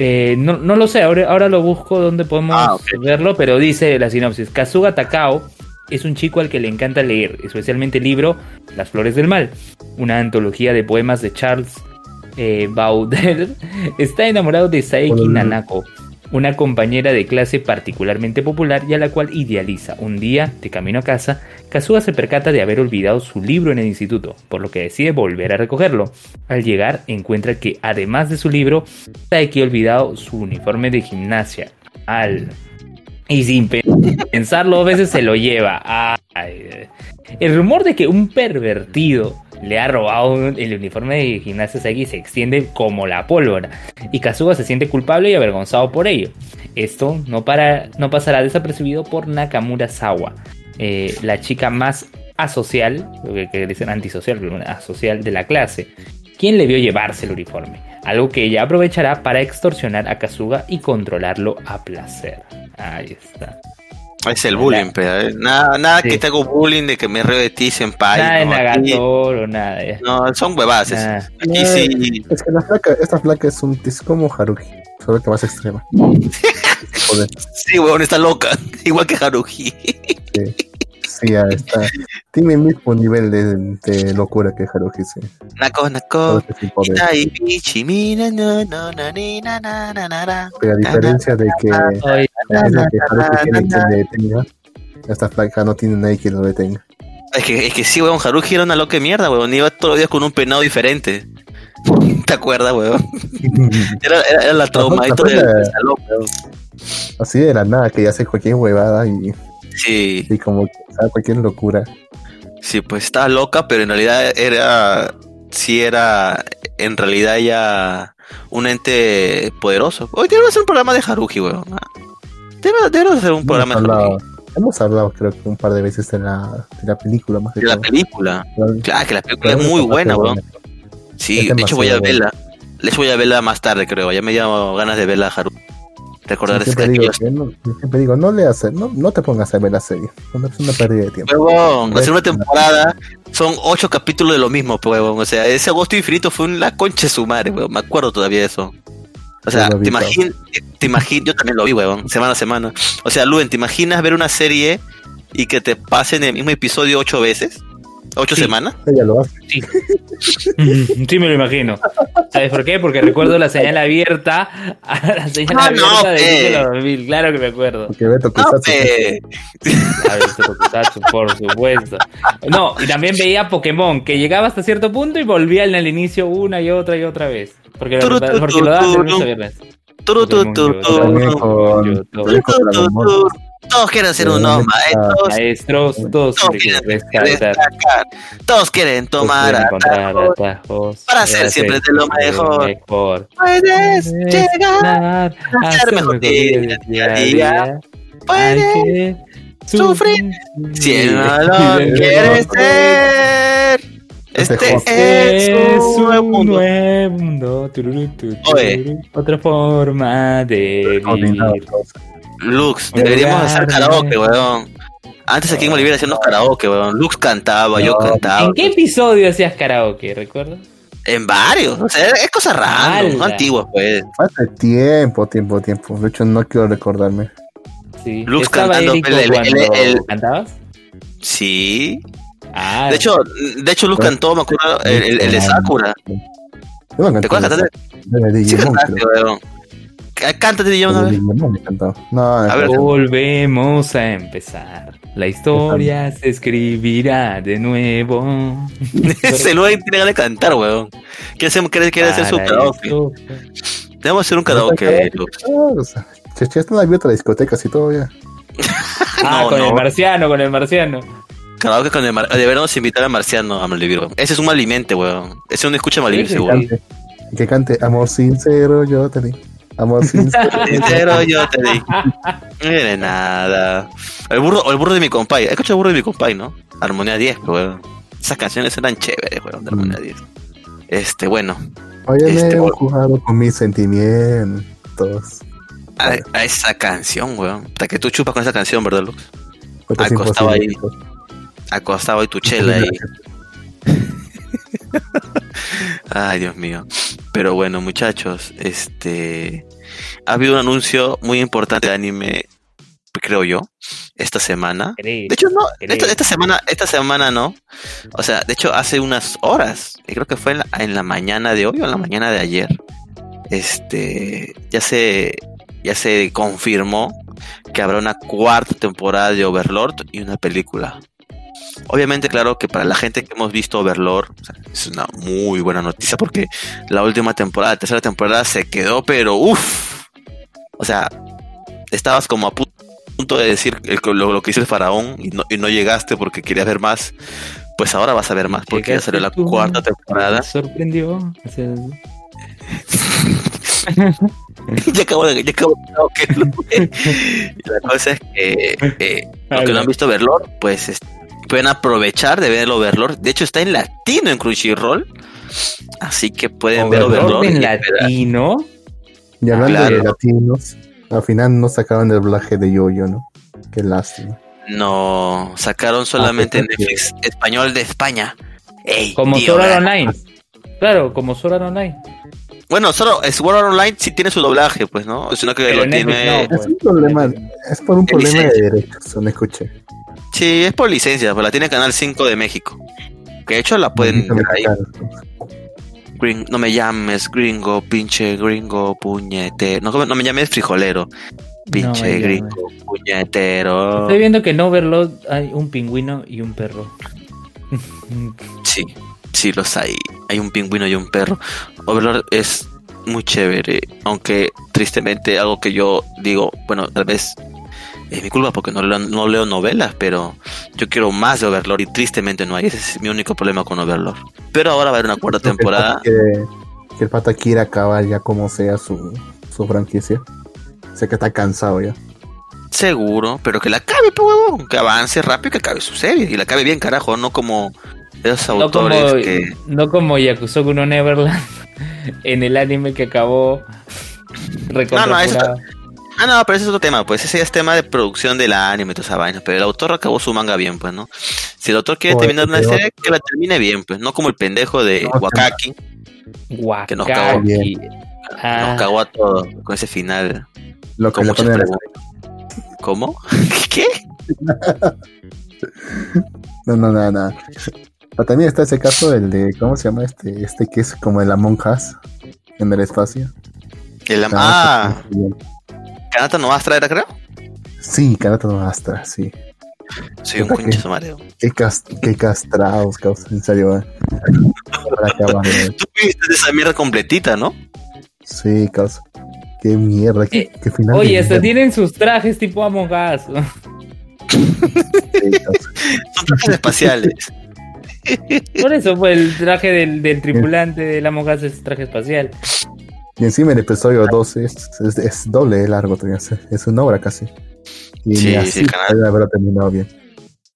[SPEAKER 3] Eh, no, no lo sé, ahora, ahora lo busco donde podemos
[SPEAKER 1] Ah,
[SPEAKER 3] verlo, pero dice la sinopsis. Kazuga Takao es un chico al que le encanta leer, especialmente el libro Las Flores del Mal, una antología de poemas de Charles eh, Baudelaire. [laughs] Está enamorado de Saeki. Nanako, una compañera de clase particularmente popular y a la cual idealiza. Un día, de camino a casa, Kazuga se percata de haber olvidado su libro en el instituto, por lo que decide volver a recogerlo. Al llegar, encuentra que además de su libro, Saeki ha olvidado su uniforme de gimnasia. Al. Y sin pe- [laughs] pensarlo, a veces se lo lleva. Ay. El rumor de que un pervertido le ha robado el uniforme de gimnasia Saeki se extiende como la pólvora. Y Kazuga se siente culpable y avergonzado por ello. Esto no, para, no pasará desapercibido por Nakamura Sawa, eh, la chica más asocial, que, dicen antisocial, asocial de la clase, quien le vio llevarse el uniforme, algo que ella aprovechará para extorsionar a Kazuga y controlarlo a placer. Ahí está.
[SPEAKER 1] Es el bullying, pero ¿eh? nada, nada
[SPEAKER 3] Sí.
[SPEAKER 1] que te hago bullying de que me río de ti, senpai.
[SPEAKER 3] nada de
[SPEAKER 1] no, aquí-
[SPEAKER 3] Nagatoro, nada.
[SPEAKER 1] no, son huevadas. Aquí sí.
[SPEAKER 2] Es que la flaca, esta flaca es, un, es como Haruki, solo que más extrema. [laughs] Joder,
[SPEAKER 1] Sí, weón, está loca. [laughs] Igual que Haruhi.
[SPEAKER 2] sí, sí, ya está. Tiene el mismo nivel de, de locura que Haruki, sí.
[SPEAKER 1] Nako, nako. na, na, na, na, na, na.
[SPEAKER 2] Pero a diferencia de que,
[SPEAKER 3] Ay,
[SPEAKER 2] a diferencia de que Haruki tiene quien le detenga, esta flaca no tiene nadie quien lo detenga.
[SPEAKER 1] Es que, es que sí, weón, Haruhi era una loca de mierda, weón. Iba todos los días con un peinado diferente. [laughs] ¿Te acuerdas, weón? [laughs] Era, era, era la traumadito
[SPEAKER 2] la
[SPEAKER 1] salón, weón.
[SPEAKER 2] Así de la nada, que ya hace cualquier huevada y,
[SPEAKER 1] Sí,
[SPEAKER 2] y como sabe cualquier locura.
[SPEAKER 1] sí, pues estaba loca, pero en realidad era. Sí, era. En realidad ya. Un ente poderoso. Hoy tenemos que hacer un programa de Haruhi, weón. Debemos, debemos hacer un programa
[SPEAKER 2] hemos,
[SPEAKER 1] de
[SPEAKER 2] hablado,
[SPEAKER 1] Haruhi.
[SPEAKER 2] hemos hablado, creo que un par de veces de la, de la película más
[SPEAKER 1] De la película.
[SPEAKER 2] Claro,
[SPEAKER 1] que la película es muy buena, weón. Sí, de hecho voy a verla. De hecho voy a verla más tarde, creo. Ya me dio ganas de verla a Haru. Recordar
[SPEAKER 2] Sí,
[SPEAKER 1] ese
[SPEAKER 2] siempre, digo, que no, siempre digo, no le hace, no, no te pongas a ver la serie, es una pérdida de tiempo.
[SPEAKER 1] Huevón, la segunda temporada son ocho capítulos de lo mismo, pues, huevón. O sea, ese agosto infinito fue una concha de su madre, huevón. Me acuerdo todavía de eso. O sea,
[SPEAKER 2] Yo
[SPEAKER 1] te imaginas, te imagin- yo también lo vi, huevón, semana a semana. O sea, Luen, ¿te imaginas ver una serie y que te pasen el mismo episodio ocho veces? ¿Ocho
[SPEAKER 3] Sí.
[SPEAKER 1] semanas?
[SPEAKER 2] Ella lo hace.
[SPEAKER 3] Sí. [laughs] sí, me lo imagino. ¿Sabes por qué? Porque recuerdo la señal abierta a la señal
[SPEAKER 1] Ah, no,
[SPEAKER 3] abierta de los 2000. Claro que me acuerdo.
[SPEAKER 2] Porque Beto
[SPEAKER 1] No,
[SPEAKER 2] Kusatsu,
[SPEAKER 3] ese Tokusatsu, por supuesto. No, y también veía Pokémon, que llegaba hasta cierto punto y volvía al inicio una y otra y otra vez. Porque,
[SPEAKER 1] Turu,
[SPEAKER 3] lo, porque lo daban de viernes.
[SPEAKER 1] Todos quieren ser
[SPEAKER 2] Pero
[SPEAKER 1] unos
[SPEAKER 2] ¿dónde está?
[SPEAKER 1] maestros.
[SPEAKER 3] Maestros, todos
[SPEAKER 1] Todos
[SPEAKER 3] quieren
[SPEAKER 1] destacar. Todos quieren
[SPEAKER 3] todos
[SPEAKER 1] tomar atajos.
[SPEAKER 3] atajos
[SPEAKER 1] para ser siempre de lo mejor.
[SPEAKER 3] mejor.
[SPEAKER 1] Puedes llegar,
[SPEAKER 3] a
[SPEAKER 1] ser mejor día, día a día. puedes sufrir. Si no lo quieres ser. Este es un nuevo mundo.
[SPEAKER 3] nuevo mundo.
[SPEAKER 1] Oye.
[SPEAKER 3] Otra forma de vivir.
[SPEAKER 1] Lux, deberíamos hacer karaoke, weón. Antes aquí en Bolivia hacíamos karaoke, weón. Lux cantaba, yo cantaba.
[SPEAKER 3] ¿En qué episodio hacías karaoke? ¿Recuerdas?
[SPEAKER 1] En varios. O sea, es cosa random, no antiguas, pues.
[SPEAKER 2] Hace tiempo, tiempo, tiempo. De hecho, no quiero recordarme.
[SPEAKER 3] Sí.
[SPEAKER 1] Lux
[SPEAKER 3] ¿Estaba
[SPEAKER 1] cantando, el- el-
[SPEAKER 3] cuando
[SPEAKER 1] el-
[SPEAKER 3] cantabas?
[SPEAKER 1] Sí.
[SPEAKER 3] Ah,
[SPEAKER 1] De hecho, de hecho Luz cantó, me acuerdo, el, el- el de Sakura.
[SPEAKER 2] Yo no
[SPEAKER 1] ¿Te acuerdas
[SPEAKER 2] de,
[SPEAKER 1] cantar?
[SPEAKER 2] de
[SPEAKER 1] Sí cantaste, weón. Cá- Cántate Digimon.
[SPEAKER 2] Digimon he cantado. No,
[SPEAKER 1] A ver,
[SPEAKER 3] Volvemos a empezar. La historia se escribirá de nuevo.
[SPEAKER 1] Ese luego tiene de cantar, weón. Quiere hacer, quiere, quiere hacer su karaoke.
[SPEAKER 3] esto.
[SPEAKER 1] Debemos hacer un karaoke, Lux.
[SPEAKER 2] Ah, o sea, che, che, esto no había otra discoteca así todo ya.
[SPEAKER 3] Ah,
[SPEAKER 1] No,
[SPEAKER 3] con
[SPEAKER 1] no.
[SPEAKER 3] el marciano, con el marciano.
[SPEAKER 1] Karaoke con el mar... Deberíamos invitar al marciano a Malvivir, weón. Ese es un malimente, weón. Ese es un escucha
[SPEAKER 3] sí,
[SPEAKER 1] seguro.
[SPEAKER 2] Que cante Amor sincero, yo te di. Amor sincero. [laughs]
[SPEAKER 1] Sincero, yo te di. No viene nada. El burro, el burro de mi compay. Escucha el burro de mi compay, ¿no? Armonía 10, pues, weón. Esas canciones eran chéveres, weón, de Armonía 10. Este, bueno.
[SPEAKER 2] Oye,
[SPEAKER 1] Este,
[SPEAKER 2] me he jugado con mis sentimientos.
[SPEAKER 1] A, a esa canción, weón. Hasta que tú chupas con esa canción, ¿verdad, Lux? Acostado
[SPEAKER 2] imposible.
[SPEAKER 1] Acostado ahí tu chela ahí. [laughs] Ay, Dios mío. Pero bueno, muchachos, este ha habido un anuncio muy importante de anime, creo yo, esta semana. De hecho, no, esta semana, esta semana no. O sea, de hecho, hace unas horas, y creo que fue en la, en la mañana de hoy o en la mañana de ayer. Este, ya se, ya se confirmó que habrá una cuarta temporada de Overlord y una película. Obviamente, claro que para la gente que hemos visto Overlord, o sea, es una muy buena noticia porque la última temporada, la tercera temporada se quedó, pero uff. O sea, estabas como a pu- punto de decir el- lo, lo que hizo el faraón y no, y no llegaste porque querías ver más. Pues ahora vas a ver más porque ya salió la
[SPEAKER 3] tú,
[SPEAKER 1] cuarta temporada.
[SPEAKER 3] Me sorprendió. O sea, [laughs]
[SPEAKER 1] ya acabo de. Ya acabo de- no, que no. [laughs] Y la cosa es que eh, [laughs] los que no han visto Overlord, pues es- pueden aprovechar de ver el Overlord. De hecho, está en latino en Crunchyroll. Así que pueden ver
[SPEAKER 3] Overlord
[SPEAKER 1] Overlord.
[SPEAKER 3] en
[SPEAKER 1] y
[SPEAKER 3] latino.
[SPEAKER 2] Y hablando
[SPEAKER 1] Claro.
[SPEAKER 2] de latinos, al final no sacaron el doblaje de Yoyo, ¿no? Qué lástima.
[SPEAKER 1] No, sacaron solamente
[SPEAKER 2] Ah,
[SPEAKER 1] Netflix español de España. Ey,
[SPEAKER 3] Como
[SPEAKER 1] ¿verdad?
[SPEAKER 3] Online. Claro, como Sword Art Online.
[SPEAKER 1] Bueno, solo Sword Art Online sí tiene su doblaje, pues, ¿no? Sino que
[SPEAKER 3] Pero
[SPEAKER 1] lo
[SPEAKER 3] Netflix
[SPEAKER 1] tiene.
[SPEAKER 3] no.
[SPEAKER 2] Es un problema, es por un problema de derechos, no escuché.
[SPEAKER 1] Sí, es por licencia, pues la tiene Canal 5 de México. Que de hecho la pueden ver ahí. Gring- no me llames gringo, pinche gringo, puñete. No, no me llames frijolero. Pinche gringo, puñetero.
[SPEAKER 3] Estoy viendo que en Overlord hay un pingüino y un perro.
[SPEAKER 1] Sí, sí los hay. Hay un pingüino y un perro. Overlord es muy chévere, aunque tristemente algo que yo digo, bueno, tal vez es mi culpa porque no leo, no leo novelas, pero yo quiero más de Overlord y tristemente no hay. Ese es mi único problema con Overlord. Pero ahora va a haber una cuarta
[SPEAKER 2] que
[SPEAKER 1] temporada.
[SPEAKER 2] Que, el pata quiere acabar ya como sea su, su franquicia. Sé que está cansado ya.
[SPEAKER 1] Seguro, pero que la acabe, pues, huevón. Que avance rápido y que acabe su serie. Y la acabe bien, carajo, no como esos
[SPEAKER 3] No como,
[SPEAKER 1] autores que.
[SPEAKER 3] no como Yakusoku no Neverland [laughs] en el anime que acabó
[SPEAKER 1] No, no, eso-. Ah, no, pero ese es otro tema, pues ese ya es tema de producción del anime y toda esa vaina. Pero el autor acabó su manga bien, pues, ¿no? Si el autor quiere terminar una serie, que la termine bien, pues, no como el pendejo de
[SPEAKER 2] No,
[SPEAKER 1] Wakaki, que nos cagó.
[SPEAKER 3] Wakaki. Ah,
[SPEAKER 1] nos cagó a todos con ese final.
[SPEAKER 2] Lo que
[SPEAKER 1] Con
[SPEAKER 2] le
[SPEAKER 1] muchas preguntas. ¿Cómo? [laughs] ¿Qué? [laughs]
[SPEAKER 2] No, no, no, no. Pero también está ese caso del de, ¿cómo se llama este? Este que es como el Among Us en el espacio.
[SPEAKER 1] El,
[SPEAKER 2] Ah,
[SPEAKER 1] ah, Kanata no Astra era, creo.
[SPEAKER 2] Sí, Kanata no Astra, sí.
[SPEAKER 1] Soy un
[SPEAKER 2] Puta,
[SPEAKER 1] concha
[SPEAKER 2] qué-
[SPEAKER 1] madre.
[SPEAKER 2] Qué, cas qué castrados, causa, en serio. eh.
[SPEAKER 1] Tú viste esa mierda completita, ¿no?
[SPEAKER 2] Sí, causa. Qué mierda, qué,
[SPEAKER 3] Eh,
[SPEAKER 2] qué final.
[SPEAKER 3] Oye, hasta tienen sus trajes tipo Among Us.
[SPEAKER 2] sí.
[SPEAKER 1] Son trajes espaciales.
[SPEAKER 3] Por eso fue el traje del, del tripulante del Among Us es traje espacial.
[SPEAKER 2] Y encima el episodio 12 es, es, es doble de largo es- Es una hora casi. Y
[SPEAKER 1] Sí,
[SPEAKER 2] así
[SPEAKER 1] canal.
[SPEAKER 2] haberlo terminado bien.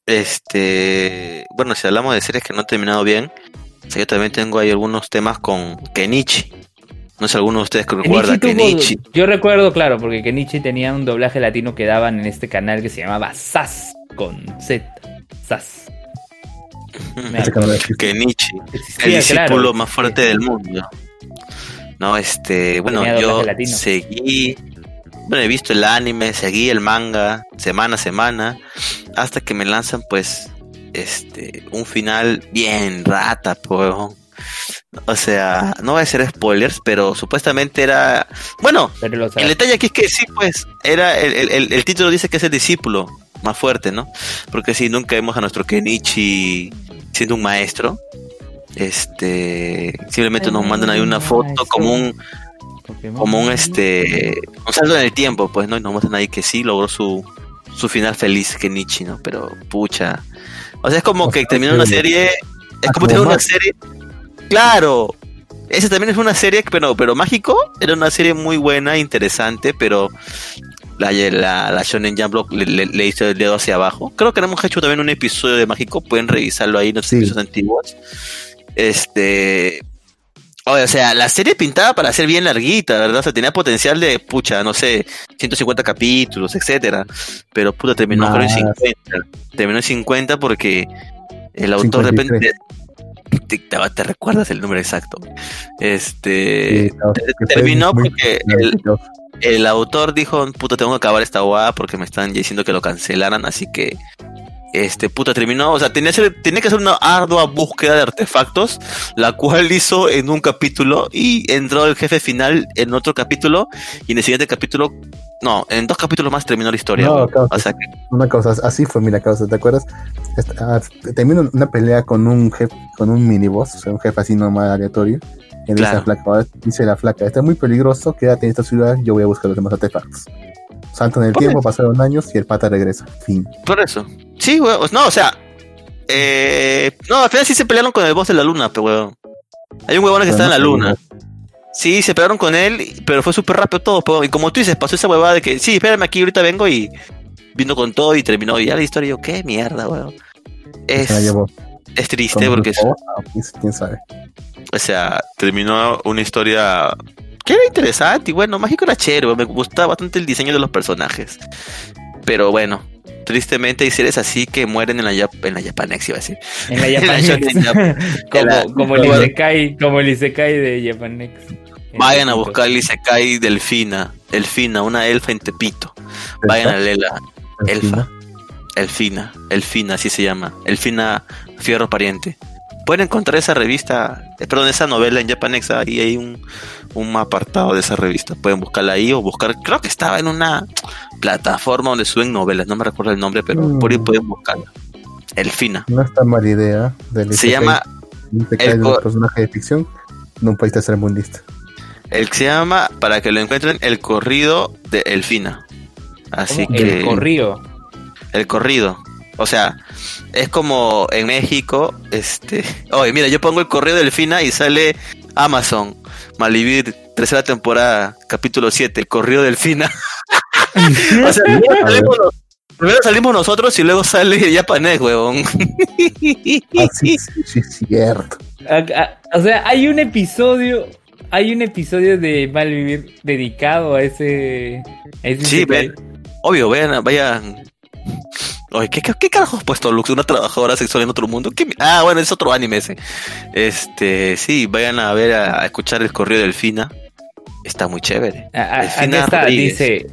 [SPEAKER 1] Este, bueno, si hablamos de series que no han terminado bien, o sea, yo también tengo ahí algunos temas con Kenichi. No sé, alguno de ustedes que recuerda
[SPEAKER 3] Kenichi tuvo-
[SPEAKER 1] Kenichi.
[SPEAKER 3] Yo recuerdo, claro, porque Kenichi tenía un doblaje latino que daban en este canal que se llamaba SAS. con Z. Sas.
[SPEAKER 1] Kenichi,
[SPEAKER 3] Existía,
[SPEAKER 1] el discípulo
[SPEAKER 3] claro.
[SPEAKER 1] más fuerte del mundo. No, este, bueno,
[SPEAKER 3] Tenía
[SPEAKER 1] yo seguí, bueno, he visto el anime, seguí el manga semana a semana, hasta que me lanzan, pues, este, un final bien rata, pues. O sea, no voy a hacer spoilers, pero supuestamente era, bueno, el detalle aquí es que sí, pues, era el, el- el- el título dice que es el discípulo más fuerte, ¿no? Porque si nunca vemos a nuestro Kenichi siendo un maestro, este, simplemente nos mandan ahí una foto como un, como un este, un salto en el tiempo, pues, ¿no? Y nos muestran ahí que sí logró su, su final feliz Kenichi, ¿no? Pero, pucha, o sea, es como que
[SPEAKER 2] que-
[SPEAKER 1] una serie, es
[SPEAKER 2] Ah,
[SPEAKER 1] como tener una serie, claro, esa también es una serie, pero, pero mágico, era una serie muy buena, interesante, pero la, la, la Shonen Jump le, le- le hizo el dedo hacia abajo. Creo que hemos hecho también un episodio de mágico, pueden revisarlo ahí en los
[SPEAKER 2] Sí.
[SPEAKER 1] episodios antiguos. Este. O sea, la serie pintaba para ser bien larguita, ¿verdad? O sea, tenía potencial de, pucha, no sé, 150 capítulos, etcétera. Pero puta, terminó en
[SPEAKER 2] Más.
[SPEAKER 1] 50. Terminó en 50 porque el autor de
[SPEAKER 2] 53.
[SPEAKER 1] repente. Te, te- te recuerdas el número exacto. Este.
[SPEAKER 2] Sí,
[SPEAKER 1] terminó porque el, el autor dijo, puta, tengo que acabar esta guada porque me están diciendo que lo cancelaran, así que este puta terminó, o sea, tenía, que hacer- tenía que hacer una ardua búsqueda de artefactos, la cual hizo en un capítulo y entró el jefe final en otro capítulo y en el siguiente capítulo, no, en dos capítulos más terminó la historia.
[SPEAKER 2] No,
[SPEAKER 1] o sea, que,
[SPEAKER 2] Una cosa, así fue, mira, causa, ¿te acuerdas? Ah, termina una pelea con un jefe, con un miniboss, o sea, un jefe así normal aleatorio.
[SPEAKER 1] Claro.
[SPEAKER 2] la flaca, dice la flaca, está muy peligroso, quédate en esta ciudad, yo voy a buscar los demás artefactos. Saltan el
[SPEAKER 1] Por
[SPEAKER 2] tiempo,
[SPEAKER 1] eso.
[SPEAKER 2] pasaron años y el pata regresa. Fin.
[SPEAKER 1] por eso. Sí, o- no, o sea, eh, no, al final sí se pelearon con el boss de la luna, pero weón. Hay un huevón que
[SPEAKER 2] Pero
[SPEAKER 1] está en la luna. Sí, se pegaron con él, pero fue súper rápido todo. y como tú dices, pasó esa huevada de que, sí, espérame aquí, ahorita vengo y vino con todo y terminó ya la historia. Y yo, qué mierda, weón. Es, es triste porque, es-
[SPEAKER 2] ah, quién- quién sabe.
[SPEAKER 1] o sea, terminó una historia que era interesante y bueno, Mágico era chévere, me gustaba bastante el diseño de los personajes. Pero bueno, tristemente hay series así que mueren en la, Jap- en la Japanex, iba a decir.
[SPEAKER 3] En la [laughs]
[SPEAKER 1] En la
[SPEAKER 3] Japanex.
[SPEAKER 1] Jump. [laughs]
[SPEAKER 3] como,
[SPEAKER 1] En la-
[SPEAKER 3] como el. Isekai, como el Isekai de Japanex.
[SPEAKER 1] Vayan a buscar el Isekai Delfina, Elfina, una elfa en Tepito. Vayan a leerla. Elfa. Elfina, Elfina, así se llama. Elfina Fierro Pariente. Pueden encontrar esa revista, eh, perdón, esa novela en Japanex, ahí hay un, un apartado de esa revista. Pueden buscarla ahí o buscar, creo que estaba en una plataforma donde suben novelas, no me recuerdo el nombre, pero
[SPEAKER 2] Mm.
[SPEAKER 1] por ahí pueden buscarla. Elfina.
[SPEAKER 2] No está mala idea. Del
[SPEAKER 1] Se llama, el
[SPEAKER 2] de un personaje de ficción en un país tercermundista.
[SPEAKER 1] el se llama, para que lo encuentren, El Corrido de Elfina. Así
[SPEAKER 3] ¿Cómo?
[SPEAKER 1] que...
[SPEAKER 3] El corrido.
[SPEAKER 1] el corrido. O sea, es como en México, este, [laughs] oye, mira, yo pongo el corrido del Fina y sale Amazon, Malivir, tercera temporada, capítulo 7, el corrido del Fina. [laughs] o sea, primero salimos, nos- primero salimos nosotros y luego sale Japanet, huevón.
[SPEAKER 2] Ah, sí, sí, sí, cierto.
[SPEAKER 3] O sea, hay un episodio, hay un episodio de Malvivir dedicado a ese, a ese
[SPEAKER 1] Sí, ven. Obvio, vayan, vayan. Oye, ¿qué, qué, qué carajo has puesto, Lux? ¿Una trabajadora sexual en otro mundo? ¿Qué mi- ah, bueno, es otro anime ese. Este, sí, vayan a ver, a, a escuchar el correo del Fina. Está muy chévere.
[SPEAKER 3] A-
[SPEAKER 1] Delfina
[SPEAKER 3] está,
[SPEAKER 1] Rodríguez.
[SPEAKER 3] dice,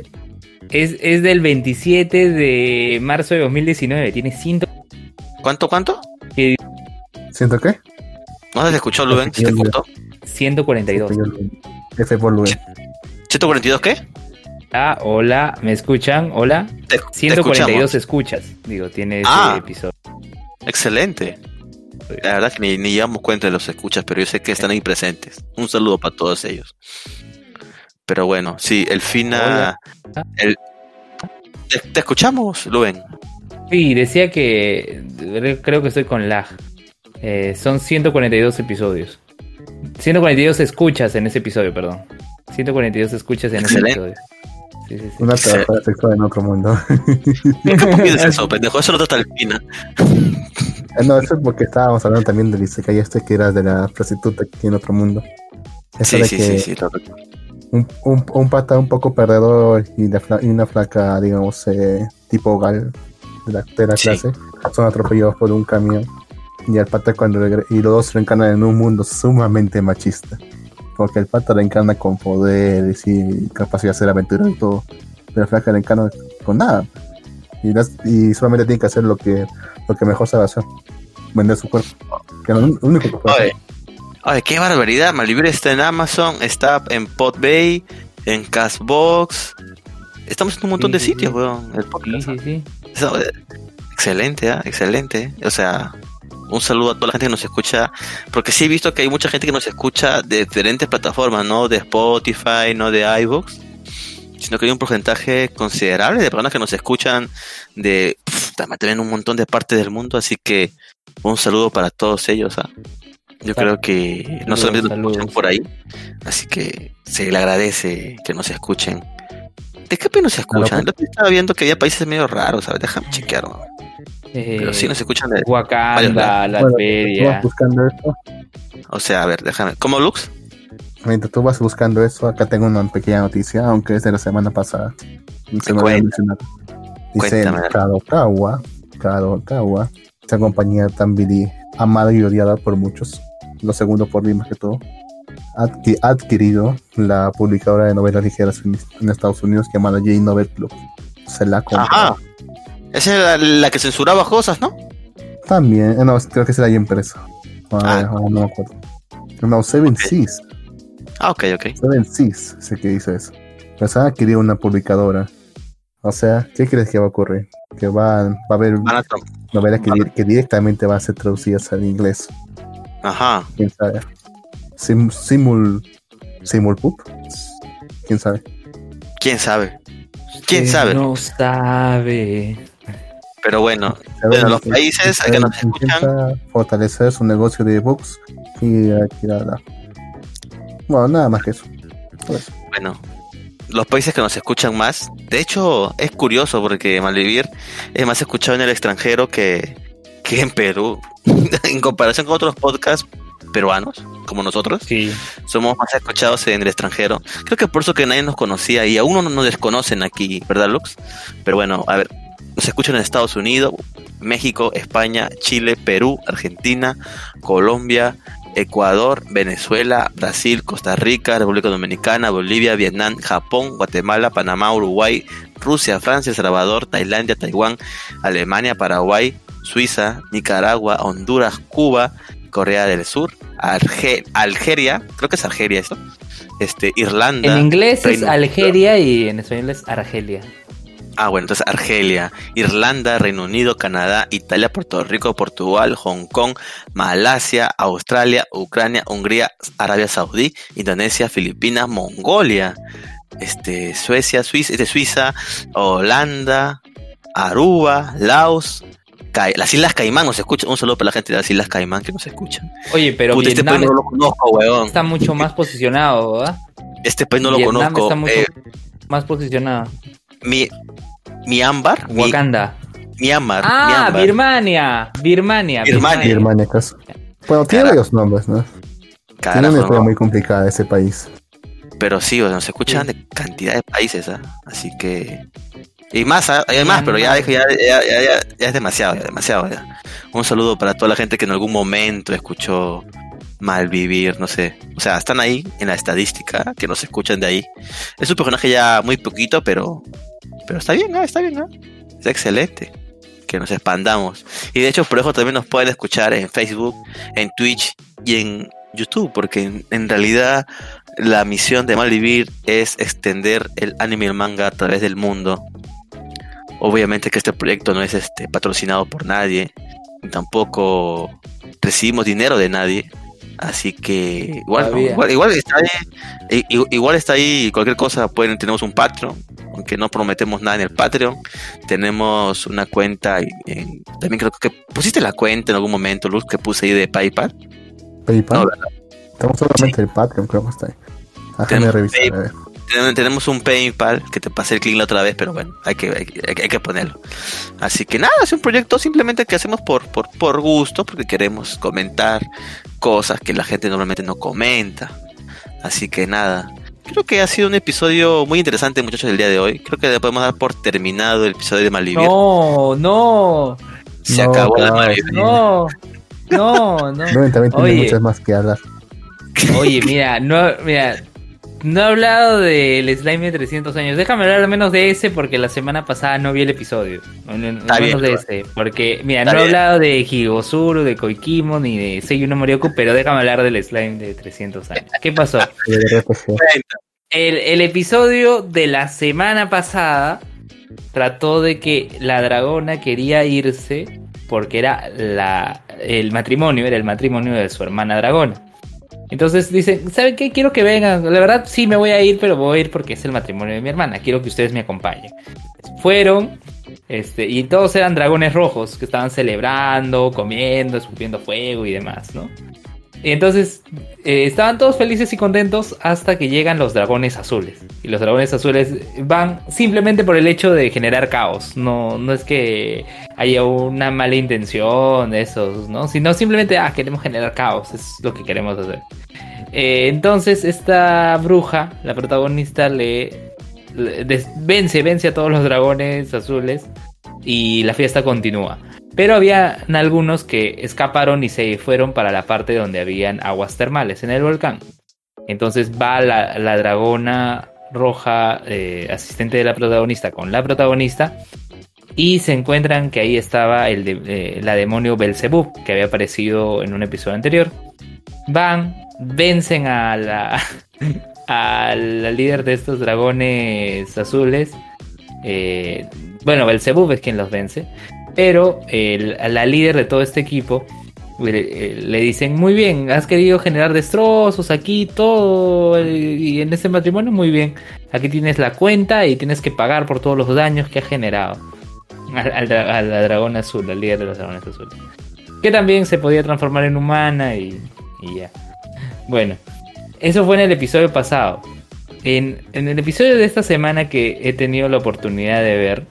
[SPEAKER 3] es, es del 27 de marzo de 2019, tiene 100...
[SPEAKER 1] ¿Cuánto, cuánto?
[SPEAKER 2] ¿Siento qué?
[SPEAKER 1] ¿No se escuchó, Luven? ¿Se te cortó?
[SPEAKER 3] 142.
[SPEAKER 2] F por Luen.
[SPEAKER 1] ¿142 qué?
[SPEAKER 3] Ah, hola, ¿me escuchan? Hola.
[SPEAKER 1] Te, te
[SPEAKER 3] 142
[SPEAKER 1] escuchamos.
[SPEAKER 3] escuchas, digo, tiene ese
[SPEAKER 1] Ah.
[SPEAKER 3] episodio.
[SPEAKER 1] Excelente. La verdad que ni, ni llevamos cuenta de los escuchas, pero yo sé que están ahí presentes. Un saludo para todos ellos. Pero bueno, sí, el Fina... El, te, te escuchamos, Luven.
[SPEAKER 3] Sí, decía que creo que estoy con lag. Eh, son 142 episodios. 142 escuchas en ese episodio, perdón. 142 escuchas en
[SPEAKER 1] Excelente.
[SPEAKER 3] ese episodio. Sí, sí, sí.
[SPEAKER 2] Una trabajadora sexual en otro mundo. [laughs]
[SPEAKER 1] ¿Qué opinas de [laughs] eso, pendejo? Eso no trata el Fina.
[SPEAKER 2] Eh, no, eso es porque estábamos hablando también del Isekai este que era de la prostituta que tiene otro mundo. Eso
[SPEAKER 1] Sí,
[SPEAKER 2] de
[SPEAKER 1] sí,
[SPEAKER 2] que
[SPEAKER 1] sí, sí. lo-
[SPEAKER 2] Un, un, un pata un poco perdedor y, la fla- y una flaca, digamos, eh, tipo gal, de la, de la
[SPEAKER 1] Sí.
[SPEAKER 2] clase son atropellados por un camión. Y el pata cuando y los dos reencarnan en un mundo sumamente machista. Porque el pata reencarna con poderes y capacidad de hacer aventuras y todo. Pero la flaca reencarna con nada. Y, las- y solamente tiene que hacer lo que, lo que mejor sabe hacer. Vender su cuerpo. Que es lo único que puede hacer.
[SPEAKER 1] oye, qué barbaridad. Malvivir está en Amazon, está en Podbay, en Castbox. Estamos en un montón
[SPEAKER 3] Sí,
[SPEAKER 1] de
[SPEAKER 3] sí,
[SPEAKER 1] sitios,
[SPEAKER 3] sí.
[SPEAKER 1] weón. El podcast.
[SPEAKER 3] sí, sí.
[SPEAKER 1] Eso, eh, excelente, ¿ah? excelente. O sea, un saludo a toda la gente que nos escucha, porque sí he visto que hay mucha gente que nos escucha de diferentes plataformas, no de Spotify, no de iVoox, sino que hay un porcentaje considerable de personas que nos escuchan de pff, también un montón de partes del mundo, así que un saludo para todos ellos. ¿ah? Yo creo que no solamente nos escuchan por ahí, así que se le agradece que nos escuchen. ¿De qué país nos escuchan? Día estaba viendo que había países medio raros, ¿sabes? Déjame chequear. ¿no? Pero sí nos escuchan de...
[SPEAKER 3] Wakanda, Latveria.
[SPEAKER 2] buscando eso.
[SPEAKER 1] O sea, a ver, déjame. ¿Cómo Lux?
[SPEAKER 2] Mientras tú vas buscando eso, acá tengo una pequeña noticia, aunque es de la semana pasada. Se me había mencionado. Dice. Kadokawa, Kadokawa, esa compañía tan vili- amada y odiada por muchos, lo segundo por mí más que todo, ha adqui- ha adquirido la publicadora de novelas ligeras en, en Estados Unidos llamada J Novel Club. Se la compró.
[SPEAKER 1] Esa era la, la que censuraba cosas, ¿no?
[SPEAKER 2] También, eh, no, creo que es la impresa. Ah,
[SPEAKER 1] Ah.
[SPEAKER 2] ah, no me acuerdo. No, Seven
[SPEAKER 1] Ok.
[SPEAKER 2] Seas.
[SPEAKER 1] Ah, ok, ok.
[SPEAKER 2] Seven Seas, sé que dice eso. Pues han adquirido una publicadora. O sea, ¿qué crees que va a ocurrir? Que va, va a haber novelas que, di- que directamente van a ser traducidas al inglés.
[SPEAKER 1] Ajá.
[SPEAKER 2] ¿Quién sabe? Sim- simul... Simulpup. ¿Quién sabe?
[SPEAKER 1] ¿Quién sabe? ¿Quién
[SPEAKER 3] Que
[SPEAKER 1] sabe?
[SPEAKER 3] No sabe.
[SPEAKER 1] Pero bueno, los países que nos escuchan-
[SPEAKER 2] fortalecer su negocio de books y adquirirla. Bueno, nada más que eso. Pues,
[SPEAKER 1] bueno. Los países que nos escuchan más. De hecho, es curioso porque Malvivir es más escuchado en el extranjero que, que en Perú. [laughs] en comparación con otros podcasts peruanos, como nosotros.
[SPEAKER 3] Sí.
[SPEAKER 1] somos más escuchados en el extranjero. Creo que por eso que nadie nos conocía y aún no nos desconocen aquí, ¿verdad, Lux? Pero bueno, a ver, nos escuchan en Estados Unidos, México, España, Chile, Perú, Argentina, Colombia, Ecuador, Venezuela, Brasil, Costa Rica, República Dominicana, Bolivia, Vietnam, Japón, Guatemala, Panamá, Uruguay, Rusia, Francia, El Salvador, Tailandia, Taiwán, Alemania, Paraguay, Suiza, Nicaragua, Honduras, Cuba, Corea del Sur, Arge- Algeria, creo que es Algeria esto, este, Irlanda.
[SPEAKER 3] En inglés es Algeria y en español es Argelia.
[SPEAKER 1] Ah, bueno, entonces Argelia, Irlanda, Reino Unido, Canadá, Italia, Puerto Rico, Portugal, Hong Kong, Malasia, Australia, Ucrania, Hungría, Arabia Saudí, Indonesia, Filipinas, Mongolia, este, Suecia, Suiza, este, Suiza, Holanda, Aruba, Laos, las Islas Caimán nos escuchan. Un saludo para la gente de las Islas Caimán que nos escuchan.
[SPEAKER 3] Oye, pero
[SPEAKER 1] Puta, este país no lo conozco, weón.
[SPEAKER 3] está mucho más posicionado, ¿verdad?
[SPEAKER 1] Este país no lo conozco.
[SPEAKER 3] está mucho
[SPEAKER 1] Eh,
[SPEAKER 3] más posicionado.
[SPEAKER 1] Mi, Myanmar, mi,
[SPEAKER 3] Wakanda.
[SPEAKER 1] Myanmar,
[SPEAKER 3] Ah,
[SPEAKER 1] Myanmar.
[SPEAKER 3] Birmania. Birmania.
[SPEAKER 1] Birmania.
[SPEAKER 2] Birmania, acaso. Bueno, tiene varios nombres, ¿no? Tiene una historia
[SPEAKER 1] no.
[SPEAKER 2] muy complicada ese país.
[SPEAKER 1] Pero sí, o sea, nos escuchan de cantidad de países, ¿ah? Así que. Y más, ¿ah? hay más, pero ya, ya, ya, ya, ya- ya es demasiado, ya, demasiado. Ya. Un saludo para toda la gente que en algún momento escuchó Malvivir, no sé. O sea, están ahí en la estadística, que nos escuchan de ahí. Es un personaje ya muy poquito, pero. Pero está bien. Está bien, ¿ah? Está excelente. Que nos expandamos. Y de hecho, por eso también nos pueden escuchar en Facebook, en Twitch y en YouTube, porque en, en realidad la misión de Malvivir es extender el anime y el manga a través del mundo. Obviamente que este proyecto no es este patrocinado por nadie, tampoco recibimos dinero de nadie. Así que igual, ¿no? Igual, igual está ahí, igual está ahí cualquier cosa, pueden, tenemos un Patreon, aunque no prometemos nada en el Patreon. Tenemos una cuenta, en- también creo que pusiste la cuenta en algún momento, Luz, que puse ahí de PayPal.
[SPEAKER 2] PayPal.
[SPEAKER 1] No,
[SPEAKER 2] Tenemos solamente el Patreon, creo que está ahí. Déjame revisar.
[SPEAKER 1] PayPal.
[SPEAKER 2] a ver.
[SPEAKER 1] Ten- Tenemos un PayPal que te pasé el clic la otra vez, pero bueno, hay que, hay, que- hay que ponerlo. Así que nada, es un proyecto simplemente que hacemos por, por, por gusto, porque queremos comentar cosas que la gente normalmente no comenta. Así que nada, creo que ha sido un episodio muy interesante, muchachos, del día de hoy. Creo que le podemos dar por terminado el episodio de Malvivir.
[SPEAKER 3] No, no,
[SPEAKER 1] Se
[SPEAKER 2] No,
[SPEAKER 1] acabó el
[SPEAKER 2] no,
[SPEAKER 1] Malvivir.
[SPEAKER 3] no, no, no. [laughs]
[SPEAKER 2] No, también tiene
[SPEAKER 3] Oye.
[SPEAKER 2] muchas más que hablar.
[SPEAKER 3] Oye, mira, no, mira, no he hablado del slime de 300 años. Déjame hablar al menos de ese porque la semana pasada no vi el episodio. No, no,
[SPEAKER 1] Está
[SPEAKER 3] al menos
[SPEAKER 1] bien,
[SPEAKER 3] de ese. Porque, mira,
[SPEAKER 1] Está
[SPEAKER 3] no he
[SPEAKER 1] bien.
[SPEAKER 3] hablado de Higosuru, de Koikimo, ni de Seiyu no Morioku, pero déjame hablar del slime de 300 años. ¿Qué pasó? [laughs] El, el episodio de la semana pasada trató de que la dragona quería irse porque era la, el matrimonio, era el matrimonio de su hermana dragona. Entonces dicen, ¿saben qué? Quiero que vengan. La verdad sí me voy a ir, pero voy a ir porque es el matrimonio de mi hermana. Quiero que ustedes me acompañen. Fueron, este, y todos eran dragones rojos que estaban celebrando, comiendo, escupiendo fuego y demás, ¿no? Y entonces eh, estaban todos felices y contentos hasta que llegan los dragones azules. Y los dragones azules van simplemente por el hecho de generar caos. No, no es que haya una mala intención de esos, ¿no? Sino simplemente, ah, queremos generar caos. Es lo que queremos hacer. Eh, entonces esta bruja, la protagonista, le, vence, vence a todos los dragones azules y la fiesta continúa. Pero había algunos que escaparon y se fueron para la parte donde habían aguas termales en el volcán. Entonces va la, dragona roja, eh, asistente de la protagonista, con la protagonista. Y se encuentran que ahí estaba el eh, la demonio Belzebub, que había aparecido en un episodio anterior. Van, vencen a la, [laughs] a la líder de estos dragones azules. Eh, bueno, Belzebub es quien los vence. Pero la líder de todo este equipo le, eh, le dicen, muy bien, has querido generar destrozos aquí, todo, y en este matrimonio, muy bien. Aquí tienes la cuenta y tienes que pagar por todos los daños que has generado. A la dragón azul, al líder de los dragones azules. Que también se podía transformar en humana y, y ya. Bueno, eso fue en el episodio pasado. En el episodio de esta semana que he tenido la oportunidad de ver,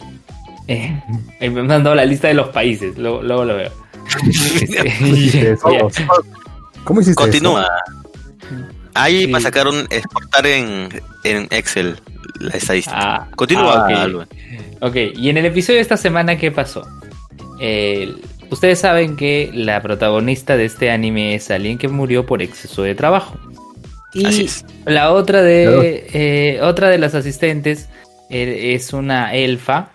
[SPEAKER 3] eh, me han mandado la lista de los países, luego, luego lo veo. Este,
[SPEAKER 2] hiciste eso? [laughs]
[SPEAKER 3] ya.
[SPEAKER 2] ¿Cómo hiciste
[SPEAKER 1] Continúa. Ahí
[SPEAKER 3] Sí.
[SPEAKER 1] para sacar un exportar en, en Excel la estadística.
[SPEAKER 3] Ah,
[SPEAKER 1] Continúa,
[SPEAKER 3] ah, ok. Y en el episodio de esta semana, ¿qué pasó? El- ustedes saben que la protagonista de este anime es alguien que murió por exceso de trabajo. Y
[SPEAKER 1] Así es.
[SPEAKER 3] la otra de
[SPEAKER 2] Claro.
[SPEAKER 3] eh, otra de las asistentes eh, es una elfa.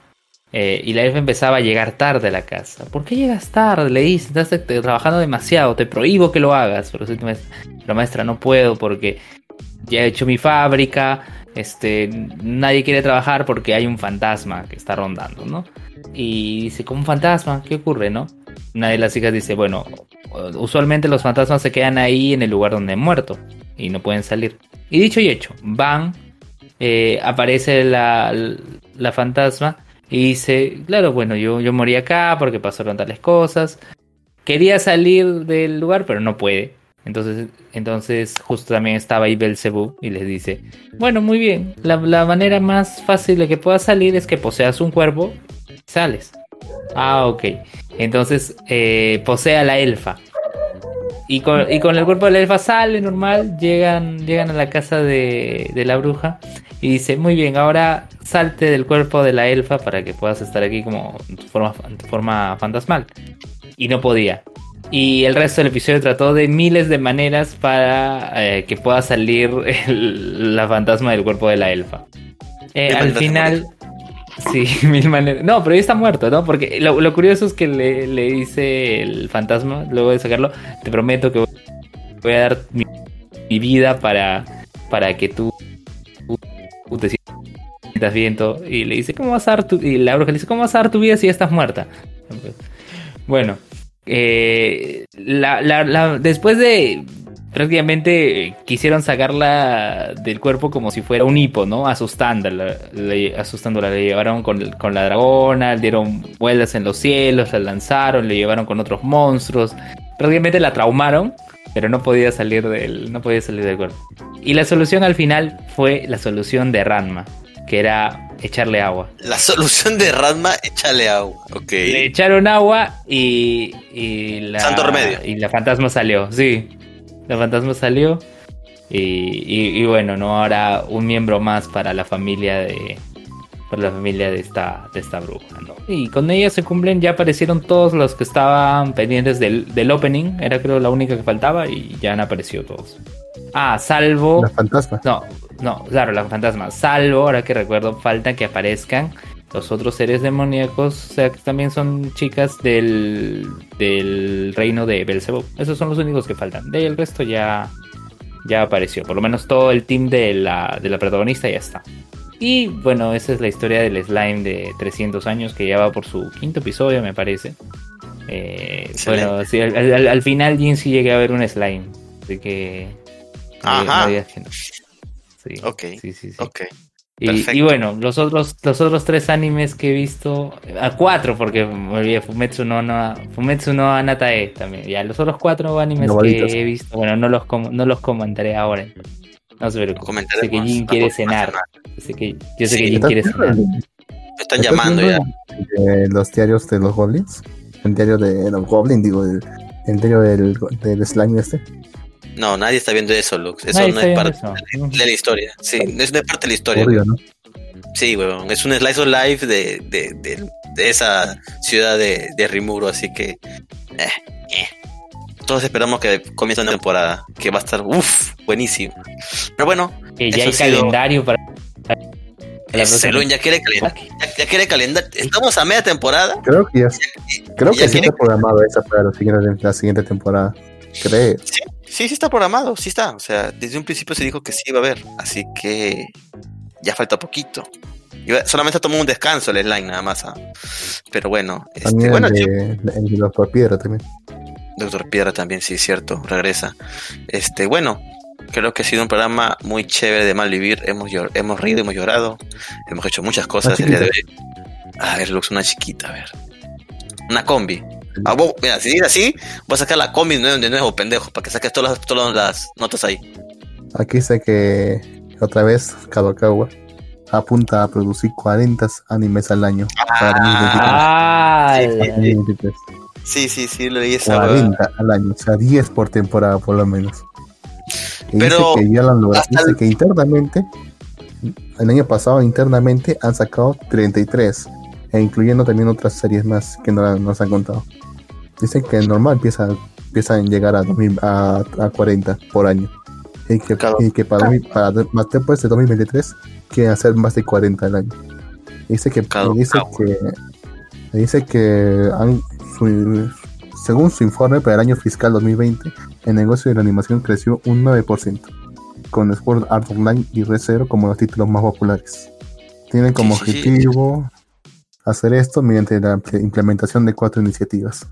[SPEAKER 3] Eh, y la elfa empezaba a llegar tarde a la casa. ¿Por qué llegas tarde? Le dice, estás eh, trabajando demasiado, te prohíbo que lo hagas. Pero, tu maestra. Pero maestra, no puedo porque ya he hecho mi fábrica, este, nadie quiere trabajar porque hay un fantasma que está rondando, ¿no? Y dice, ¿cómo un fantasma? ¿Qué ocurre, no? Una de las hijas dice, bueno, usualmente los fantasmas se quedan ahí en el lugar donde han muerto y no pueden salir. Y dicho y hecho, van, eh, aparece la, la fantasma y dice, claro, bueno, yo, yo morí acá porque pasaron tales cosas. Quería salir del lugar, pero no puede. Entonces, entonces justo también estaba ahí Belzebú y les dice, bueno, muy bien, la, la manera más fácil de que puedas salir es que poseas un cuerpo y sales. Ah, ok. Entonces eh, posee a la elfa. Y con, y con el cuerpo de la elfa sale normal, llegan, llegan a la casa de, de la bruja y dice, muy bien, ahora salte del cuerpo de la elfa para que puedas estar aquí como en tu forma, en tu forma fantasmal. Y no podía. Y el resto del episodio trató de miles de maneras para eh, que pueda salir el- la fantasma del cuerpo de la elfa. Eh, al final, sí, [laughs] mil maneras. No, pero ya está muerto, ¿no? Porque lo, lo curioso es que le, le dice el fantasma, luego de sacarlo, te prometo que voy a dar mi, mi vida para, para que tú, tú te sientas bien. todo. Y le dice, ¿cómo vas a dar tu... Y la bruja le dice, ¿cómo vas a dar tu vida si ya estás muerta? Bueno, eh, después de prácticamente quisieron sacarla del cuerpo como si fuera un hipo, ¿no? Asustándola, le, asustándola, le llevaron con, con la dragona, le dieron vueltas en los cielos, la lanzaron, le llevaron con otros monstruos, prácticamente la traumaron, pero no podía salir del, no podía salir del cuerpo. Y la solución al final fue la solución de Ranma, que era echarle agua.
[SPEAKER 1] La solución de Radma, échale agua. Ok.
[SPEAKER 3] Le echaron agua y, y la
[SPEAKER 1] Santo remedio.
[SPEAKER 3] y la fantasma salió, sí. La fantasma salió Y, y- y bueno, no ahora un miembro más para la familia de para la familia de esta de esta bruja, ¿no? Y con ella se cumplen, ya aparecieron todos los que estaban pendientes del, del opening, era creo la única que faltaba y ya han aparecido todos. Ah, salvo
[SPEAKER 2] La fantasma.
[SPEAKER 3] no, no, claro, la fantasma. Salvo, ahora que recuerdo, falta que aparezcan los otros seres demoníacos, o sea, que también son chicas del, del reino de Belzebub. Esos son los únicos que faltan. De ahí el resto ya, ya apareció. Por lo menos todo el team de la, de la protagonista ya está. Y bueno, esa es la historia del slime de 300 años que ya va por su quinto episodio, me parece. Eh, bueno, sí, al, al- al final Jin sí llegué a ver un slime. Así que...
[SPEAKER 1] Ajá.
[SPEAKER 3] no digas que no. Sí,
[SPEAKER 1] Ok,
[SPEAKER 3] sí, sí, sí.
[SPEAKER 1] Ok.
[SPEAKER 3] Y,
[SPEAKER 1] perfecto.
[SPEAKER 3] y bueno, los otros, los otros tres animes que he visto, a cuatro, porque me olvidé, Fumetsu no, no, Fumetsu no Anatae también. Ya, los otros cuatro animes que he visto, bueno, no los, com- no los comentaré ahora. No se preocupe. Sé que Jin quiere cenar. sé que, yo sé
[SPEAKER 1] Sí,
[SPEAKER 3] que Jin
[SPEAKER 2] ¿Estás
[SPEAKER 3] quiere cenar.
[SPEAKER 1] Me están
[SPEAKER 2] estás
[SPEAKER 1] llamando ya.
[SPEAKER 2] el- eh, los diarios de los goblins. El diario de los goblins, digo, el, el diario del, del slime este.
[SPEAKER 1] No, nadie está viendo eso, Lux. Eso
[SPEAKER 3] Nadie
[SPEAKER 1] no es parte
[SPEAKER 3] eso.
[SPEAKER 1] de la historia. Sí, no es, no es parte de la historia.
[SPEAKER 2] Obvio, ¿no?
[SPEAKER 1] Sí, weón. Es un slice of life de, de, de, de esa ciudad de, de Rimuro, así que. eh. Todos esperamos que comience una temporada, que va a estar, uff, buenísimo. Pero bueno,
[SPEAKER 3] Que ya hay
[SPEAKER 1] sido-
[SPEAKER 3] calendario para.
[SPEAKER 1] Celón ya quiere calendario. Ya, ya quiere calendario. Estamos a media temporada.
[SPEAKER 2] Creo que ya, creo
[SPEAKER 1] ya
[SPEAKER 2] que sí está programado esa para la siguiente, la siguiente temporada. Creo.
[SPEAKER 1] Sí, sí, sí está programado, sí está. O sea, desde un principio se dijo que sí iba a haber. Así que ya falta poquito. Iba- solamente tomó un descanso el slime nada más. ah. Pero bueno, este,
[SPEAKER 2] También
[SPEAKER 1] bueno,
[SPEAKER 2] el, de, el de los por piedra también.
[SPEAKER 1] Doctor Piedra también, sí, cierto, regresa. Este, bueno, creo que ha sido un programa muy chévere de mal vivir. Hemos, llor- hemos rido, hemos llorado, hemos hecho muchas cosas el día de hoy. A ver, Lux, una chiquita, a ver. Una combi. Ah, vos- mira, si dices así, voy a sacar la combi de nuevo, de nuevo, pendejo, para que saques todas las, todas las notas ahí.
[SPEAKER 2] Aquí sé que otra vez Kadokawa apunta a producir 40 animes al año para 2023.
[SPEAKER 3] Ah,
[SPEAKER 1] Sí,
[SPEAKER 3] la-
[SPEAKER 2] 2023.
[SPEAKER 1] Sí, sí, sí, leí esa hueá.
[SPEAKER 2] 40 al año, o sea, 10 por temporada por lo menos. Y
[SPEAKER 1] Pero
[SPEAKER 2] dice que ya lo han logrado. Dice
[SPEAKER 1] el-
[SPEAKER 2] que internamente, el año pasado internamente han sacado 33, e incluyendo también otras series más que no nos han contado. Dicen que normal empieza, empiezan a llegar a, 2000 a, a 40 por año. Y que,
[SPEAKER 1] Claro.
[SPEAKER 2] y que para, 2000 para más después de 2023 quieren hacer más de 40 al año. Dice que
[SPEAKER 1] Claro,
[SPEAKER 2] dice
[SPEAKER 1] claro.
[SPEAKER 2] que dice que han, su- según su informe para el año fiscal 2020, el negocio de la animación creció un 9%, con Sword Art Online y Re:Zero como los títulos más populares. Tienen como
[SPEAKER 1] Sí, sí, sí.
[SPEAKER 2] objetivo hacer esto mediante la impl- implementación de cuatro iniciativas.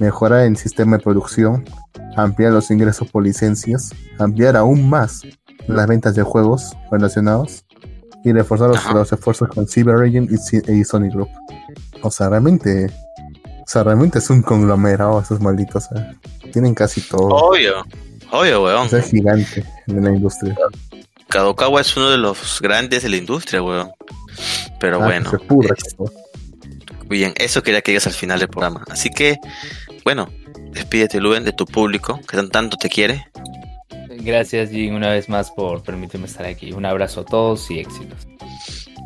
[SPEAKER 2] Mejorar el sistema de producción, ampliar los ingresos por licencias, ampliar aún más las ventas de juegos relacionados y reforzar los, esfuerzos con CyberAgent y, C- y Sony Group. O sea, realmente, sea, realmente es un conglomerado esos malditos. o sea, tienen casi todo.
[SPEAKER 1] Obvio, obvio, weón.
[SPEAKER 2] O sea, es gigante en la industria.
[SPEAKER 1] Kadokawa es uno de los grandes de la industria, weón. Pero
[SPEAKER 2] Ah,
[SPEAKER 1] bueno,
[SPEAKER 2] se pudra
[SPEAKER 1] es- bien, eso quería que llegues al final del programa. Así que, bueno, despídete, Luen, de tu público, que tan- tanto te quiere.
[SPEAKER 3] Gracias, Jin, una vez más por permitirme estar aquí. Un abrazo a todos y éxitos.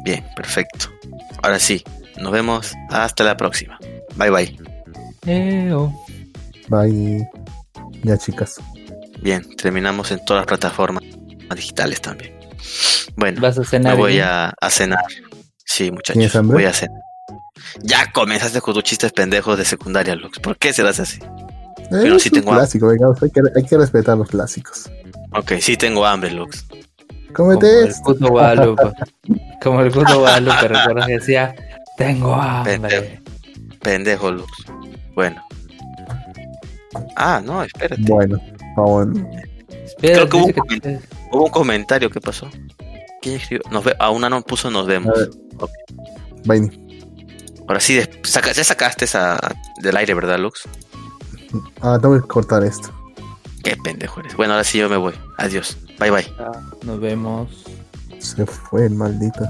[SPEAKER 1] Bien, perfecto. Ahora sí, nos vemos hasta la próxima. Bye bye.
[SPEAKER 3] Eo.
[SPEAKER 2] Bye. Ya, chicas.
[SPEAKER 1] Bien, terminamos en todas las plataformas digitales también. Bueno,
[SPEAKER 3] ¿Vas a
[SPEAKER 1] me
[SPEAKER 3] cenar?
[SPEAKER 1] voy
[SPEAKER 3] Jin?
[SPEAKER 1] a, a cenar. Sí,
[SPEAKER 2] ¿Tienes
[SPEAKER 1] muchachos,
[SPEAKER 2] hambre?
[SPEAKER 1] voy a cenar. Ya comenzaste con tus chistes pendejos de secundaria, Lux. ¿Por qué serás así? Pero
[SPEAKER 2] Eh,
[SPEAKER 1] sí
[SPEAKER 2] es un
[SPEAKER 1] tengo hambre.
[SPEAKER 2] clásico, venga, hay que, hay que respetar los clásicos.
[SPEAKER 1] Ok, sí tengo hambre, Lux.
[SPEAKER 3] Como
[SPEAKER 2] Cómete
[SPEAKER 3] el
[SPEAKER 2] esto.
[SPEAKER 3] puto Guadalupe. [laughs] Como el puto Guadalupe, recuerdo que decía, tengo hambre.
[SPEAKER 1] Pendejo, Lux. Bueno. Ah, no, espérate.
[SPEAKER 2] Bueno, vamos.
[SPEAKER 3] Espera,
[SPEAKER 1] Creo que hubo un
[SPEAKER 3] que-
[SPEAKER 1] Hubo un comentario, ¿qué pasó? ¿Quién escribió? Nos ve a una no puso nos vemos.
[SPEAKER 2] Bye.
[SPEAKER 1] Ahora sí, des- saca- ya sacaste esa del aire, ¿verdad, Lux?
[SPEAKER 2] Ah, tengo que cortar esto.
[SPEAKER 1] Qué pendejo eres. Bueno, ahora sí yo me voy. Adiós. Bye bye.
[SPEAKER 3] Nos vemos.
[SPEAKER 2] Se fue el maldito.